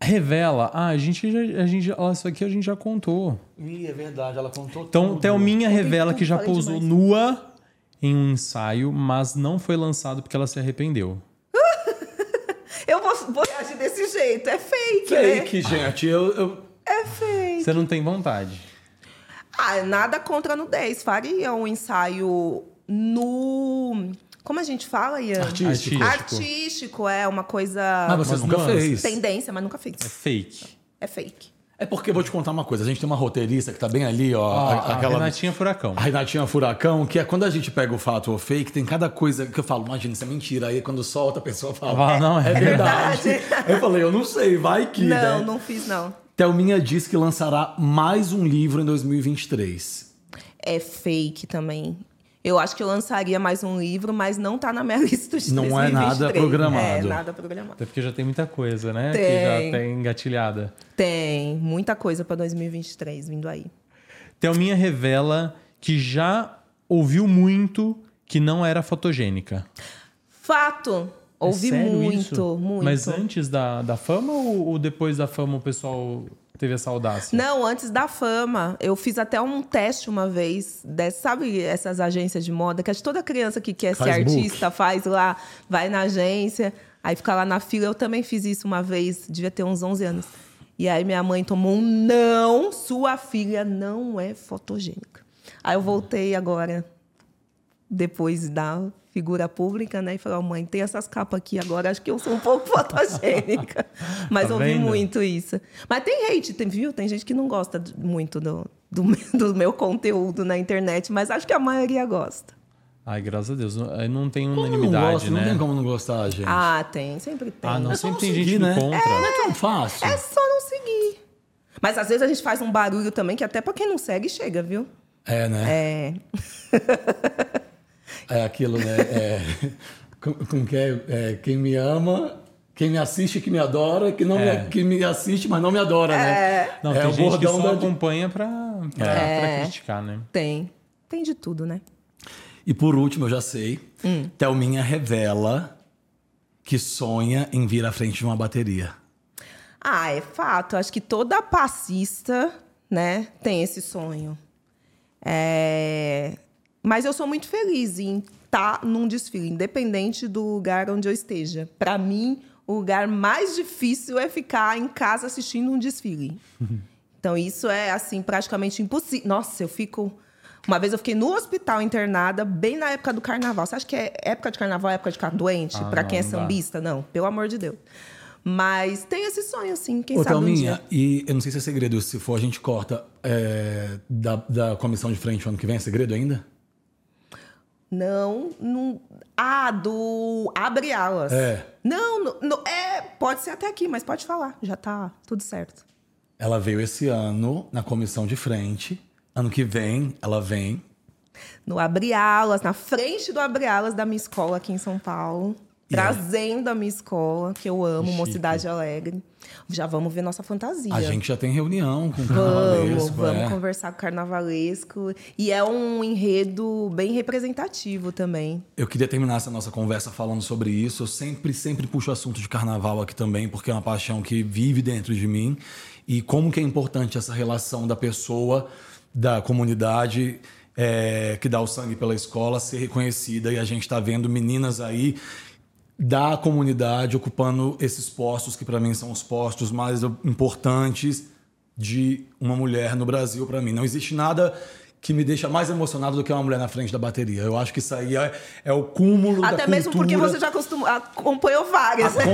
revela. Ah, a gente já. A gente, ó, isso aqui a gente já contou. Ih, é verdade, ela contou Então, tudo. Thelminha revela que já pousou demais. nua em um ensaio, mas não foi lançado porque ela se arrependeu. Eu vou, vou reagir desse jeito. É fake, Fake, né? gente. Eu, eu... É fake. Você não tem vontade. Ah, nada contra a nudez. Faria um ensaio no. Como a gente fala, Ian? Artístico. Artístico, é uma coisa. Mas você mas nunca fez. Tendência, mas nunca fez. É fake. É fake. É porque eu vou te contar uma coisa. A gente tem uma roteirista que tá bem ali, ó. a, aquela... a Renatinha Furacão. A Renatinha Furacão, que é quando a gente pega o fato ou fake, tem cada coisa que eu falo, imagina, isso é mentira. Aí quando solta, a pessoa fala. Ah, não, é, é verdade. eu falei, eu não sei, vai que. Não, né? não fiz, não. Thelminha diz que lançará mais um livro em 2023. É fake também. Eu acho que eu lançaria mais um livro, mas não tá na minha lista de Não é 2023. nada programado. É, nada programado. Até porque já tem muita coisa, né? Que Tem. já tem engatilhada. Tem muita coisa pra 2023 vindo aí. Thelminha revela que já ouviu muito que não era fotogênica. Fato. Ouvi É muito, isso? muito. Mas antes da, da fama ou, ou depois da fama o pessoal teve essa audácia? Não, antes da fama. Eu fiz até um teste uma vez. Dessa, sabe essas agências de moda? Que toda criança que quer Faz ser book. artista faz lá, vai na agência, aí fica lá na fila. Eu também fiz isso uma vez, devia ter uns 11 anos. E aí minha mãe tomou um não, sua filha não é fotogênica. Aí eu voltei agora, depois da figura pública, né? E falei, ó, mãe, tem essas capas aqui agora, acho que eu sou um pouco fotogênica. Mas Tá ouvi vendo? muito isso. Mas tem hate, tem, viu? Tem gente que não gosta muito do, do, meu- do meu conteúdo na internet, mas acho que a maioria gosta. Ai, graças a Deus. Aí não tem não unanimidade, gosta? né? Não tem como não gostar, gente. Ah, tem, sempre tem. Ah, não, É sempre não tem seguir, gente né? contra. Não é tão fácil. É só não seguir. Mas às vezes a gente faz um barulho também, que até pra quem não segue, chega, viu? É, né? É. É aquilo, né? É, com, com que é, é, quem me ama, quem me assiste que me adora, que, não É. me, que me assiste, mas não me adora, né? Não, é tem o gente que só da- acompanha pra, pra, É. pra criticar, né? Tem. Tem de tudo, né? E por último, eu já sei, Hum. Thelminha revela que sonha em vir à frente de uma bateria. Ah, é fato. Acho que toda passista, né, tem esse sonho. É, Mas eu sou muito feliz em estar num desfile, independente do lugar onde eu esteja. Para mim, o lugar mais difícil é ficar em casa assistindo um desfile. Então, isso é, assim, praticamente impossível. Nossa, eu fico. Uma vez eu fiquei no hospital internada, bem na época do carnaval. Você acha que é época de carnaval, é época de ficar doente? Ah, pra não, quem é sambista? Não, pelo amor de Deus. Mas tem esse sonho, assim, quem Ô, sabe um Thelminha, dia. e eu não sei se é segredo, se for a gente corta é, da, da comissão de frente ano que vem, é segredo ainda? Não, não. Ah, do Abre Alas. É. Não, não, não, é, pode ser até aqui, mas pode falar. Já tá tudo certo. Ela veio esse ano na comissão de frente. Ano que vem, ela vem. No Abre Alas, na frente do Abre Alas da minha escola aqui em São Paulo. E Trazendo a minha escola, que eu amo, Que Mocidade Alegre. Já vamos ver nossa fantasia. A gente já tem reunião com o Vamos, carnavalesco. vamos é. conversar com o carnavalesco. E é um enredo bem representativo também. Eu queria terminar essa nossa conversa falando sobre isso. Eu sempre, sempre puxo o assunto de carnaval aqui também, porque é uma paixão que vive dentro de mim. E como que é importante essa relação da pessoa, da comunidade, é, que dá o sangue pela escola, ser reconhecida. E a gente está vendo meninas aí da comunidade ocupando esses postos que para mim são os postos mais importantes de uma mulher no Brasil para mim. Não existe nada que me deixa mais emocionado do que uma mulher na frente da bateria. Eu acho que isso aí é, é o cúmulo da Até mesmo porque você já acostum- acompanhou várias, né?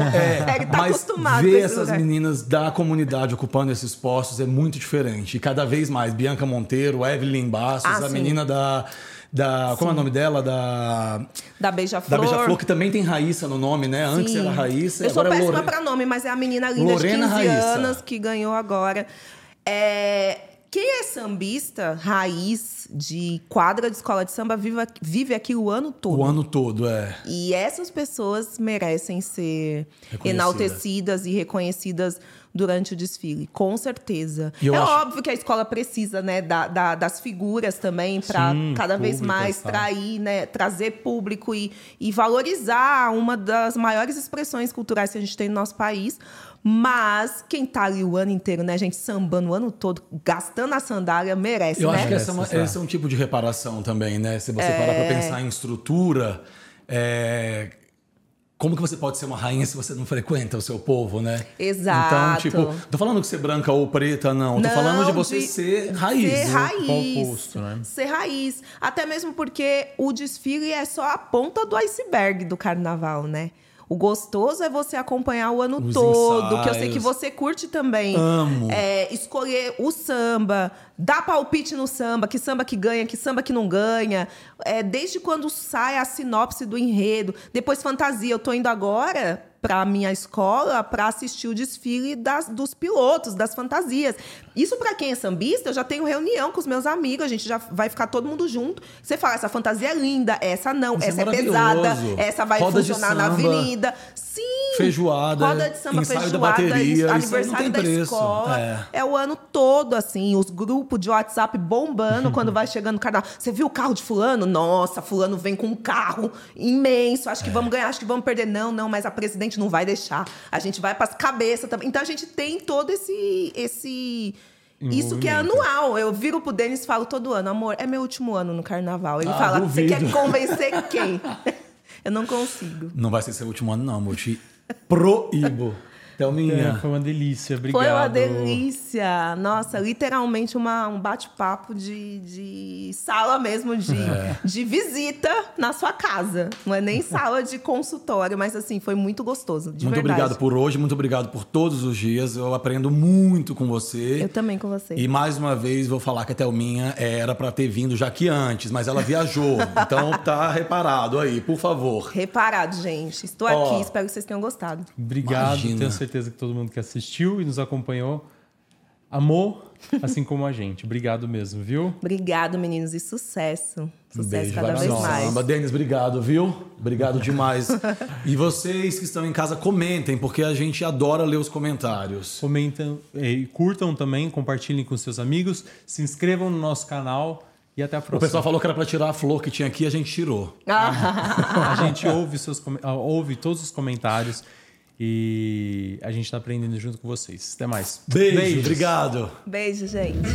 É, Ele tá mas acostumado ver essas lugar. meninas da comunidade ocupando esses postos é muito diferente. E cada vez mais, Bianca Monteiro, Evelyn Bastos, Ah, a sim. menina da... da como é o nome dela? Da, Da da Beija-Flor. Beija-Flor, que também tem Raíssa no nome, né? Antes Sim. era Raíssa, Eu sou é péssima Lore... pra nome, mas é a menina linda Lorena de 15 Raíssa. anos que ganhou agora. É, Quem é sambista, raiz de quadra de escola de samba, vive, aqui- vive aqui o ano todo. O ano todo, é. E essas pessoas merecem ser enaltecidas e reconhecidas durante o desfile, com certeza. E eu é acho- óbvio que a escola precisa, né, da- da- das figuras também para cada vez mais tá. trair, né, trazer público e, e valorizar uma das maiores expressões culturais que a gente tem no nosso país. Mas quem tá ali o ano inteiro, né, gente, sambando o ano todo, gastando a sandália, merece, Eu né? acho que essa é uma- Essa- esse é um tipo de reparação também, né? Se você parar pra pensar em estrutura, é, como que você pode ser uma rainha se você não frequenta o seu povo, né? Exato. Então, tipo, tô falando de ser branca ou preta, não. Tô Não, falando de você de ser raiz. Ser né? raiz. oposto, né? Ser raiz. Até mesmo porque o desfile é só a ponta do iceberg do carnaval, né? O gostoso é você acompanhar o ano Os todo, que eu sei ensaios. que você curte também. Amo. É, escolher o samba, dar palpite no samba, que samba que ganha, que samba que não ganha. É, desde quando sai a sinopse do enredo, depois fantasia. Eu tô indo agora para minha escola para assistir o desfile das, dos pilotos, das fantasias. Isso para quem é sambista, eu já tenho reunião com os meus amigos, a gente já vai ficar todo mundo junto. Você fala, essa fantasia é linda, essa não, Isso é essa é, pesada, maravilhoso. essa vai Roda funcionar na avenida. Sim! Feijoada, Roda de samba, ensaio da feijoada, bateria, aniversário da escola. É. É. o ano todo, assim, os grupos de WhatsApp bombando quando vai chegando o carnaval. Você viu o carro de fulano? Nossa, fulano vem com um carro imenso. Acho que É. vamos ganhar, acho que vamos perder. Não, não, mas a presidente não vai deixar. A gente vai para as cabeças também. Então a gente tem todo esse. esse isso que é anual. Eu viro pro Denis e falo todo ano, amor, é meu último ano no carnaval. Ele Ah, fala, você quer convencer quem? Eu não consigo. Não vai ser seu último ano, não, amor. Te proíbo. Thelminha. É, foi uma delícia, obrigado. Foi uma delícia. Nossa, literalmente uma, um bate-papo de, de sala mesmo, de, É. de visita na sua casa. Não é nem sala de consultório, mas assim, foi muito gostoso. De muito verdade. obrigado por hoje, muito obrigado por todos os dias. Eu aprendo muito com você. Eu também com você. E mais uma vez vou falar que a Thelminha era pra ter vindo já que antes, mas ela viajou. então tá reparado aí, por favor. Reparado, gente. Estou Ó. aqui, espero que vocês tenham gostado. Obrigado, Imagina. tenho certeza que todo mundo que assistiu e nos acompanhou amou, assim como a gente. Obrigado mesmo, viu? Obrigado, meninos, e sucesso. Um Sucesso beijo, cada vez pra mais. samba. Denis, obrigado, viu? Obrigado demais. e vocês que estão em casa, comentem, porque a gente adora ler os comentários. Comentam, e curtam também, compartilhem com seus amigos, se inscrevam no nosso canal e até a O próxima. pessoal falou que era pra tirar a flor que tinha aqui, a gente tirou. A gente ouve, seus, ah, ouve todos os comentários e a gente está aprendendo junto com vocês. Até mais. Beijo. Obrigado. Beijo, gente.